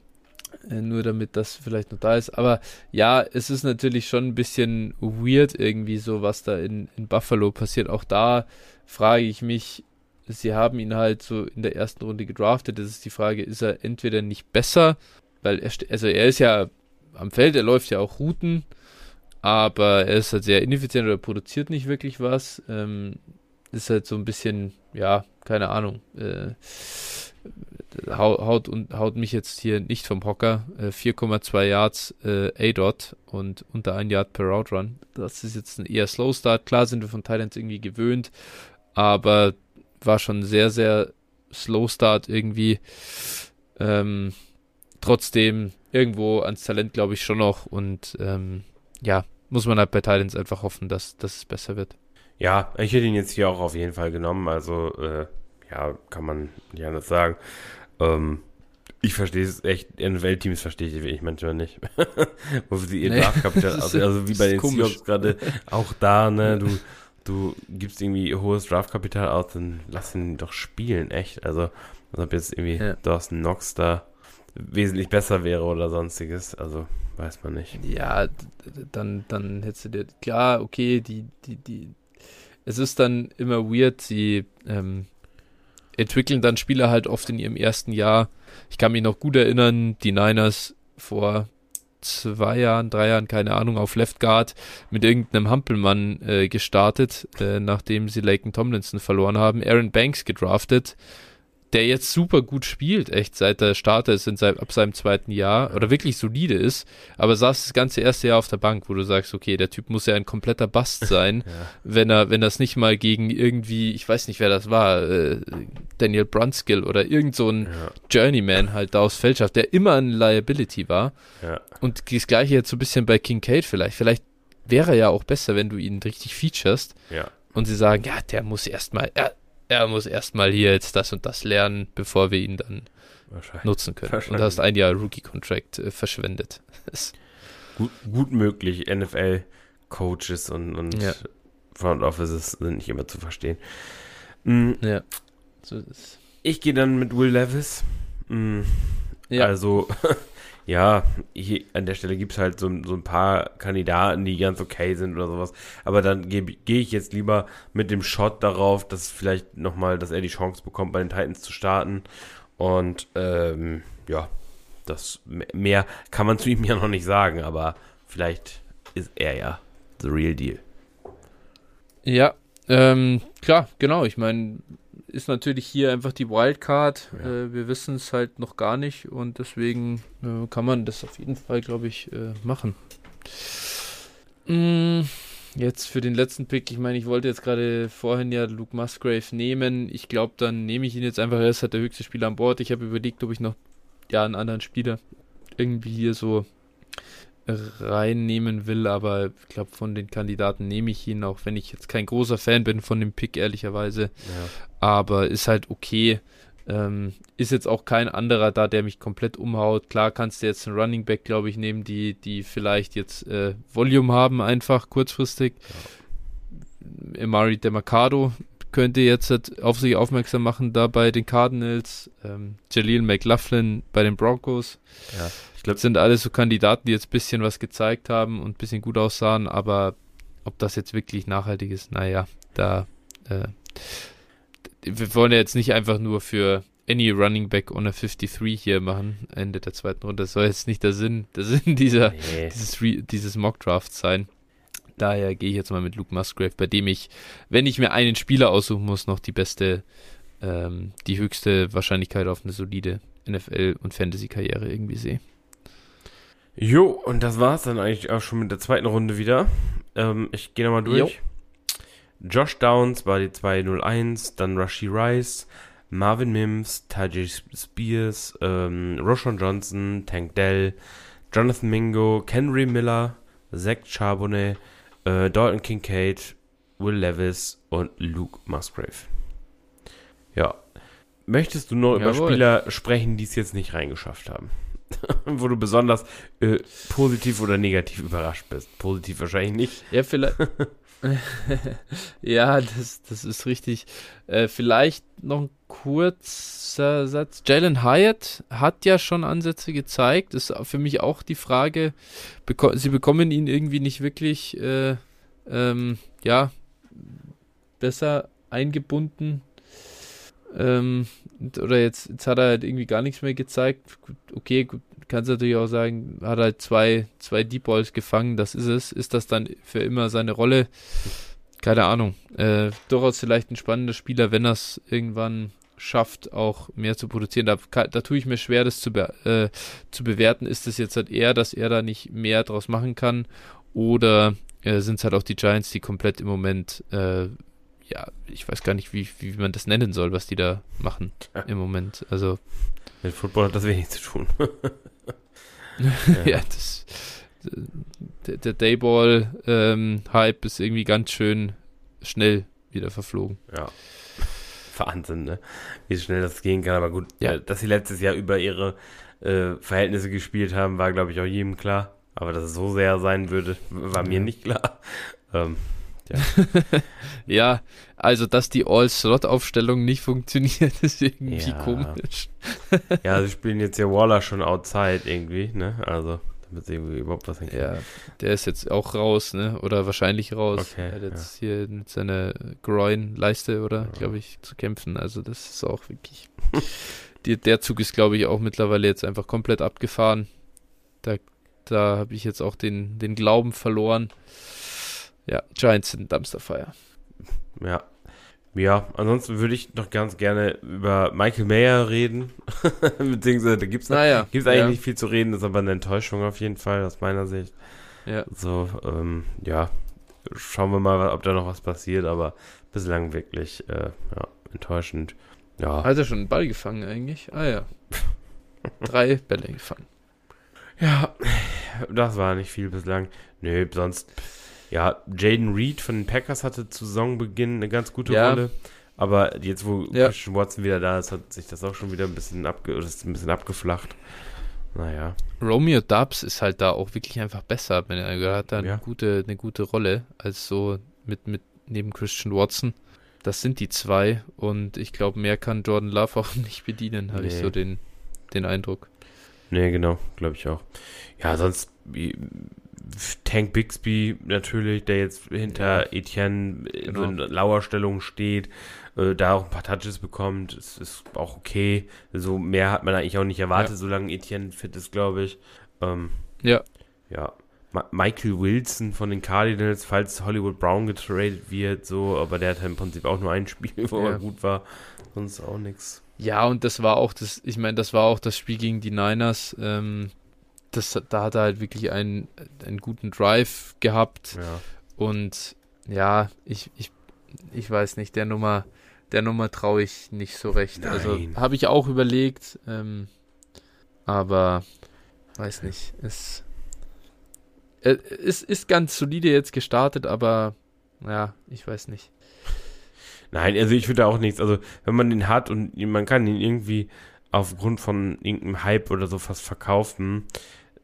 äh, nur damit das vielleicht noch da ist. Aber ja, es ist natürlich schon ein bisschen weird irgendwie so, was da in, in Buffalo passiert. Auch da frage ich mich, sie haben ihn halt so in der ersten Runde gedraftet. Das ist die Frage, ist er entweder nicht besser, weil er, also er ist ja am Feld, er läuft ja auch Routen, aber er ist halt sehr ineffizient oder produziert nicht wirklich was. Ähm, ist halt so ein bisschen, ja, keine Ahnung. Äh, haut, und, haut mich jetzt hier nicht vom Hocker. Äh, 4,2 Yards äh, A-Dot und unter 1 Yard per Route Run. Das ist jetzt ein eher Slow Start. Klar sind wir von Titans irgendwie gewöhnt, aber war schon sehr, sehr Slow Start irgendwie. Ähm, trotzdem irgendwo ans Talent glaube ich schon noch und ähm, ja, muss man halt bei Titans einfach hoffen, dass, dass es besser wird. Ja, ich hätte ihn jetzt hier auch auf jeden Fall genommen, also äh, ja, kann man nicht anders sagen. Ähm, ich verstehe es echt, NFL-Teams verstehe ich, ich manchmal nicht. Wo sie ihr nee, Draftkapital, also, also wie bei den. Seahawks gerade, auch da, ne, du, du gibst irgendwie hohes Draftkapital aus, dann lass ihn doch spielen, echt. Also, als ob jetzt irgendwie ja. Dawson Knox da wesentlich besser wäre oder sonstiges, also weiß man nicht. Ja, dann, dann hättest du dir, klar, okay, die, die, die, es ist dann immer weird, sie, ähm, entwickeln dann Spieler halt oft in ihrem ersten Jahr. Ich kann mich noch gut erinnern, die Niners vor zwei Jahren, drei Jahren, keine Ahnung, auf Left Guard mit irgendeinem Hampelmann äh, gestartet, äh, nachdem sie Laken Tomlinson verloren haben, Aaron Banks gedraftet der jetzt super gut spielt, echt seit der Starter ist in seinem, ab seinem zweiten Jahr oder wirklich solide ist, aber saß das ganze erste Jahr auf der Bank, wo du sagst, okay, der Typ muss ja ein kompletter Bast sein, ja. wenn er, wenn das nicht mal gegen irgendwie, ich weiß nicht, wer das war, äh, Daniel Brunskill oder irgend so ein ja. Journeyman halt da aufs Feld schafft, der immer ein Liability war. Ja. Und das gleiche jetzt so ein bisschen bei Kincaid vielleicht. Vielleicht wäre er ja auch besser, wenn du ihn richtig featurest. Ja. Und sie sagen, ja, der muss erstmal, er, er muss erstmal hier jetzt das und das lernen, bevor wir ihn dann nutzen können. Und hast ein Jahr Rookie-Contract äh, verschwendet. gut, gut möglich, NFL-Coaches und, und ja. Front Offices sind nicht immer zu verstehen. Mhm. Ja. So ich gehe dann mit Will Levis. Mhm. Ja. Also ja, hier an der Stelle gibt es halt so, so ein paar Kandidaten, die ganz okay sind oder sowas. Aber dann gehe geh ich jetzt lieber mit dem Shot darauf, dass vielleicht nochmal, dass er die Chance bekommt, bei den Titans zu starten. Und ähm, ja, das mehr kann man zu ihm ja noch nicht sagen, aber vielleicht ist er ja the real deal. Ja, ähm, klar, genau. Ich meine, ist natürlich hier einfach die Wildcard. Ja. Äh, wir wissen es halt noch gar nicht und deswegen äh, kann man das auf jeden Fall, glaube ich, äh, machen. Mm, jetzt für den letzten Pick, ich meine, ich wollte jetzt gerade vorhin ja Luke Musgrave nehmen. Ich glaube, dann nehme ich ihn jetzt einfach. Er ist halt der höchste Spieler an Bord. Ich habe überlegt, ob ich noch ja einen anderen Spieler irgendwie hier so reinnehmen will, aber ich glaube, von den Kandidaten nehme ich ihn, auch wenn ich jetzt kein großer Fan bin von dem Pick, ehrlicherweise. Ja. Aber ist halt okay. Ähm, ist jetzt auch kein anderer da, der mich komplett umhaut. Klar kannst du jetzt einen Running Back, glaube ich, nehmen, die, die vielleicht jetzt äh, Volume haben, einfach kurzfristig. Ja. Emari Demarcado könnte jetzt halt auf sich aufmerksam machen, da bei den Cardinals. Ähm, Jaleel McLaughlin bei den Broncos. Ja. Das sind alles so Kandidaten, die jetzt ein bisschen was gezeigt haben und ein bisschen gut aussahen, aber ob das jetzt wirklich nachhaltig ist, naja, da äh, wir wollen ja jetzt nicht einfach nur für any Running Back on a 53 hier machen, Ende der zweiten Runde. Das soll jetzt nicht der Sinn, der Sinn dieser, nee. dieses, dieses Mock Draft sein. Daher gehe ich jetzt mal mit Luke Musgrave, bei dem ich, wenn ich mir einen Spieler aussuchen muss, noch die beste, ähm, die höchste Wahrscheinlichkeit auf eine solide NFL- und Fantasy-Karriere irgendwie sehe. Jo, und das war's dann eigentlich auch schon mit der zweiten Runde wieder. Ähm, ich gehe nochmal durch. Jo. Josh Downs war die 201, dann Rashi Rice, Marvin Mims, Tajay Spears, ähm, Roshan Johnson, Tank Dell, Jonathan Mingo, Kenry Miller, Zach Charbonnet, äh, Dalton Kincaid, Will Levis und Luke Musgrave. Ja. Möchtest du noch Jawohl. über Spieler sprechen, die es jetzt nicht reingeschafft haben? wo du besonders äh, positiv oder negativ überrascht bist. Positiv wahrscheinlich nicht. Ja, vielleicht. ja, das, das ist richtig. Äh, vielleicht noch ein kurzer Satz. Jalen Hyatt hat ja schon Ansätze gezeigt. Ist für mich auch die Frage, beko sie bekommen ihn irgendwie nicht wirklich, äh, ähm, ja, besser eingebunden ähm, oder jetzt, jetzt hat er halt irgendwie gar nichts mehr gezeigt. Okay, gut, kannst natürlich auch sagen, hat halt zwei, zwei Deep Balls gefangen, das ist es. Ist das dann für immer seine Rolle? Keine Ahnung. Äh, durchaus vielleicht ein spannender Spieler, wenn er es irgendwann schafft, auch mehr zu produzieren. Da, da tue ich mir schwer, das zu, be äh, zu bewerten. Ist es jetzt halt eher, dass er da nicht mehr draus machen kann? Oder äh, sind es halt auch die Giants, die komplett im Moment, äh, ja, ich weiß gar nicht, wie, wie man das nennen soll, was die da machen ja. im Moment. Also. Mit Football hat das wenig zu tun. ja. ja, das. Der, der Dayball-Hype ähm, ist irgendwie ganz schön schnell wieder verflogen. Ja. Wahnsinn, ne? Wie schnell das gehen kann. Aber gut, ja. dass sie letztes Jahr über ihre äh, Verhältnisse gespielt haben, war, glaube ich, auch jedem klar. Aber dass es so sehr sein würde, war mir nicht klar. Ähm, ja. ja, also dass die All-Slot-Aufstellung nicht funktioniert, ist irgendwie ja. komisch. ja, sie spielen jetzt ja Waller schon outside irgendwie, ne? Also damit sie überhaupt was hinkriegen. Ja, der ist jetzt auch raus, ne? Oder wahrscheinlich raus. Okay, er hat jetzt ja. hier mit seiner Groin-Leiste, oder, glaube ich, zu kämpfen. Also das ist auch wirklich. die, der Zug ist, glaube ich, auch mittlerweile jetzt einfach komplett abgefahren. Da, da habe ich jetzt auch den, den Glauben verloren. Ja, Giants sind Dumpsterfire. Ja, ja, ansonsten würde ich noch ganz gerne über Michael Mayer reden. Beziehungsweise da gibt es naja, eigentlich ja. nicht viel zu reden, das ist aber eine Enttäuschung auf jeden Fall aus meiner Sicht. Ja. So, ähm, ja, schauen wir mal, ob da noch was passiert, aber bislang wirklich äh, ja, enttäuschend. Ja. Hat er schon einen Ball gefangen eigentlich? Ah ja. Drei Bälle gefangen. Ja, das war nicht viel bislang. Nö, sonst ja, Jaden Reed von den Packers hatte zu Saisonbeginn eine ganz gute ja. Rolle. Aber jetzt, wo ja. Christian Watson wieder da ist, hat sich das auch schon wieder ein bisschen, abge ein bisschen abgeflacht. Naja. Romeo Dubs ist halt da auch wirklich einfach besser. Er hat da eine, ja. gute, eine gute Rolle als so mit, mit neben Christian Watson. Das sind die zwei und ich glaube, mehr kann Jordan Love auch nicht bedienen, habe nee. ich so den, den Eindruck. Nee, genau, glaube ich auch. Ja, sonst Tank Bixby natürlich, der jetzt hinter ja, Etienne genau. in Lauerstellung steht, äh, da auch ein paar Touches bekommt, ist, ist auch okay. So mehr hat man eigentlich auch nicht erwartet, ja. solange Etienne fit ist, glaube ich. Ähm, ja. Ja. Ma Michael Wilson von den Cardinals, falls Hollywood Brown getradet wird, so, aber der hat im Prinzip auch nur ein Spiel, wo ja. er gut war, sonst auch nichts. Ja, und das war auch das, ich meine, das war auch das Spiel gegen die Niners. Ähm, das, da hat er halt wirklich einen, einen guten Drive gehabt. Ja. Und ja, ich, ich, ich weiß nicht, der Nummer, der Nummer traue ich nicht so recht. Also Nein. Also habe ich auch überlegt, ähm, aber weiß nicht. Es, äh, es ist ganz solide jetzt gestartet, aber ja, ich weiß nicht. Nein, also ich würde auch nichts. Also wenn man den hat und man kann ihn irgendwie aufgrund von irgendeinem Hype oder so fast verkaufen,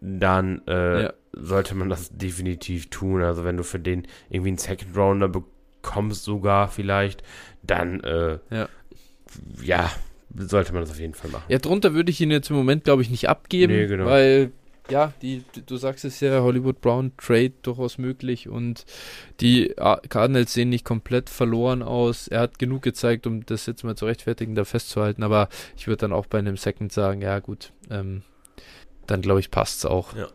dann äh, ja. sollte man das definitiv tun. Also wenn du für den irgendwie einen Second Rounder bekommst, sogar vielleicht, dann äh, ja. ja. sollte man das auf jeden Fall machen. Ja, drunter würde ich ihn jetzt im Moment, glaube ich, nicht abgeben, nee, genau. weil ja, die, du sagst es ja, Hollywood Brown Trade durchaus möglich und die Cardinals sehen nicht komplett verloren aus. Er hat genug gezeigt, um das jetzt mal zu rechtfertigen, da festzuhalten, aber ich würde dann auch bei einem Second sagen, ja gut, ähm, dann glaube ich, passt es auch. Ja.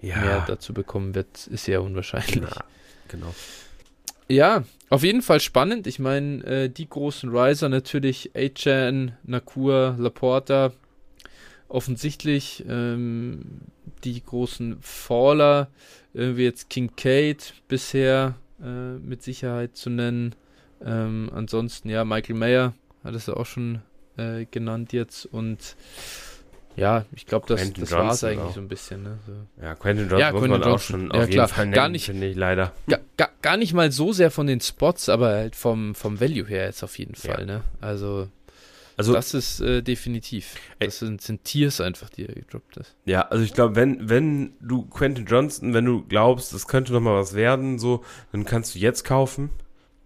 ja. Mehr dazu bekommen wird, ist ja unwahrscheinlich. Ja, genau. Ja, auf jeden Fall spannend. Ich meine, äh, die großen Riser natürlich, Achan, Nakur, Laporta, offensichtlich ähm, die großen Faller, äh, wie jetzt Kincaid bisher äh, mit Sicherheit zu nennen. Ähm, ansonsten, ja, Michael Mayer hat es ja auch schon äh, genannt jetzt und ja, ich glaube, das, das war es eigentlich auch. so ein bisschen. Ne? So. Ja, Quentin Johnson ja, muss Quentin man Johnson. auch schon ja, auf klar. jeden Fall nennen, gar nicht, finde ich leider. Gar, gar, gar, nicht mal so sehr von den Spots, aber halt vom, vom Value her jetzt auf jeden Fall. Ja. Ne? Also, also das ist äh, definitiv. Das sind, sind Tiers einfach, die er gedroppt ist. Ja, also ich glaube, wenn, wenn du Quentin Johnson, wenn du glaubst, das könnte noch mal was werden, so, dann kannst du jetzt kaufen,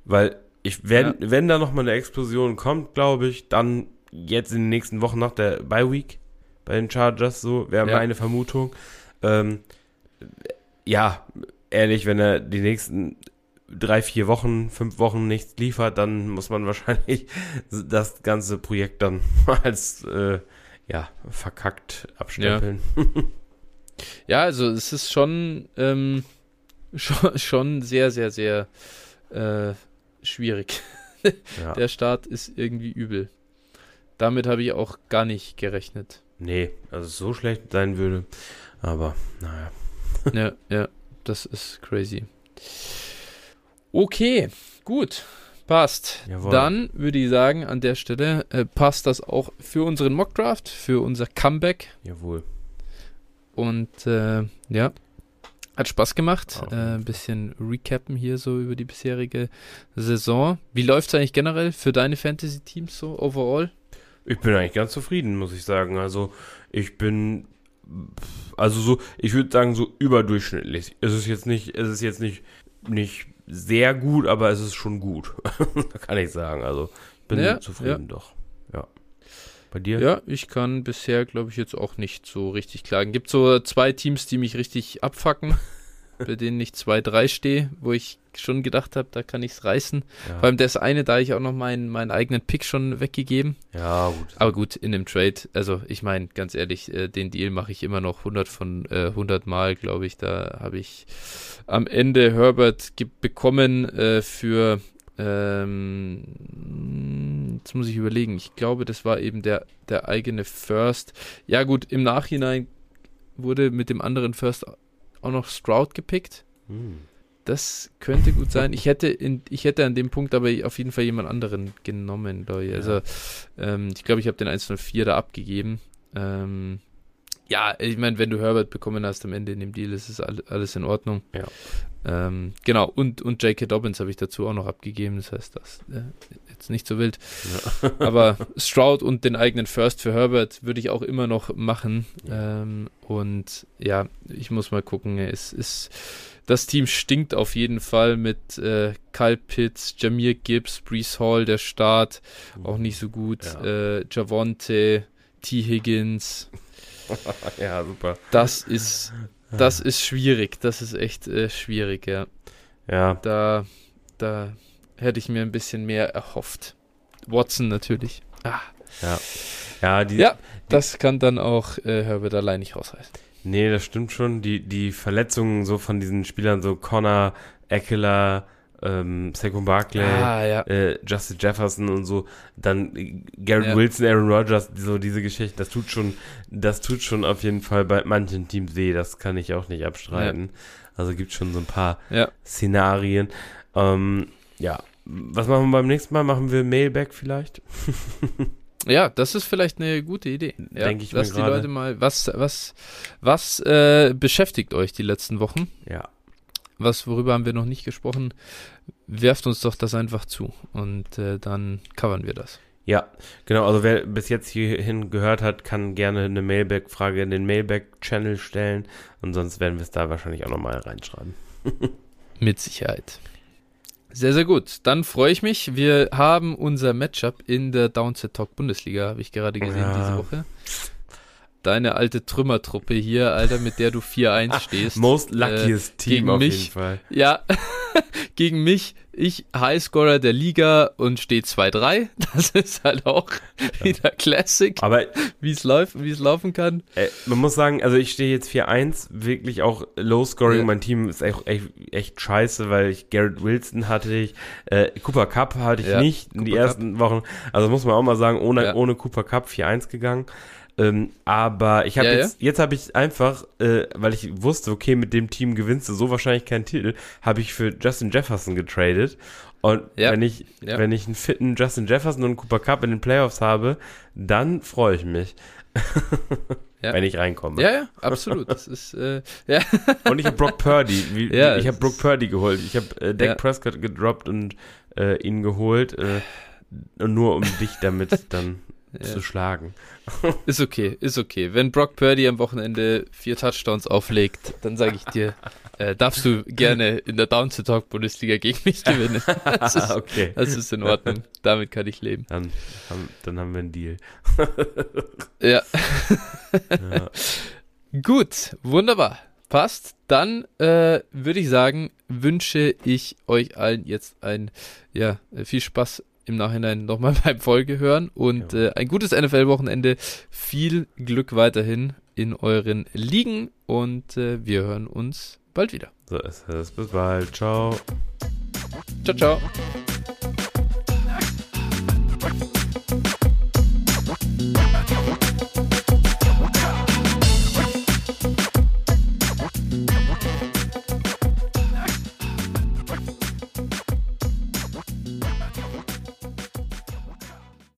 weil ich, wenn, ja. wenn da noch mal eine Explosion kommt, glaube ich, dann jetzt in den nächsten Wochen nach der Bye Week bei den Chargers, so wäre ja. meine Vermutung. Ähm, ja, ehrlich, wenn er die nächsten drei, vier Wochen, fünf Wochen nichts liefert, dann muss man wahrscheinlich das ganze Projekt dann als äh, ja, verkackt abstempeln. Ja. ja, also es ist schon, ähm, schon, schon sehr, sehr, sehr äh, schwierig. Ja. Der Start ist irgendwie übel. damit habe ich auch gar nicht gerechnet. Nee, also so schlecht sein würde. Aber, naja. ja, ja, das ist crazy. Okay, gut. Passt. Jawohl. Dann würde ich sagen, an der Stelle äh, passt das auch für unseren Mockdraft, für unser Comeback. Jawohl. Und äh, ja, hat Spaß gemacht. Äh, ein bisschen recappen hier so über die bisherige Saison. Wie läuft es eigentlich generell für deine Fantasy-Teams so overall? Ich bin eigentlich ganz zufrieden, muss ich sagen. Also, ich bin. Also so, ich würde sagen, so überdurchschnittlich. Es ist jetzt nicht, es ist jetzt nicht, nicht sehr gut, aber es ist schon gut. kann ich sagen. Also, ich bin Ja, zufrieden doch. Ja. Bei dir? Ja, ich kann bisher, glaube ich, jetzt auch nicht so richtig klagen. Gibt so zwei Teams, die mich richtig abfacken, bei denen ich 2-3 stehe, wo ich schon gedacht habe, da kann ich es reißen. Ja. Vor allem das eine, da ich auch noch meinen, meinen eigenen Pick schon weggegeben. Ja, gut. Aber gut, in dem Trade, also ich meine, ganz ehrlich, äh, den Deal mache ich immer noch 100 von äh, 100 Mal, glaube ich. Da habe ich am Ende Herbert bekommen äh, für, ähm, jetzt muss ich überlegen, ich glaube, das war eben der, der eigene First. Ja gut, im Nachhinein wurde mit dem anderen First auch noch Stroud gepickt. Hm. Das könnte gut sein. Ich hätte, in, ich hätte an dem Punkt aber auf jeden Fall jemand anderen genommen, glaube ich. Also, ähm, ich glaube, ich habe den 104 da abgegeben. Ähm, ja, ich meine, wenn du Herbert bekommen hast am Ende in dem Deal, ist es all- alles in Ordnung. Ja. Ähm, genau, und, und J.K. Dobbins habe ich dazu auch noch abgegeben. Das heißt, das äh, jetzt nicht so wild. Ja. Aber Stroud und den eigenen First für Herbert würde ich auch immer noch machen. Ähm, und ja, ich muss mal gucken. Es ist, das Team stinkt auf jeden Fall mit äh, Kyle Pitts, Jamir Gibbs, Brees Hall, der Start auch nicht so gut. Ja. Äh, Javonte, T. Higgins. ja, super. Das ist, das ist schwierig. Das ist echt äh, schwierig, ja. Ja, Da, da hätte ich mir ein bisschen mehr erhofft. Watson natürlich. Ah, ja, die, Ja. das kann dann auch äh, Herbert allein nicht rausreißen. Nee, das stimmt schon. Die, die Verletzungen so von diesen Spielern, so Connor, Eckler, ähm, Saquon Barkley, Ah, ja. äh, Justin Jefferson und so, dann äh, Garrett Ja. Wilson, Aaron Rodgers, so diese Geschichten, das tut schon, das tut schon auf jeden Fall bei manchen Teams weh, das kann ich auch nicht abstreiten. Also gibt schon so ein paar Ja. Szenarien. Ähm, ja, was machen wir beim nächsten Mal? Machen wir Mailback vielleicht? Ja, das ist vielleicht eine gute Idee. Ja, Denk ich mir Lass die gerade. Leute mal, was, was, was äh, beschäftigt euch die letzten Wochen? Ja. Was, worüber haben wir noch nicht gesprochen? Werft uns doch das einfach zu und äh, dann covern wir das. Ja, genau. Also wer bis jetzt hierhin gehört hat, kann gerne eine Mailback-Frage in den Mailback-Channel stellen. Und sonst werden wir es da wahrscheinlich auch nochmal reinschreiben. Mit Sicherheit. Sehr, sehr gut. Dann freue ich mich. Wir haben unser Matchup in der Downset Talk Bundesliga, habe ich gerade gesehen Ja. diese Woche. Deine alte Trümmertruppe hier, Alter, mit der du 4-1 stehst. Most luckiest Team gegen auf mich. jeden Fall. Ja, gegen mich, ich Highscorer der Liga und steht 2-3. Das ist halt auch wieder Classic, Aber wie es läuft, wie es laufen kann. äh, man muss sagen, also ich stehe jetzt 4-1, wirklich auch Low-Scoring. Ja. Mein Team ist echt, echt, echt scheiße, weil ich Garrett Wilson hatte ich, äh, Cooper Cup hatte ich Ja, nicht in die Cooper ersten Wochen. Also muss man auch mal sagen, ohne, Ja. ohne Cooper Cup 4-1 gegangen. Ähm, aber ich habe Ja, jetzt, jetzt habe ich einfach, äh, weil ich wusste, okay, mit dem Team gewinnst du so wahrscheinlich keinen Titel, habe ich für Justin Jefferson getradet. Und Ja. wenn ich, Ja. wenn ich einen fitten Justin Jefferson und einen Cooper Cup in den Playoffs habe, dann freue ich mich. Ja. Wenn ich reinkomme. Ja, ja, absolut. Das ist, äh, ja. Und ich habe Brock Purdy. Wie, Ja, ich habe Brock Purdy geholt. Ich habe äh, Dak Ja. Prescott gedroppt und äh, ihn geholt. Äh, nur um dich damit dann Ja. zu schlagen. Ist okay, ist okay. Wenn Brock Purdy am Wochenende vier Touchdowns auflegt, dann sage ich dir, äh, darfst du gerne in der Down to Talk Bundesliga gegen mich gewinnen. Das ist, okay. das ist in Ordnung. Damit kann ich leben. Dann haben, dann haben wir einen Deal. Ja. Ja. Gut, wunderbar. Passt. Dann äh, würde ich sagen, wünsche ich euch allen jetzt ein, ja, viel Spaß im Nachhinein nochmal beim Folge hören und Ja. äh, ein gutes NFL-Wochenende. Viel Glück weiterhin in euren Ligen und äh, wir hören uns bald wieder. So ist es. Bis bald. Ciao. Ciao, ciao.